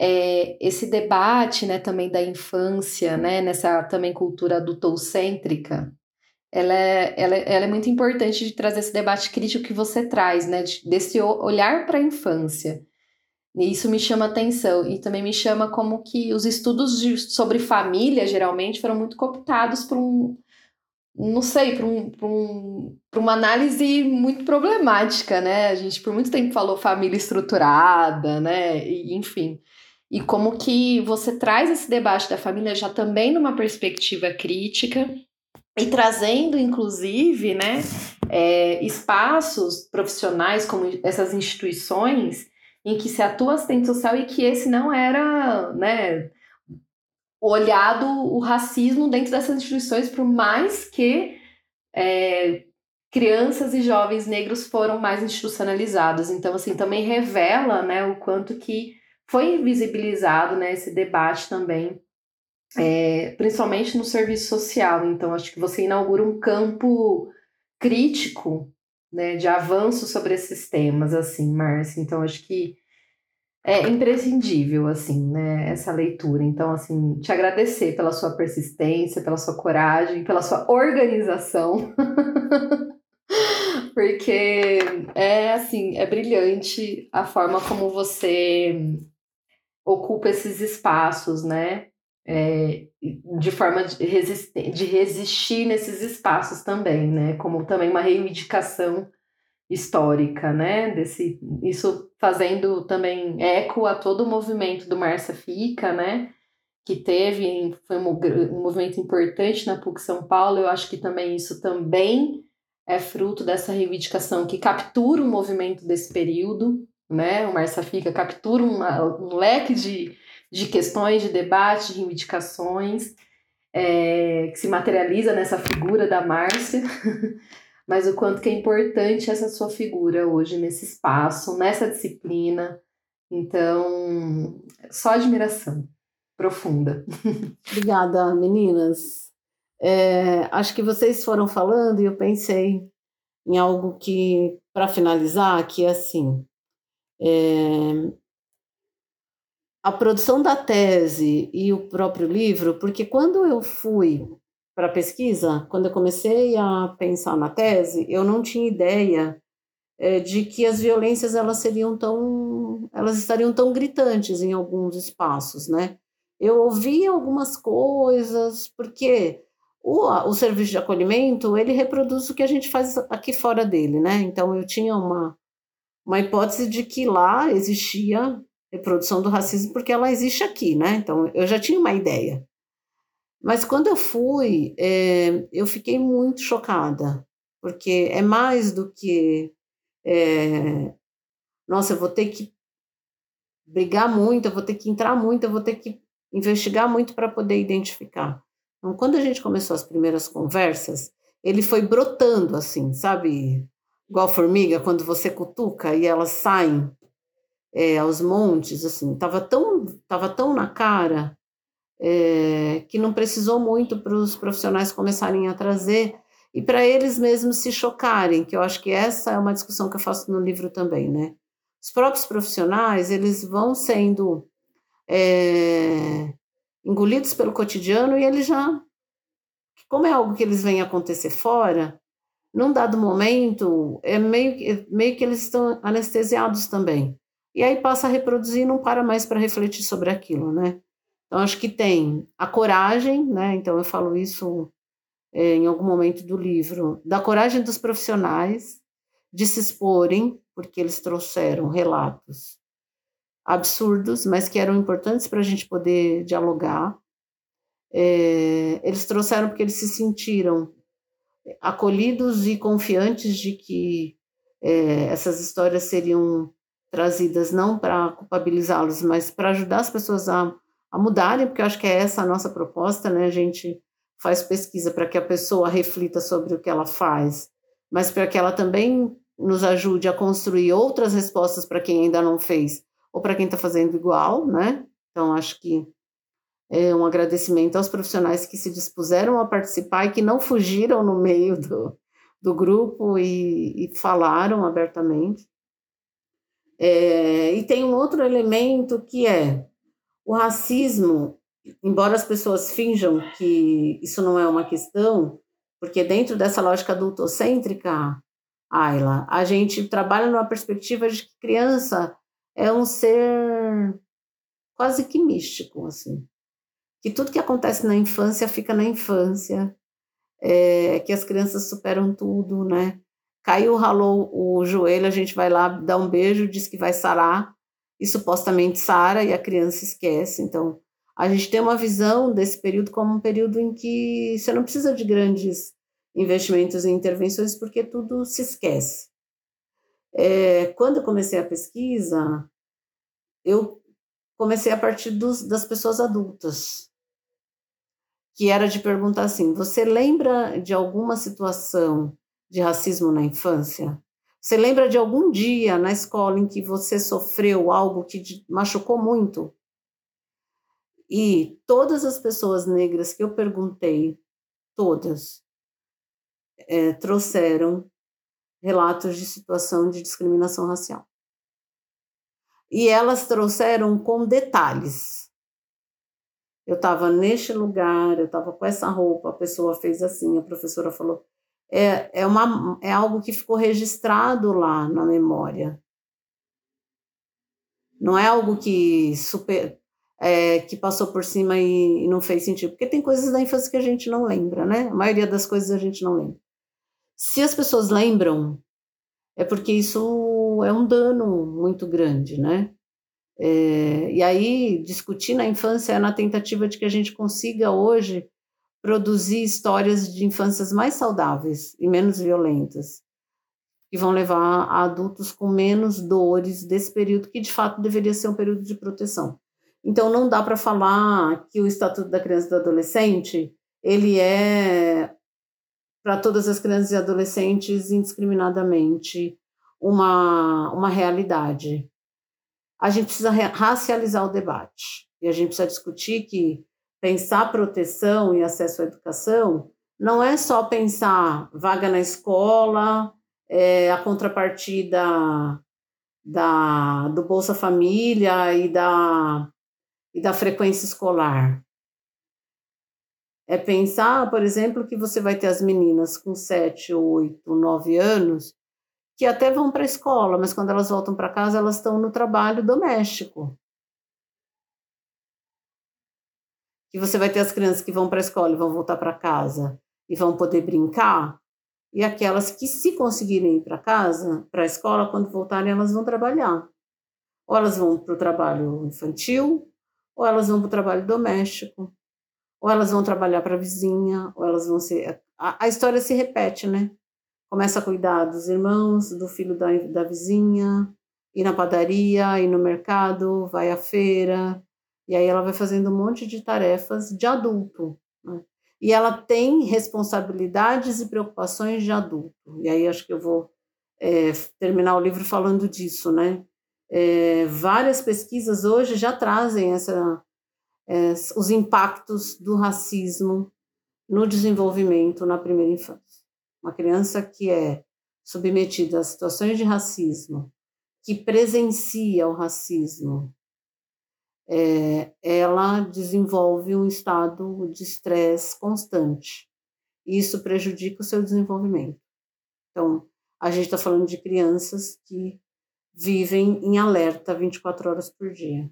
Speaker 3: é, esse debate, né, também da infância, né, nessa também cultura adultocêntrica, ela é, ela, é, ela é muito importante de trazer esse debate crítico que você traz, né, desse olhar para a infância. E isso me chama atenção e também me chama como que os estudos de, sobre família geralmente foram muito cooptados por um, não sei, para um, um, uma análise muito problemática, né? A gente por muito tempo falou família estruturada, né? E, enfim. E como que você traz esse debate da família já também numa perspectiva crítica e trazendo, inclusive, né, é, espaços profissionais como essas instituições em que se atua assistente social e que esse não era, né, olhado o racismo dentro dessas instituições, por mais que é, crianças e jovens negros foram mais institucionalizados. Então, assim, também revela, né, o quanto que foi invisibilizado, né, esse debate também, é, principalmente no serviço social. Então, acho que você inaugura um campo crítico né, de avanço sobre esses temas, assim, Márcia. Então, acho que é imprescindível, assim, né, essa leitura. Então, assim, te agradecer pela sua persistência, pela sua coragem, pela sua organização. Porque é, assim, é brilhante a forma como você ocupa esses espaços, né? É, de forma de, resistir, de resistir nesses espaços também, né? Como também uma reivindicação histórica, né? Desse, isso fazendo também eco a todo o movimento do Marcia Fica, né? Que teve, foi um, um movimento importante na PUC São Paulo. Eu acho que também isso também é fruto dessa reivindicação que captura o movimento desse período, né? O Marcia Fica captura uma, um leque de de questões de debate, de reivindicações, é, que se materializa nessa figura da Márcia, mas o quanto que é importante essa sua figura hoje nesse espaço, nessa disciplina. Então, só admiração profunda.
Speaker 4: Obrigada, meninas. É, acho que vocês foram falando e eu pensei em algo que, para finalizar, que é assim: é, a produção da tese e o próprio livro, porque quando eu fui para a pesquisa, quando eu comecei a pensar na tese, eu não tinha ideia é, de que as violências elas seriam tão, elas estariam tão gritantes em alguns espaços, né? Eu ouvia algumas coisas, porque o, o serviço de acolhimento, ele reproduz o que a gente faz aqui fora dele, né? Então, eu tinha uma, uma hipótese de que lá existia reprodução do racismo, porque ela existe aqui, né? Então, eu já tinha uma ideia. Mas quando eu fui, é, eu fiquei muito chocada, porque é mais do que. É, nossa, eu vou ter que brigar muito, eu vou ter que entrar muito, eu vou ter que investigar muito para poder identificar. Então, quando a gente começou as primeiras conversas, ele foi brotando assim, sabe? Igual formiga, quando você cutuca e elas saem é, aos montes, assim, tava tão, tava tão na cara é, que não precisou muito para os profissionais começarem a trazer e para eles mesmos se chocarem, que eu acho que essa é uma discussão que eu faço no livro também, né? Os próprios profissionais, eles vão sendo é, engolidos pelo cotidiano e eles já, como é algo que eles veem acontecer fora, num dado momento, é meio, meio que eles estão anestesiados também. E aí passa a reproduzir e não para mais para refletir sobre aquilo, né? Então, acho que tem a coragem, né? Então, eu falo isso é, em algum momento do livro, da coragem dos profissionais de se exporem, porque eles trouxeram relatos absurdos, mas que eram importantes para a gente poder dialogar. É, eles trouxeram porque eles se sentiram acolhidos e confiantes de que é, essas histórias seriam trazidas não para culpabilizá-los, mas para ajudar as pessoas a, a mudarem, porque eu acho que é essa a nossa proposta, né? A gente faz pesquisa para que a pessoa reflita sobre o que ela faz, mas para que ela também nos ajude a construir outras respostas para quem ainda não fez ou para quem está fazendo igual, né? Então, acho que é um agradecimento aos profissionais que se dispuseram a participar e que não fugiram no meio do, do grupo e, e falaram abertamente. É, e tem um outro elemento que é o racismo embora as pessoas finjam que isso não é uma questão, porque dentro dessa lógica adultocêntrica, Ayla, a gente trabalha numa perspectiva de que criança é um ser quase que místico, assim. Que tudo que acontece na infância fica na infância, é, que as crianças superam tudo, né? Caiu, ralou o joelho, a gente vai lá, dá um beijo, diz que vai sarar, e supostamente sara, e a criança esquece. Então, a gente tem uma visão desse período como um período em que você não precisa de grandes investimentos e intervenções porque tudo se esquece. É, quando eu comecei a pesquisa, eu comecei a partir dos, das pessoas adultas, que era de perguntar assim: você lembra de alguma situação de racismo na infância? Você lembra de algum dia na escola em que você sofreu algo que te machucou muito? E todas as pessoas negras que eu perguntei, todas, é, trouxeram relatos de situação de discriminação racial. E elas trouxeram com detalhes. Eu estava neste lugar, eu estava com essa roupa, a pessoa fez assim, a professora falou. É, é, uma, é algo que ficou registrado lá na memória. Não é algo que super, é, que passou por cima e, e, não fez sentido. Porque tem coisas da infância que a gente não lembra, né? A maioria das coisas a gente não lembra. Se as pessoas lembram, é porque isso é um dano muito grande, né? É, e aí, discutir na infância é na tentativa de que a gente consiga hoje produzir histórias de infâncias mais saudáveis e menos violentas, que vão levar a adultos com menos dores desse período que de fato deveria ser um período de proteção. Então não dá para falar que o Estatuto da Criança e do Adolescente ele é para todas as crianças e adolescentes indiscriminadamente uma, uma realidade. A gente precisa racializar o debate e a gente precisa discutir que pensar proteção e acesso à educação não é só pensar vaga na escola, é, a contrapartida da, do Bolsa Família e da e da frequência escolar. É pensar, por exemplo, que você vai ter as meninas com 7, 8, 9 anos que até vão para a escola, mas quando elas voltam para casa, elas estão no trabalho doméstico. Que você vai ter as crianças que vão para a escola e vão voltar para casa e vão poder brincar, e aquelas que, se conseguirem ir para casa, para a escola, quando voltarem, elas vão trabalhar. Ou elas vão para o trabalho infantil, ou elas vão para o trabalho doméstico, ou elas vão trabalhar para a vizinha, ou elas vão ser. A, a, história se repete, né? Começa a cuidar dos irmãos, do filho da, da vizinha, ir na padaria, ir no mercado, vai à feira, E aí ela vai fazendo um monte de tarefas de adulto. Né? E ela tem responsabilidades e preocupações de adulto. E aí acho que eu vou é, terminar o livro falando disso, né? É, várias pesquisas hoje já trazem essa, é, os impactos do racismo no desenvolvimento na primeira infância. Uma criança que é submetida a situações de racismo, que presencia o racismo, é, ela desenvolve um estado de estresse constante. Isso prejudica o seu desenvolvimento. Então, a gente está falando de crianças que vivem em alerta 24 horas por dia.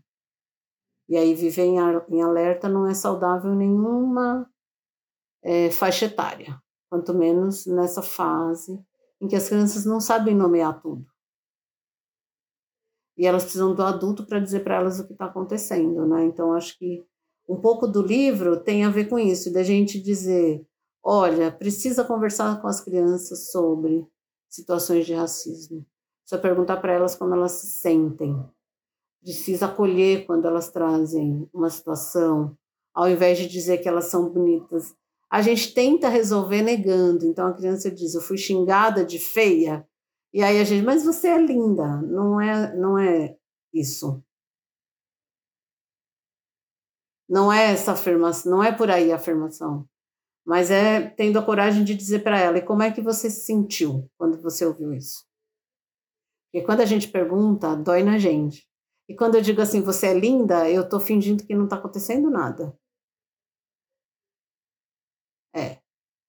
Speaker 4: E aí viver em alerta não é saudável nenhuma é, faixa etária, quanto menos nessa fase em que as crianças não sabem nomear tudo. E elas precisam do adulto para dizer para elas o que está acontecendo, né? Então acho que um pouco do livro tem a ver com isso, da gente dizer, olha, precisa conversar com as crianças sobre situações de racismo. Precisa perguntar para elas como elas se sentem. Precisa acolher quando elas trazem uma situação, ao invés de dizer que elas são bonitas. A gente tenta resolver negando. Então a criança diz: Eu fui xingada de feia. E aí a gente, mas você é linda. Não é, não é isso. Não é essa afirmação, não é por aí a afirmação. Mas é tendo a coragem de dizer para ela: e como é que você se sentiu quando você ouviu isso? Porque quando a gente pergunta, dói na gente. E quando eu digo assim, você é linda, eu estou fingindo que não está acontecendo nada. É.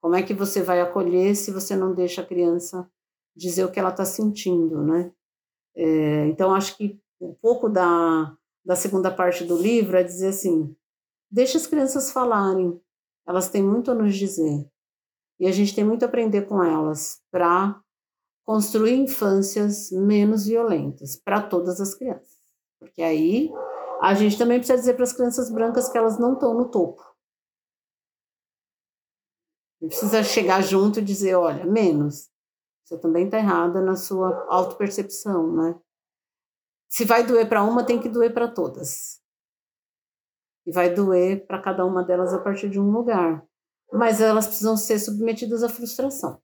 Speaker 4: Como é que você vai acolher se você não deixa a criança dizer o que ela está sentindo, né? É, então, acho que um pouco da, da segunda parte do livro é dizer assim: deixa as crianças falarem, elas têm muito a nos dizer. E a gente tem muito a aprender com elas para construir infâncias menos violentas para todas as crianças. Porque aí a gente também precisa dizer para as crianças brancas que elas não estão no topo. Não precisa chegar junto e dizer, olha, menos. Você também está errada na sua autopercepção, né? Se vai doer para uma, tem que doer para todas. E vai doer para cada uma delas a partir de um lugar. Mas elas precisam ser submetidas à frustração.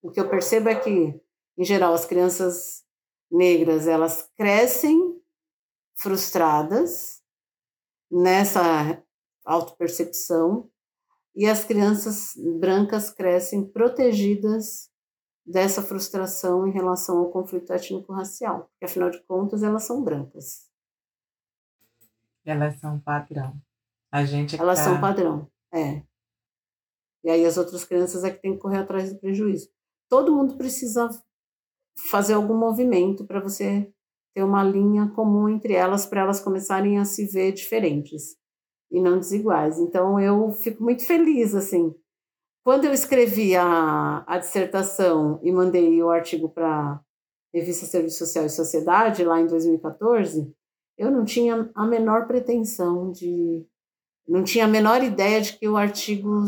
Speaker 4: O que eu percebo é que, em geral, as crianças negras, elas crescem frustradas nessa autopercepção e as crianças brancas crescem protegidas dessa frustração em relação ao conflito étnico-racial, porque afinal de contas elas são brancas.
Speaker 2: Elas são padrão. A gente é
Speaker 4: Elas tá... são padrão, é. E aí as outras crianças é que tem que correr atrás do prejuízo. Todo mundo precisa fazer algum movimento para você ter uma linha comum entre elas, para elas começarem a se ver diferentes e não desiguais. Então eu fico muito feliz assim. Quando eu escrevi a, a dissertação e mandei o artigo para revista Serviço Social e Sociedade lá em 2014, eu não tinha a menor pretensão de não tinha a menor ideia de que o artigo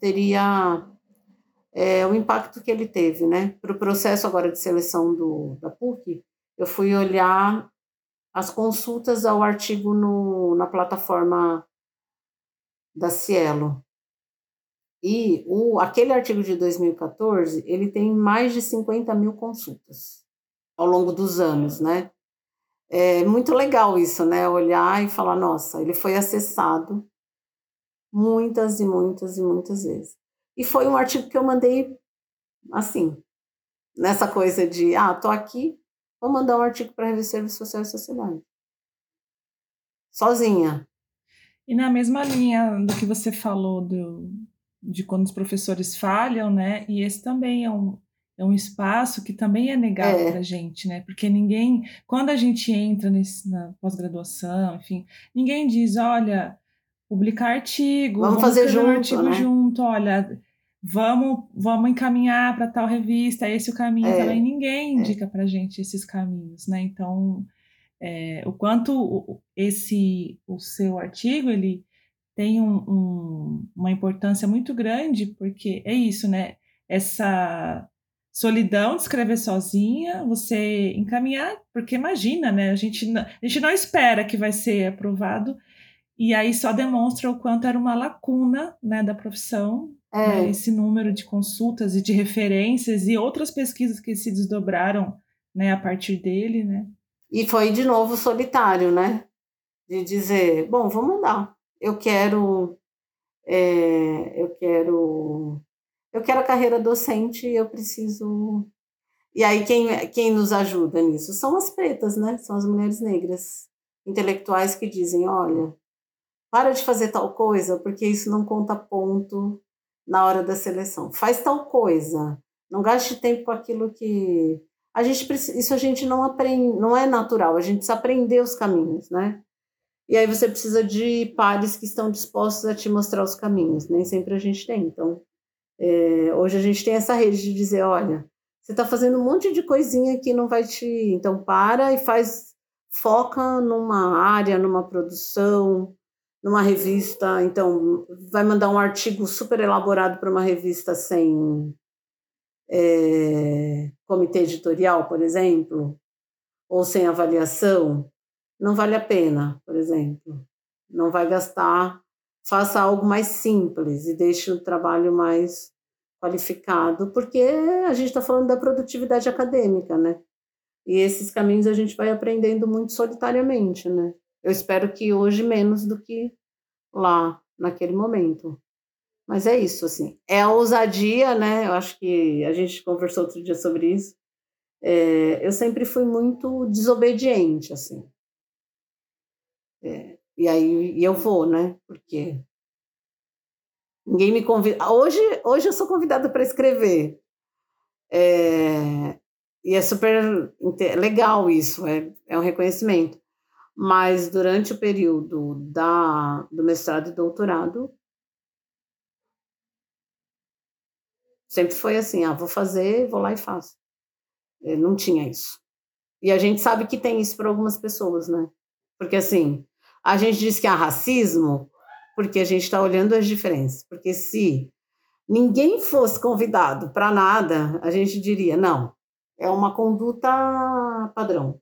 Speaker 4: teria é, o impacto que ele teve, né? Para o processo agora de seleção do, da PUC, eu fui olhar as consultas ao artigo no, na plataforma da Cielo. E o, aquele artigo de 2014, ele tem mais de 50 mil consultas ao longo dos anos, né? É muito legal isso, né? Olhar e falar, nossa, ele foi acessado muitas e muitas e muitas vezes. E foi um artigo que eu mandei assim, nessa coisa de, ah, tô aqui, vou mandar um artigo para a Revista Serviço Social e Sociedade. Sozinha,
Speaker 1: e na mesma linha do que você falou do, de quando os professores falham, né? E esse também é um, é um espaço que também é negado é. para a gente, né? Porque ninguém, quando a gente entra nesse, na pós-graduação, enfim, ninguém diz, olha, publicar artigo,
Speaker 4: vamos, vamos fazer junto, um
Speaker 1: artigo
Speaker 4: né?
Speaker 1: junto, olha, vamos, vamos encaminhar para tal revista, esse é o caminho é. também. Ninguém é. indica para gente esses caminhos, né? Então é, o quanto esse o seu artigo ele tem um, um, uma importância muito grande, porque é isso, né? Essa solidão de escrever sozinha, você encaminhar, porque imagina, né? A gente, não, a gente não espera que vai ser aprovado E aí só demonstra o quanto era uma lacuna né, da profissão, é. né, esse número de consultas e de referências e outras pesquisas que se desdobraram né, a partir dele, né?
Speaker 4: E foi de novo solitário, né? De dizer, bom, vou mandar. Eu quero, é, eu quero, eu quero a carreira docente. Eu preciso. E aí quem quem nos ajuda nisso são as pretas, né? São as mulheres negras intelectuais que dizem, olha, para de fazer tal coisa, porque isso não conta ponto na hora da seleção. Faz tal coisa. Não gaste tempo com aquilo que a gente isso a gente não aprende, não é natural. A gente precisa aprender os caminhos, né? E aí você precisa de pares que estão dispostos a te mostrar os caminhos. Nem sempre a gente tem. Então, é, hoje a gente tem essa rede de dizer, olha, você está fazendo um monte de coisinha que não vai te. Então, para e faz, foca numa área, numa produção, numa revista, então vai mandar um artigo super elaborado para uma revista sem é, comitê editorial, por exemplo, ou sem avaliação, não vale a pena, por exemplo. Não vai gastar, faça algo mais simples e deixe o trabalho mais qualificado, porque a gente está falando da produtividade acadêmica, né? E esses caminhos a gente vai aprendendo muito solitariamente, né? Eu espero que hoje menos do que lá naquele momento. Mas é isso, assim. É a ousadia, né? Eu acho que a gente conversou outro dia sobre isso. É, eu sempre fui muito desobediente, assim. É, e aí e eu vou, né? Porque ninguém me convida. Hoje, hoje eu sou convidada para escrever. É, e é super legal isso, é, é um reconhecimento mas durante o período da, do mestrado e doutorado, sempre foi assim, ah, vou fazer, vou lá e faço. Eu não tinha isso. E a gente sabe que tem isso para algumas pessoas, né? Porque assim, a gente diz que há racismo porque a gente está olhando as diferenças. Porque se ninguém fosse convidado para nada, a gente diria, não, é uma conduta padrão.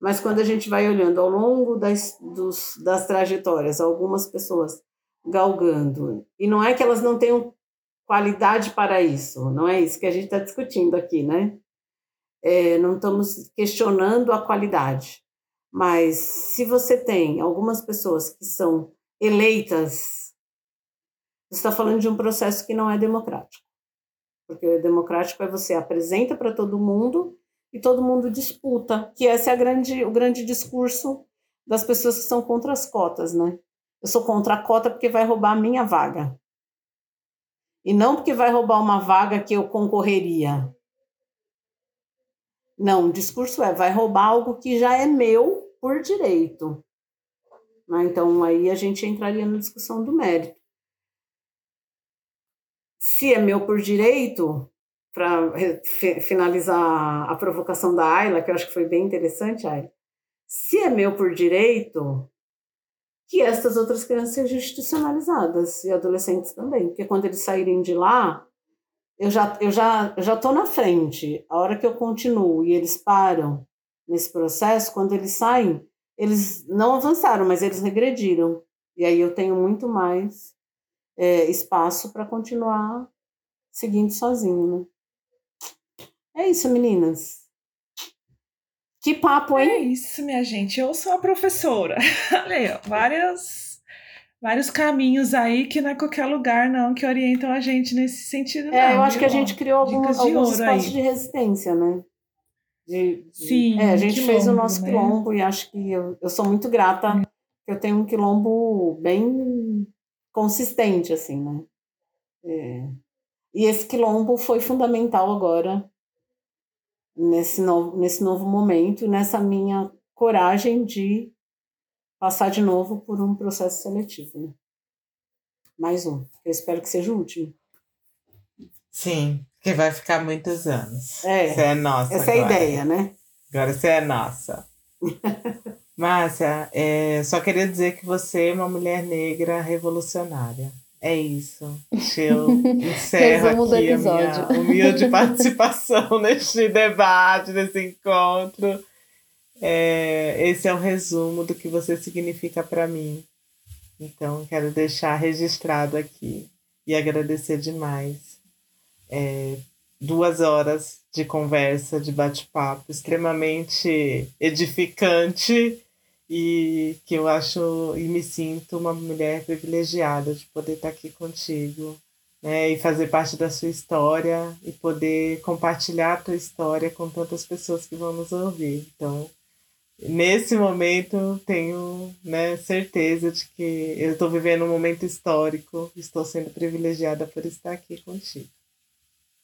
Speaker 4: Mas quando a gente vai olhando ao longo das, dos, das trajetórias, algumas pessoas galgando, e não é que elas não tenham qualidade para isso, não é isso que a gente está discutindo aqui, né? É, não estamos questionando a qualidade, mas se você tem algumas pessoas que são eleitas, você está falando de um processo que não é democrático. Porque o democrático é você apresenta para todo mundo e todo mundo disputa, que esse é grande, o grande discurso das pessoas que são contra as cotas, né? Eu sou contra a cota porque vai roubar a minha vaga. E não porque vai roubar uma vaga que eu concorreria. Não, o discurso é vai roubar algo que já é meu por direito. Né? Então aí a gente entraria na discussão do mérito. Se é meu por direito, para finalizar a provocação da Ayla, que eu acho que foi bem interessante, Ayla. Se é meu por direito, que estas outras crianças sejam institucionalizadas e adolescentes também, porque quando eles saírem de lá, eu já eu já eu já tô na frente. A hora que eu continuo e eles param nesse processo, quando eles saem, eles não avançaram, mas eles regrediram. E aí eu tenho muito mais é, espaço para continuar seguindo sozinho, né? É isso, meninas. Que papo, hein?
Speaker 1: É isso, minha gente. Eu sou a professora. Olha várias, vários caminhos aí que não é qualquer lugar, não, que orientam a gente nesse sentido.
Speaker 4: É,
Speaker 1: não,
Speaker 4: eu acho que a gente criou alguns, alguns espaços aí. de resistência, né? De, de,
Speaker 1: Sim.
Speaker 4: É, a gente quilombo, fez o nosso né? quilombo e acho que eu, eu sou muito grata é. que eu tenho um quilombo bem consistente, assim, né? É. E esse quilombo foi fundamental agora nesse novo, nesse novo momento, nessa minha coragem de passar de novo por um processo seletivo. Né? Mais um. Eu espero que seja o último.
Speaker 2: Sim, que vai ficar muitos anos.
Speaker 4: É,
Speaker 2: Você é nossa.
Speaker 4: Essa
Speaker 2: agora.
Speaker 4: é a ideia, né?
Speaker 2: Agora você é nossa. Márcia, é, só queria dizer que você é uma mulher negra revolucionária. É isso. Eu encerro aqui a minha humilde participação neste debate, nesse encontro. É, esse é o resumo do que você significa para mim. Então, quero deixar registrado aqui e agradecer demais. É, duas horas de conversa, de bate-papo, extremamente edificante e que eu acho e me sinto uma mulher privilegiada de poder estar aqui contigo, né, e fazer parte da sua história e poder compartilhar a tua história com tantas pessoas que vão nos ouvir. Então, nesse momento, tenho né, certeza de que eu estou vivendo um momento histórico, estou sendo privilegiada por estar aqui contigo.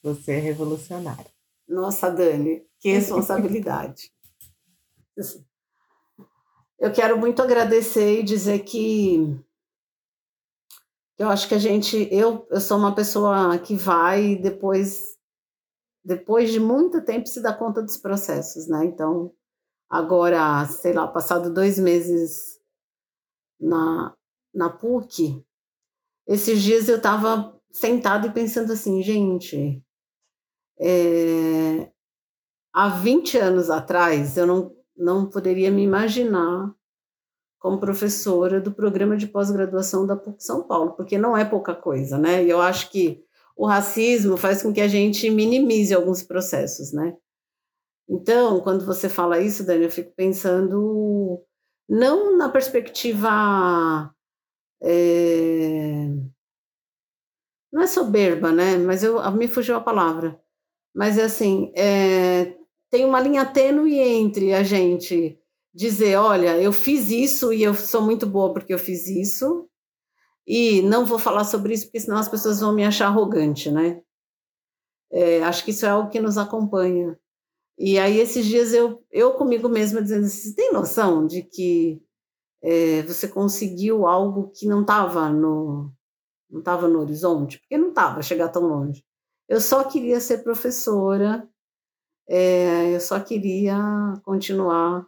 Speaker 2: Você é revolucionária.
Speaker 4: Nossa, Dani, que responsabilidade. Eu quero muito agradecer e dizer que eu acho que a gente, eu, eu sou uma pessoa que vai depois, depois de muito tempo se dá conta dos processos, né? Então, agora, sei lá, passado dois meses na, na PUC, esses dias eu estava sentada e pensando assim, gente, é, há 20 anos atrás eu não, não poderia me imaginar como professora do programa de pós-graduação da PUC São Paulo, porque não é pouca coisa, né? E eu acho que o racismo faz com que a gente minimize alguns processos, né? Então, quando você fala isso, Dani, eu fico pensando não na perspectiva é, não é soberba, né? Mas eu me fugiu a palavra. Mas é assim, é, tem uma linha tênue entre a gente dizer, olha, eu fiz isso e eu sou muito boa porque eu fiz isso, e não vou falar sobre isso porque senão as pessoas vão me achar arrogante, né? É, acho que isso é algo que nos acompanha. E aí esses dias eu, eu comigo mesma dizendo, você tem noção de que é, você conseguiu algo que não estava no não estava no horizonte? Porque não estava chegar tão longe. Eu só queria ser professora, é, eu só queria continuar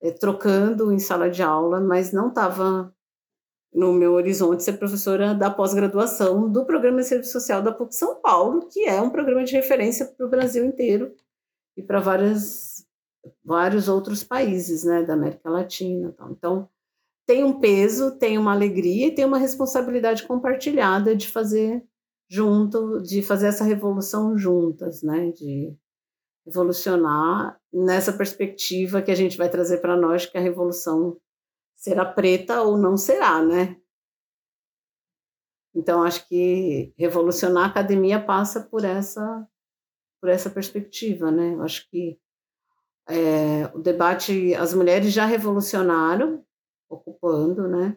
Speaker 4: é, trocando em sala de aula, mas não estava no meu horizonte ser professora da pós-graduação do Programa de Serviço Social da PUC São Paulo, que é um programa de referência para o Brasil inteiro e para vários outros países né, da América Latina. Então, tem um peso, tem uma alegria e tem uma responsabilidade compartilhada de fazer junto, de fazer essa revolução juntas, né, de evolucionar nessa perspectiva que a gente vai trazer para nós que a revolução será preta ou não será, né? Então acho que revolucionar a academia passa por essa por essa perspectiva, né? Eu acho que é, o debate as mulheres já revolucionaram ocupando, né?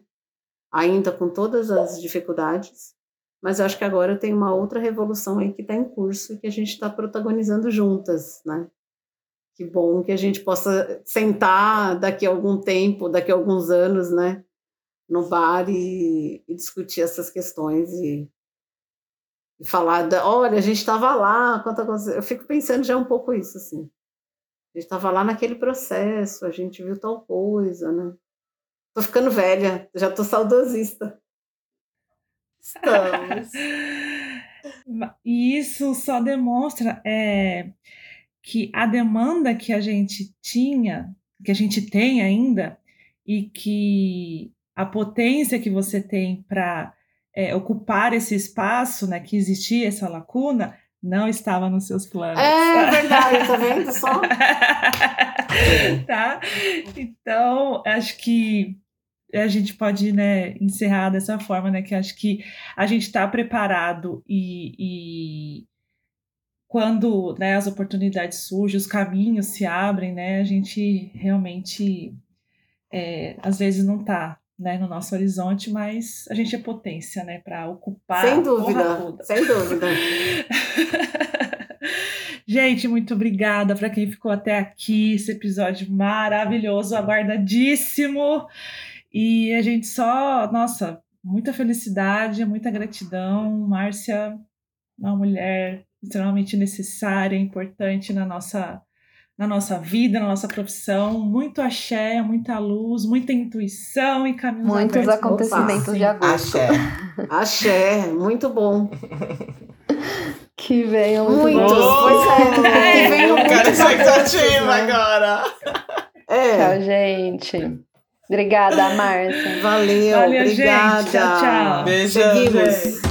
Speaker 4: Ainda com todas as dificuldades, mas acho que agora tem uma outra revolução aí que está em curso e que a gente está protagonizando juntas, né? Que bom que a gente possa sentar daqui a algum tempo, daqui a alguns anos, né? No bar e, e discutir essas questões e, e falar, da, olha, a gente estava lá, quanta coisa. Eu fico pensando já um pouco isso, assim. A gente estava lá naquele processo, a gente viu tal coisa, né? Tô ficando velha, já tô saudosista.
Speaker 1: Estamos. E isso só demonstra é, que a demanda que a gente tinha, que a gente tem ainda, e que a potência que você tem para é, ocupar esse espaço, né, que existia essa lacuna, não estava nos seus planos.
Speaker 4: É verdade, tá vendo só?
Speaker 1: tá? Então, acho que a gente pode né, encerrar dessa forma, né? Que acho que a gente está preparado e, e, quando né, as oportunidades surgem, os caminhos se abrem, né? A gente realmente é, às vezes não está né, no nosso horizonte, mas a gente é potência, né, para ocupar.
Speaker 4: Sem dúvida, sem dúvida.
Speaker 1: gente, muito obrigada para quem ficou até aqui. Esse episódio maravilhoso, aguardadíssimo. E a gente só, nossa, muita felicidade, muita gratidão. Márcia, uma mulher extremamente necessária, importante na nossa na nossa vida, na nossa profissão, muito axé, muita luz, muita intuição e caminhos
Speaker 3: Muitos abertos. acontecimentos Opa, de agosto.
Speaker 4: Axé. axé, muito bom.
Speaker 3: Que venham
Speaker 4: muitos. Pois é, que venham
Speaker 2: muitos. Quero expectativa né? agora.
Speaker 3: É. Tchau, gente. Obrigada, Márcia.
Speaker 4: Valeu, Valeu obrigada. Gente.
Speaker 1: Tchau, tchau.
Speaker 2: Beijo, Seguimos. Gente.